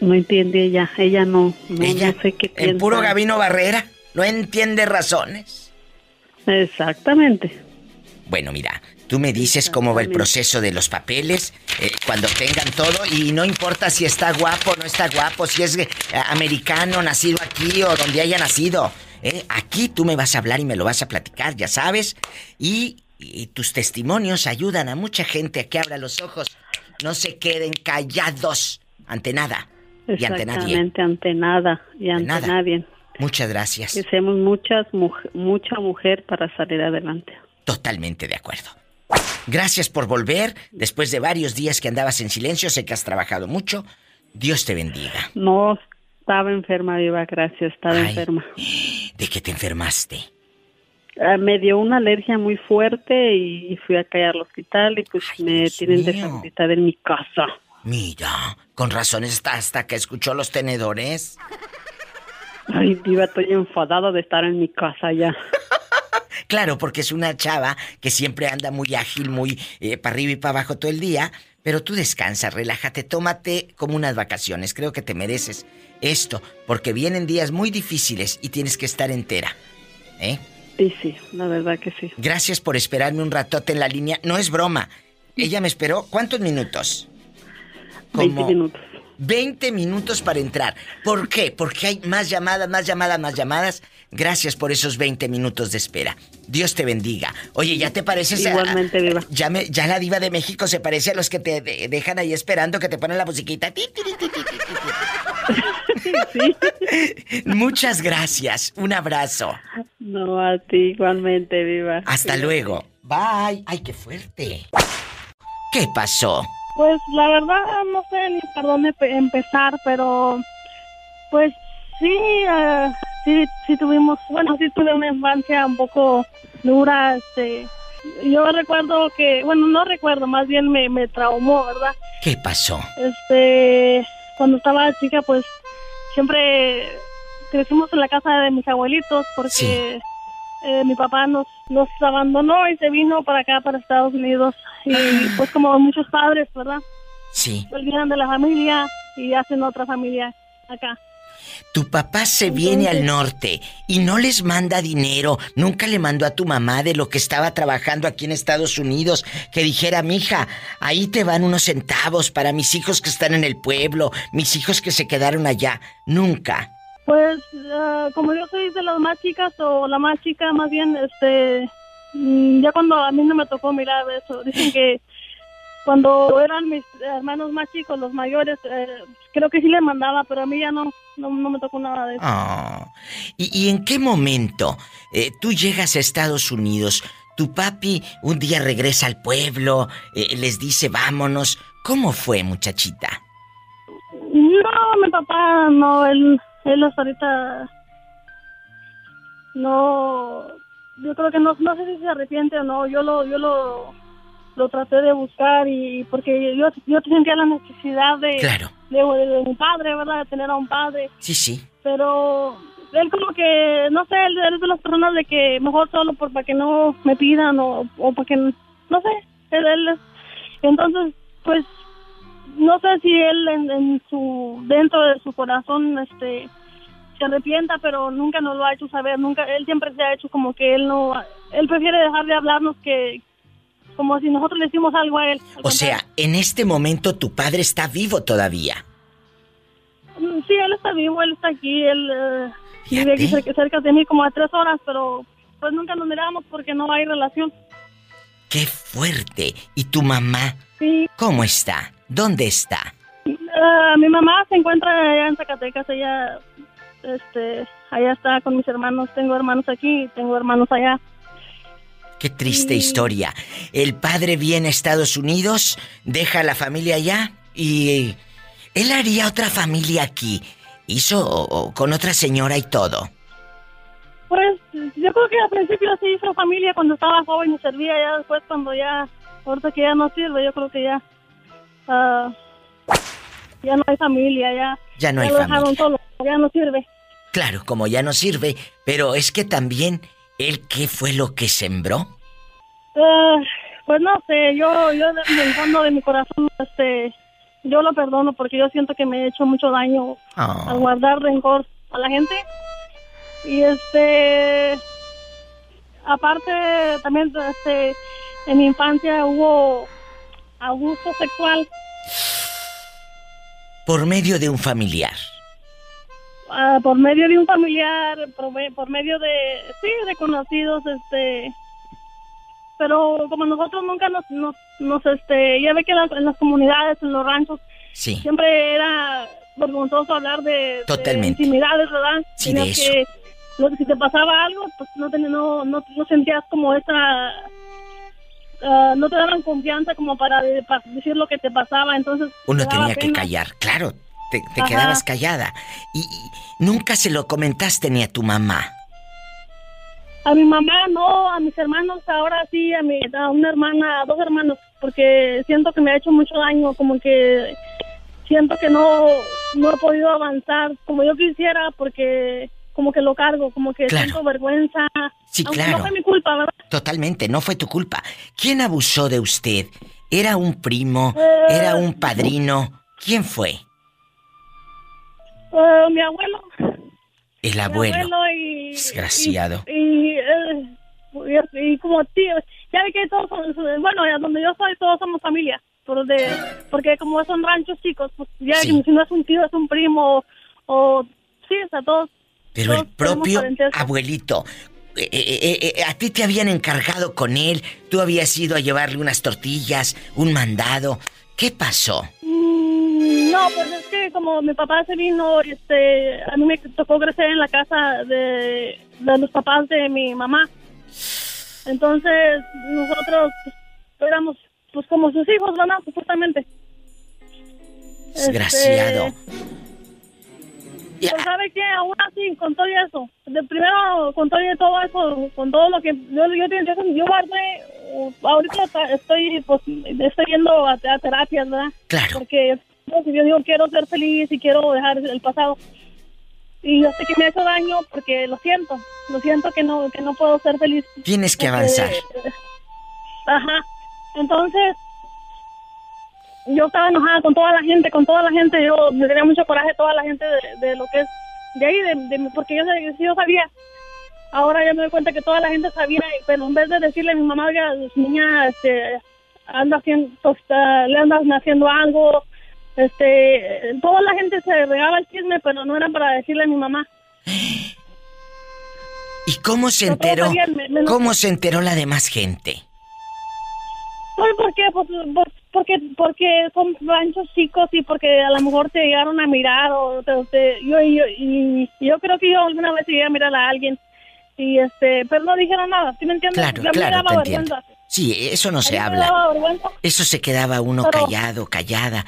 no entiende ella, ella no, no, Ella, no sé qué En piensa. puro Gabino Barrera, no entiende razones. Exactamente. Bueno, mira, tú me dices cómo va el proceso de los papeles, eh, cuando tengan todo, y no importa si está guapo o no está guapo, si es eh, americano, nacido aquí o donde haya nacido. ¿eh? Aquí tú me vas a hablar y me lo vas a platicar, ya sabes. Y, y tus testimonios ayudan a mucha gente a que abra los ojos. No se queden callados ante nada y ante nadie. Exactamente, ante nada y ante nada. nadie. Muchas gracias. Que seamos muchas mucha mujer para salir adelante. Totalmente de acuerdo. Gracias por volver. Después de varios días que andabas en silencio, sé que has trabajado mucho. Dios te bendiga. No estaba enferma, Viva, gracias, estaba Ay. enferma. ¿De qué te enfermaste? Ah, me dio una alergia muy fuerte y fui a caer al hospital y pues me tienen deshabilitada en mi casa. Mira, con razón está hasta que escuchó los tenedores. Ay, Diva, estoy enfadada de estar en mi casa ya. Claro, porque es una chava que siempre anda muy ágil, muy para arriba y para abajo todo el día. Pero tú descansa, relájate, tómate como unas vacaciones. Creo que te mereces esto, porque vienen días muy difíciles y tienes que estar entera. ¿Eh? Sí, sí, la verdad que sí. Gracias por esperarme un ratote en la línea. No es broma. Ella me esperó. ¿Cuántos minutos? 20 minutos. 20 minutos para entrar. ¿Por qué? Porque hay más llamadas, más llamadas, más llamadas. Gracias por esos 20 minutos de espera. Dios te bendiga. Oye, ¿ya te pareces a- Igualmente, a- Viva. Ya, me- ya la diva de México se parece a los que te de- dejan ahí esperando que te ponen la musiquita. Muchas gracias. Un abrazo. No, a ti igualmente, Viva. Hasta luego. Bye. Ay, qué fuerte. ¿Qué pasó? Pues la verdad no sé ni por dónde pe- empezar, pero pues sí, eh, sí, sí tuvimos, bueno, sí tuve una infancia un poco dura, este, yo recuerdo que, bueno, no recuerdo, más bien me, me traumó, ¿verdad? ¿Qué pasó? Este, cuando estaba chica, pues siempre crecimos en la casa de mis abuelitos porque eh, mi papá nos, nos abandonó y se vino para acá, para Estados Unidos. Y pues como muchos padres, ¿verdad? Sí. Se olvidan de la familia y hacen otra familia acá. Tu papá se viene al norte y no les manda dinero. Nunca le mandó a tu mamá de lo que estaba trabajando aquí en Estados Unidos que dijera, mija, ahí te van unos centavos para mis hijos que están en el pueblo, mis hijos que se quedaron allá. Nunca. Pues ah, como yo soy de las más chicas o la más chica, más bien, este, mm, ya cuando a mí no me tocó mirar eso, dicen que cuando eran mis hermanos más chicos, los mayores, eh, creo que sí le mandaba, pero a mí ya no, no, no me tocó nada de eso. Ah. ¿Y, y en qué momento eh, tú llegas a Estados Unidos? Tu papi un día regresa al pueblo, eh, les dice vámonos. ¿Cómo fue, muchachita? No, mi papá, no, él, él hasta ahorita, no, yo creo que no, no sé si se arrepiente o no, yo lo, yo lo, lo traté de buscar y porque yo, yo sentía la necesidad de, Claro. de, de- de mi padre, ¿verdad? De tener a un padre, Sí, sí. pero él como que, no sé, él, él es de las personas de que mejor solo por para que no me pidan o, o para que, no sé, él, él es- entonces, pues, no sé si él en, en su, dentro de su corazón, este, se arrepienta, pero nunca nos lo ha hecho saber, nunca, él siempre se ha hecho como que él no, él prefiere dejar de hablarnos que, como si nosotros le hicimos algo a él. O sea, en este momento tu padre está vivo todavía. Mm, Sí, él está vivo, él está aquí, él eh, vive aquí cerca, cerca de mí como a tres horas, pero pues nunca nos miramos porque no hay relación. ¡Qué fuerte! ¿Y tu mamá? Sí. ¿Cómo está? ¿Dónde está? Ah, mi mamá se encuentra allá en Zacatecas, ella, este, allá está con mis hermanos, tengo hermanos aquí, tengo hermanos allá. Qué triste historia. El padre viene a Estados Unidos, deja a la familia allá y él haría otra familia aquí. Hizo o- o con otra señora y todo. Pues yo creo que al principio sí hizo familia cuando estaba joven y servía, ya después cuando ya, ahorita que ya no sirve, yo creo que ya, ah, ya no hay familia, ya. Ya no hay lo dejaron familia. solo, ya no sirve. Claro, como ya no sirve, pero es que también él qué fue lo que sembró. Ah, pues no sé, yo, yo desde el fondo de mi corazón, este, yo lo perdono porque yo siento que me he hecho mucho daño Ah. al guardar rencor a la gente. Y este, aparte también, este, en mi infancia hubo abuso sexual Por medio de un familiar. ah, por medio de un familiar, por, me- por medio de, sí, de conocidos, este, pero como nosotros nunca nos, nos, nos, este, ya ve que las- en las comunidades, en los ranchos, Sí. siempre era vergonzoso hablar de, de Totalmente. intimidades, ¿verdad? Sí, de eso. que, si te pasaba algo, pues no, ten- no, no, no sentías como esa... ah, no te daban confianza como para, de- para decir lo que te pasaba, entonces... Uno te tenía que callar, claro. Te, te quedabas callada. Y, y nunca se lo comentaste ni a tu mamá. A mi mamá no, a mis hermanos ahora sí, a, mi, a una hermana, a dos hermanos, porque siento que me ha hecho mucho daño, como que siento que no, no he podido avanzar como yo quisiera, porque como que lo cargo, como que Claro. siento vergüenza. Sí, aunque claro. No fue mi culpa, ¿verdad? Totalmente, no fue tu culpa. ¿Quién abusó de usted? ¿Era un primo? Eh. ¿Era un padrino? ¿Quién fue? Eh, mi abuelo. El mi abuelo. y, Desgraciado. Y, y, eh, y- como tío, ya ve que todos son, bueno, donde yo soy todos somos familia, de, porque como son ranchos chicos, pues ya Sí. si no es un tío es un primo o sí, o sea, todos. Pero el propio abuelito. eh, eh, eh, a ti te habían encargado con él, tú habías ido a llevarle unas tortillas, un mandado. ¿Qué pasó? Mm, No, pues es que como mi papá se vino, este, a mí me tocó crecer en la casa de, de los papás de mi mamá. Entonces nosotros pues, éramos pues como sus hijos, ¿verdad? Supuestamente. Desgraciado. Pero sabe que aún así, con todo eso, de primero con todo, todo eso, con todo lo que yo, yo, yo, yo guardé, ahorita ta- estoy, pues, estoy yendo a, a terapias, ¿verdad? Claro. Porque pues, yo digo, quiero ser feliz y quiero dejar el pasado. Y yo sé que me ha hecho daño porque lo siento, lo siento que no, que no puedo ser feliz. Tienes que Porque- avanzar. Ajá. Entonces, yo estaba enojada con toda la gente, con toda la gente. Yo me tenía mucho coraje toda la gente de, de lo que es de ahí, de, de- porque yo, sabía. Ahora ya me doy cuenta que toda la gente sabía, pero en vez de decirle a mi mamá, oiga, niña, este, anda haciendo, pues, le andas haciendo algo, este, toda la gente se regaba el chisme, pero no era para decirle a mi mamá. ¿Y cómo se enteró? sabían, me- me- ¿Cómo se enteró la demás gente? Pues porque, pues, porque, porque son ranchos chicos y porque a lo mejor te llegaron a mirar o te, te- yo, yo, y, yo creo que yo alguna vez llegué a mirar a alguien y este, pero no dijeron nada, ¿sí me entiendes? Claro, Yo claro, te entiendo. Sí, eso no se habla. Eso se quedaba uno Pero- callado, callada,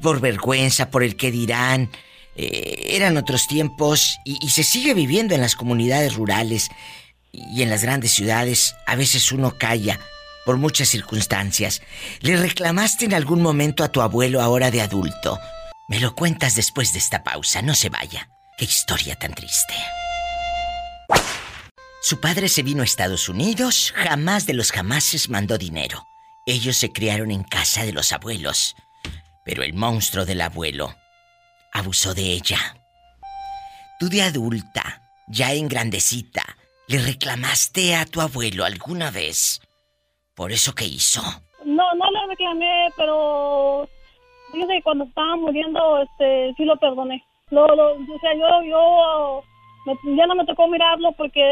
por vergüenza, por el que dirán. Eh, eran otros tiempos y, y se sigue viviendo en las comunidades rurales y en las grandes ciudades. A veces uno calla por muchas circunstancias. ¿Le reclamaste en algún momento a tu abuelo ahora de adulto? Me lo cuentas después de esta pausa, no se vaya. Qué historia tan triste. Su padre se vino a Estados Unidos, jamás de los jamases mandó dinero. Ellos se criaron en casa de los abuelos, pero el monstruo del abuelo abusó de ella. Tú de adulta, ya en grandecita, ¿le reclamaste a tu abuelo alguna vez por eso que hizo? No, no le reclamé, pero fíjese que cuando estaba muriendo, este, sí lo perdoné. lo, lo, o sea, yo, yo, me- ya no me tocó mirarlo porque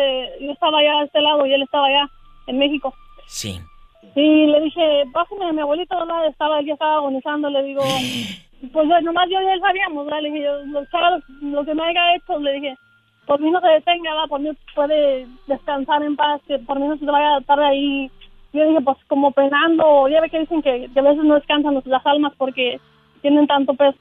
yo estaba allá de este lado y él estaba allá en México. Sí. Y le dije, pásame a mi abuelito, ¿verdad? Estaba, él ya estaba agonizando, le digo, pues nomás yo y él sabíamos, ¿verdad? Le dije, yo, lo, que me haya hecho, le dije, por mí no se detenga, ¿verdad? Por mí puede descansar en paz, que por mí no se vaya a estar ahí. Yo dije, pues como penando, ya ve que dicen que, que a veces no descansan las almas porque tienen tanto peso.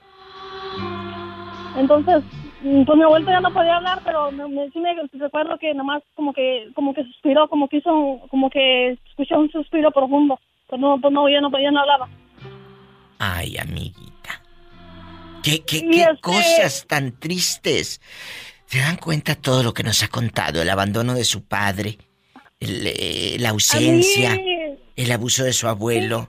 Entonces, mm, pues mi abuelito ya no podía hablar, pero me, me- sí me recuerdo que nomás como que como que suspiró, como que hizo, como que escuchó un suspiro profundo. Pues no, pues no, ya no, ya no hablaba. Ay, amiguita. ¿Qué, qué, este- cosas tan tristes? ¿Se dan cuenta todo lo que nos ha contado? El abandono de su padre, el, eh, la ausencia, el abuso de su abuelo.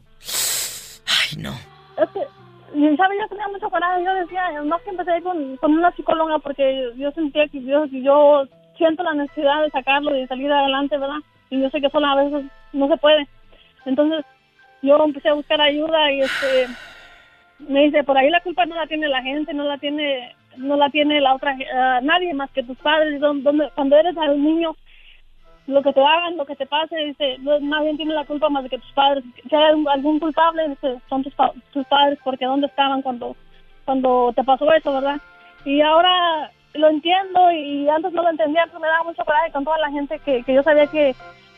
Ay, no. ¿sabes? Yo tenía mucho coraje. Yo decía, más que empecé con, con una psicóloga porque yo sentía que yo, que yo siento la necesidad de sacarlo y de salir adelante, ¿verdad? Y yo sé que solo a veces no se puede. Entonces, yo empecé a buscar ayuda y este me dice, por ahí la culpa no la tiene la gente, no la tiene no la tiene la otra eh, nadie más que tus padres. Don- donde- cuando eres un niño, lo que te hagan, lo que te pase, dice, nadie tiene la culpa más de que tus padres. Si hay algún- culpable, dice, son tus, tus padres, porque ¿dónde estaban cuando, cuando te pasó eso, verdad? Y ahora lo entiendo y antes no lo entendía, entonces me daba mucho coraje con toda la gente que, que yo sabía que,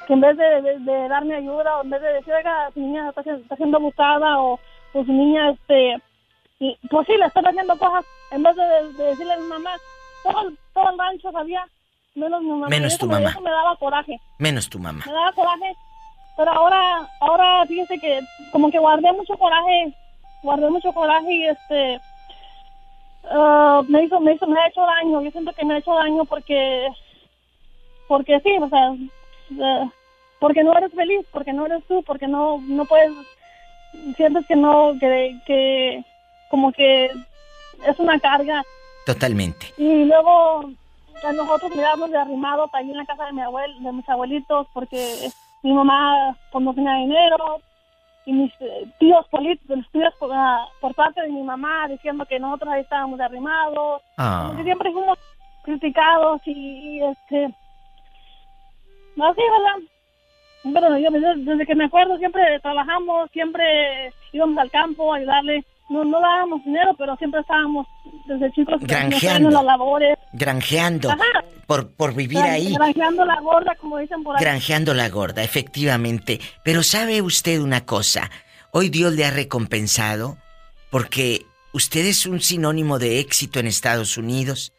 que en vez de, de- darme ayuda, o en vez de decir, oiga, su niña está, está siendo abusada, o, o su niña, este, y, pues sí, le están haciendo cosas, en vez de, de decirle a mi mamá, todo, todo el rancho sabía, menos mi mamá. Menos tu me- mamá. Me daba coraje Menos tu mamá. me daba coraje, pero ahora, ahora fíjese que como que guardé mucho coraje, guardé mucho coraje y este, ah, me hizo, me hizo, me ha hecho daño, yo siento que me ha hecho daño porque, porque sí, o sea, eh, porque no eres feliz, porque no eres tú, porque no, no puedes, sientes que no, que, que, como que es una carga Totalmente. y luego a nosotros miramos de arrimados ahí en la casa de mi abuel, de mis abuelitos, porque mi mamá pues, no tenía dinero y mis eh, tíos políticos, los tíos por, ah, por parte de mi mamá diciendo que nosotros ahí estábamos de arrimados, Ah. Siempre fuimos criticados y, y, este, así, ¿verdad? Pero yo desde, desde que me acuerdo siempre trabajamos, siempre íbamos al campo a ayudarle. No, no dábamos dinero, pero siempre estábamos desde chicos Granjeando. las labores. Granjeando. Ajá. Por, por vivir Gran- ahí. Granjeando la gorda, como dicen por ahí. Granjeando la gorda, efectivamente. Pero sabe usted una cosa, hoy Dios le ha recompensado porque usted es un sinónimo de éxito en Estados Unidos,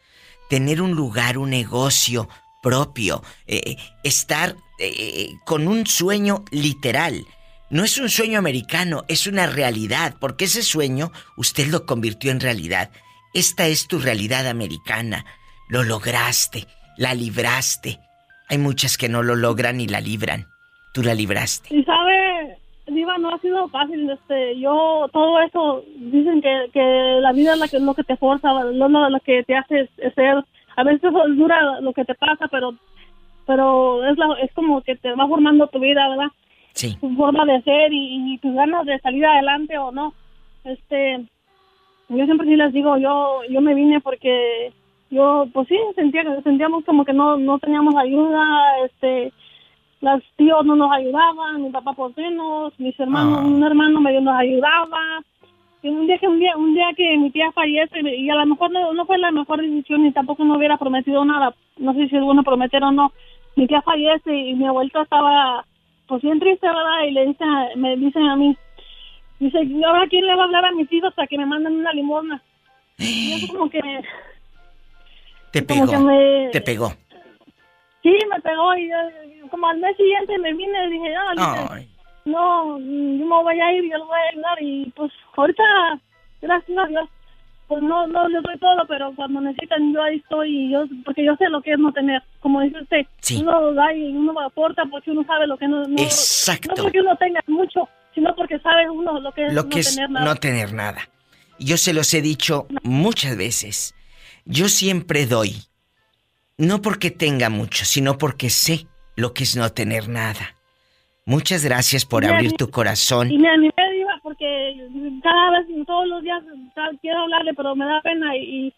tener un lugar, un negocio propio, eh, estar eh, con un sueño literal. No es un sueño americano, es una realidad, porque ese sueño usted lo convirtió en realidad. Esta es tu realidad americana. Lo lograste, la libraste. Hay muchas que no lo logran y la libran. Tú la libraste. Y sabe, Diva, no ha sido fácil. Este, yo, todo eso, dicen que, que la vida es lo que te forza, lo, lo, que te hace ser. A veces es dura lo que te pasa, pero pero es, la, es como que te va formando tu vida, ¿verdad? Sí. Tu forma de ser y, y tus ganas de salir adelante o no. Este, yo siempre sí les digo, yo yo me vine porque yo, pues sí, sentía, sentíamos como que no, no teníamos ayuda, este, los tíos no nos ayudaban, mi papá por menos, mis hermanos, Ah. un hermano medio nos ayudaba. Y un día que un día, un día que mi tía fallece y a lo mejor no, no fue la mejor decisión y tampoco no hubiera prometido nada, no sé si es bueno prometer o no. Mi tía fallece y mi abuelita estaba pues bien triste, ¿verdad? Y le dice, me dicen a mí, dice, ¿y ahora quién le va a hablar a mis hijos para que me manden una limosna? Y eso como que, Te como pegó. que me, Te pegó. Sí, me pegó y yo, como al mes siguiente me vine y dije, no, Ay. no, mm, yo me voy a ir, yo lo voy a ayudar y pues ahorita, gracias a Dios, pues no, no les doy todo, pero cuando necesitan yo ahí estoy y yo, porque yo sé lo que es no tener, como dice usted, Sí. uno da y uno aporta porque uno sabe lo que no, no Exacto. no porque uno tenga mucho, sino porque sabe uno lo que es Lo no es tener nada. no tener nada. Yo se los he dicho muchas veces. Yo siempre doy. No porque tenga mucho, sino porque sé lo que es no tener nada. Muchas gracias por me abrir tu corazón. Y me animé, porque cada vez, todos los días quiero hablarle, pero me da pena y,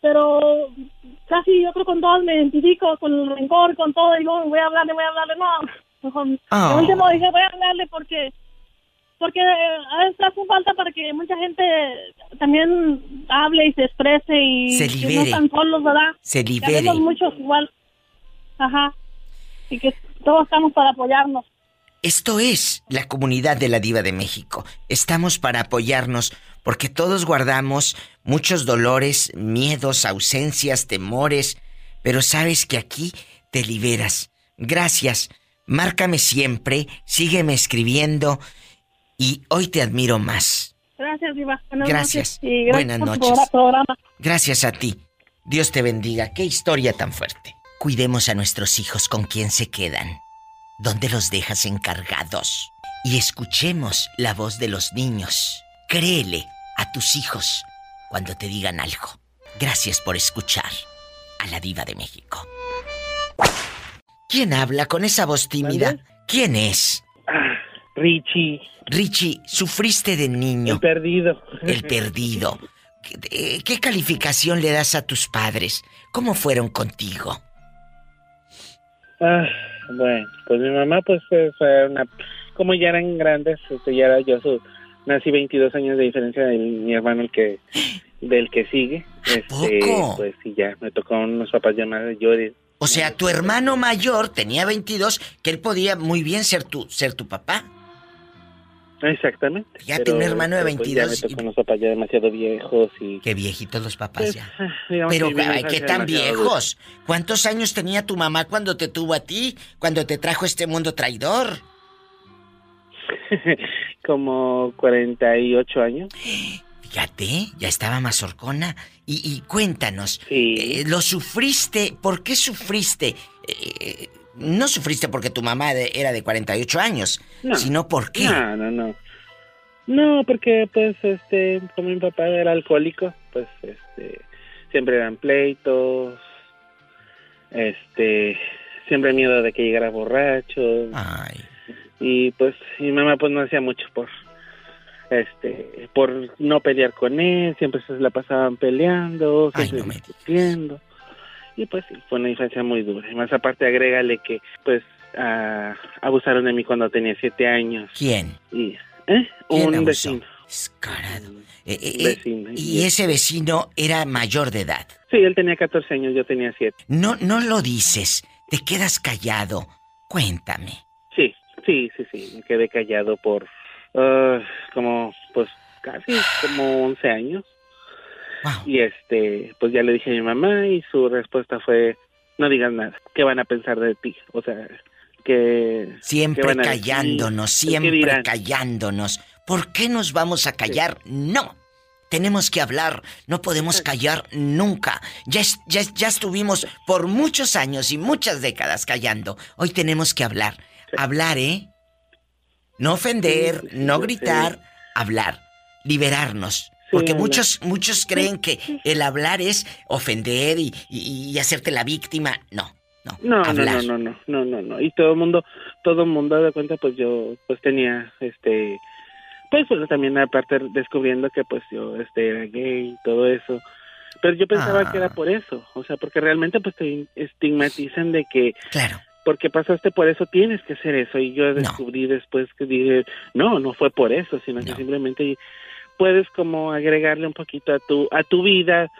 pero casi yo creo con todos me identifico, con el rencor, con todo, digo, voy a hablarle, voy a hablarle, no, Oh. último dije, voy a hablarle porque, porque eh, a veces hace falta para que mucha gente también hable y se exprese y Se que no están solos, ¿verdad? Se libere. muchos igual, ajá, y que todos estamos para apoyarnos. Esto es la comunidad de la Diva de México. Estamos para apoyarnos porque todos guardamos muchos dolores, miedos, ausencias, temores, pero sabes que aquí te liberas. Gracias. Márcame siempre, sígueme escribiendo y hoy te admiro más. Gracias, Diva. Buenas Gracias. noches. Y gracias Buenas por tu noches. programa. Gracias a ti. Dios te bendiga. Qué historia tan fuerte. Cuidemos a nuestros hijos con quien se quedan. ¿Dónde los dejas encargados? Y escuchemos la voz de los niños. Créele a tus hijos cuando te digan algo. Gracias por escuchar a la diva de México. ¿Quién habla con esa voz tímida? ¿Quién es? Richie. Richie, sufriste de niño. El perdido. El perdido. ¿Qué, qué calificación le das a tus padres? ¿Cómo fueron contigo? Ah, bueno, pues mi mamá pues fue, una... Como ya eran grandes, este, ya era yo su... Nací 22 años de diferencia de mi hermano el que del que sigue. Este, poco? pues sí, ya me tocó unos papás ya mayores. O sea, tu hermano mayor tenía 22, que él podía muy bien ser tu, ser tu papá. Exactamente. Fíjate, Pero, un hermano de pues, pues, ya 22 me tocó unos papás ya demasiado viejos y... Qué viejitos los papás Pues, ya. ah, Pero, que vivimos ay, ¿qué tan viejos? ¿Cuántos años tenía tu mamá cuando te tuvo a ti? Cuando te trajo este mundo traidor. Como 48 años. Fíjate, ya estaba mazorcona. Y, y cuéntanos, eh, ¿lo sufriste? ¿Por qué sufriste? Eh, no sufriste porque tu mamá de- era de 48 años, No. sino por qué. No, no, no. No, porque pues este, como mi papá era alcohólico, pues este, siempre eran pleitos, este, siempre miedo de que llegara borracho. Y pues mi mamá pues no hacía mucho por, este, por no pelear con él, siempre se la pasaban peleando, siempre discutiendo. Y pues sí, fue una infancia muy dura. Y más aparte agrégale que pues ah, abusaron de mí cuando tenía siete años. ¿Quién? Y, ¿eh? ¿Quién Un abusó? vecino. Eh, eh, eh, Vecino. y ese vecino era mayor de edad. Sí, él tenía 14 años, yo tenía 7. No, no lo dices, te quedas callado. Cuéntame. Sí, sí, sí, sí, me quedé callado por ah, como, pues, casi como 11 años. Y este, pues ya le dije a mi mamá y su respuesta fue, no digas nada, ¿qué van a pensar de ti? O sea, que... Siempre callándonos, ¿Qué siempre callándonos. ¿Por qué nos vamos a callar? No. Tenemos que hablar, no podemos callar nunca. Ya, ya, ya estuvimos por muchos años y muchas décadas callando. Hoy tenemos que hablar. Hablar, ¿eh? No ofender, no gritar, hablar, liberarnos. Porque muchos, muchos creen que el hablar es ofender y, y- y hacerte la víctima. No, no. No, no, hablar. no, no, no, no, no, no. Y todo el mundo, todo el mundo de cuenta, pues yo, pues tenía, este, pues, pues también aparte descubriendo que pues yo, este, era gay y todo eso. Pero yo pensaba Ah. que era por eso, o sea, porque realmente pues te estigmatizan de que Claro. porque pasaste por eso tienes que hacer eso y yo descubrí después que dije, no, no fue por eso, sino que simplemente puedes como agregarle un poquito a tu a tu vida,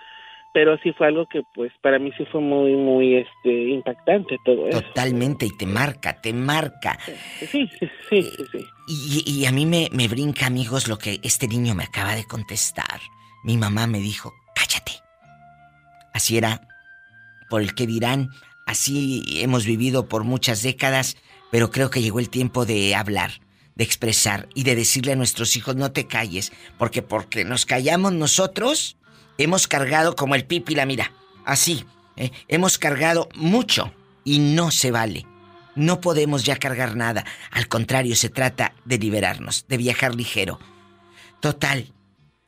pero sí fue algo que pues para mí sí fue muy muy este impactante todo eso. Totalmente, y te marca, te marca. Sí, sí, sí, sí, sí. Y, y a mí me, me brinca, amigos, lo que este niño me acaba de contestar. Mi mamá me dijo, cállate. Así era, por el que dirán, así hemos vivido por muchas décadas, pero creo que llegó el tiempo de hablar, de expresar y de decirle a nuestros hijos, no te calles, porque porque nos callamos nosotros, hemos cargado como el pípila, mira, así, ¿eh? hemos cargado mucho y no se vale. No podemos ya cargar nada. Al contrario, se trata de liberarnos, de viajar ligero. Total,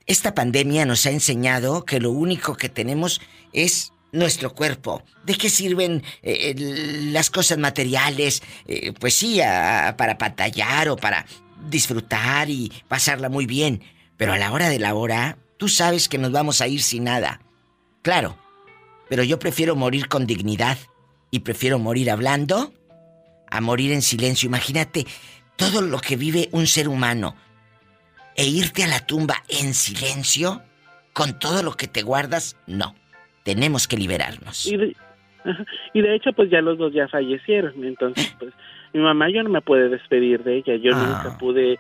esta pandemia nos ha enseñado que lo único que tenemos es nuestro cuerpo. ¿De qué sirven eh, el- las cosas materiales? Eh, pues sí, para pantallar o para disfrutar y pasarla muy bien. Pero a la hora de la hora, tú sabes que nos vamos a ir sin nada. Claro, Pero yo prefiero morir con dignidad y prefiero morir hablando a morir en silencio. Imagínate todo lo que vive un ser humano e irte a la tumba en silencio con todo lo que te guardas. No, tenemos que liberarnos. Y de, ajá, y de hecho, pues ya los dos ya fallecieron. Entonces, pues mi mamá yo no me pude despedir de ella. Yo Ah. nunca pude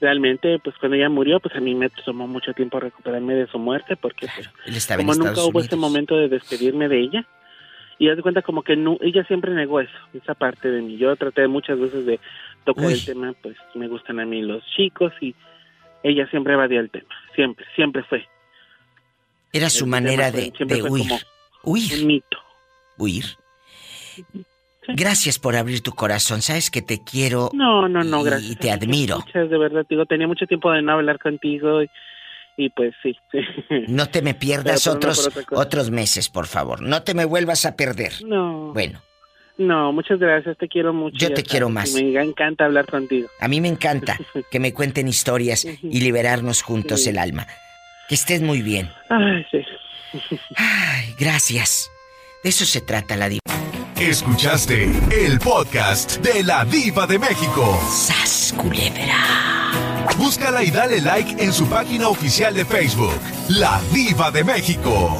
realmente, pues cuando ella murió, pues a mí me tomó mucho tiempo recuperarme de su muerte porque pues como nunca Estados hubo ese momento de despedirme de ella. Y haz de cuenta como que no, ella siempre negó eso, esa parte de mí. Yo traté muchas veces de tocar Uy. el tema, pues me gustan a mí los chicos y ella siempre evadía el tema, siempre, siempre fue. Era su manera fue- de, de huir. Huir. Un mito. Huir. Gracias por abrir tu corazón. Sabes que te quiero No, no, no, y gracias. te admiro. Muchas, de verdad, digo, tenía mucho tiempo de no hablar contigo y, y pues sí. No te me pierdas otros otros meses, por favor. No te me vuelvas a perder. No. Bueno, No, muchas gracias, te quiero mucho. Yo te sabes, quiero más. y Me encanta hablar contigo. a mí me encanta que me cuenten historias y liberarnos juntos Sí. el alma. Que estés muy bien. Ay, sí. Ay, gracias. De eso se trata la diva. Escuchaste el podcast de la Diva de México. ¡Sas, culebra! Búscala y dale like en su página oficial de Facebook, La Diva de México.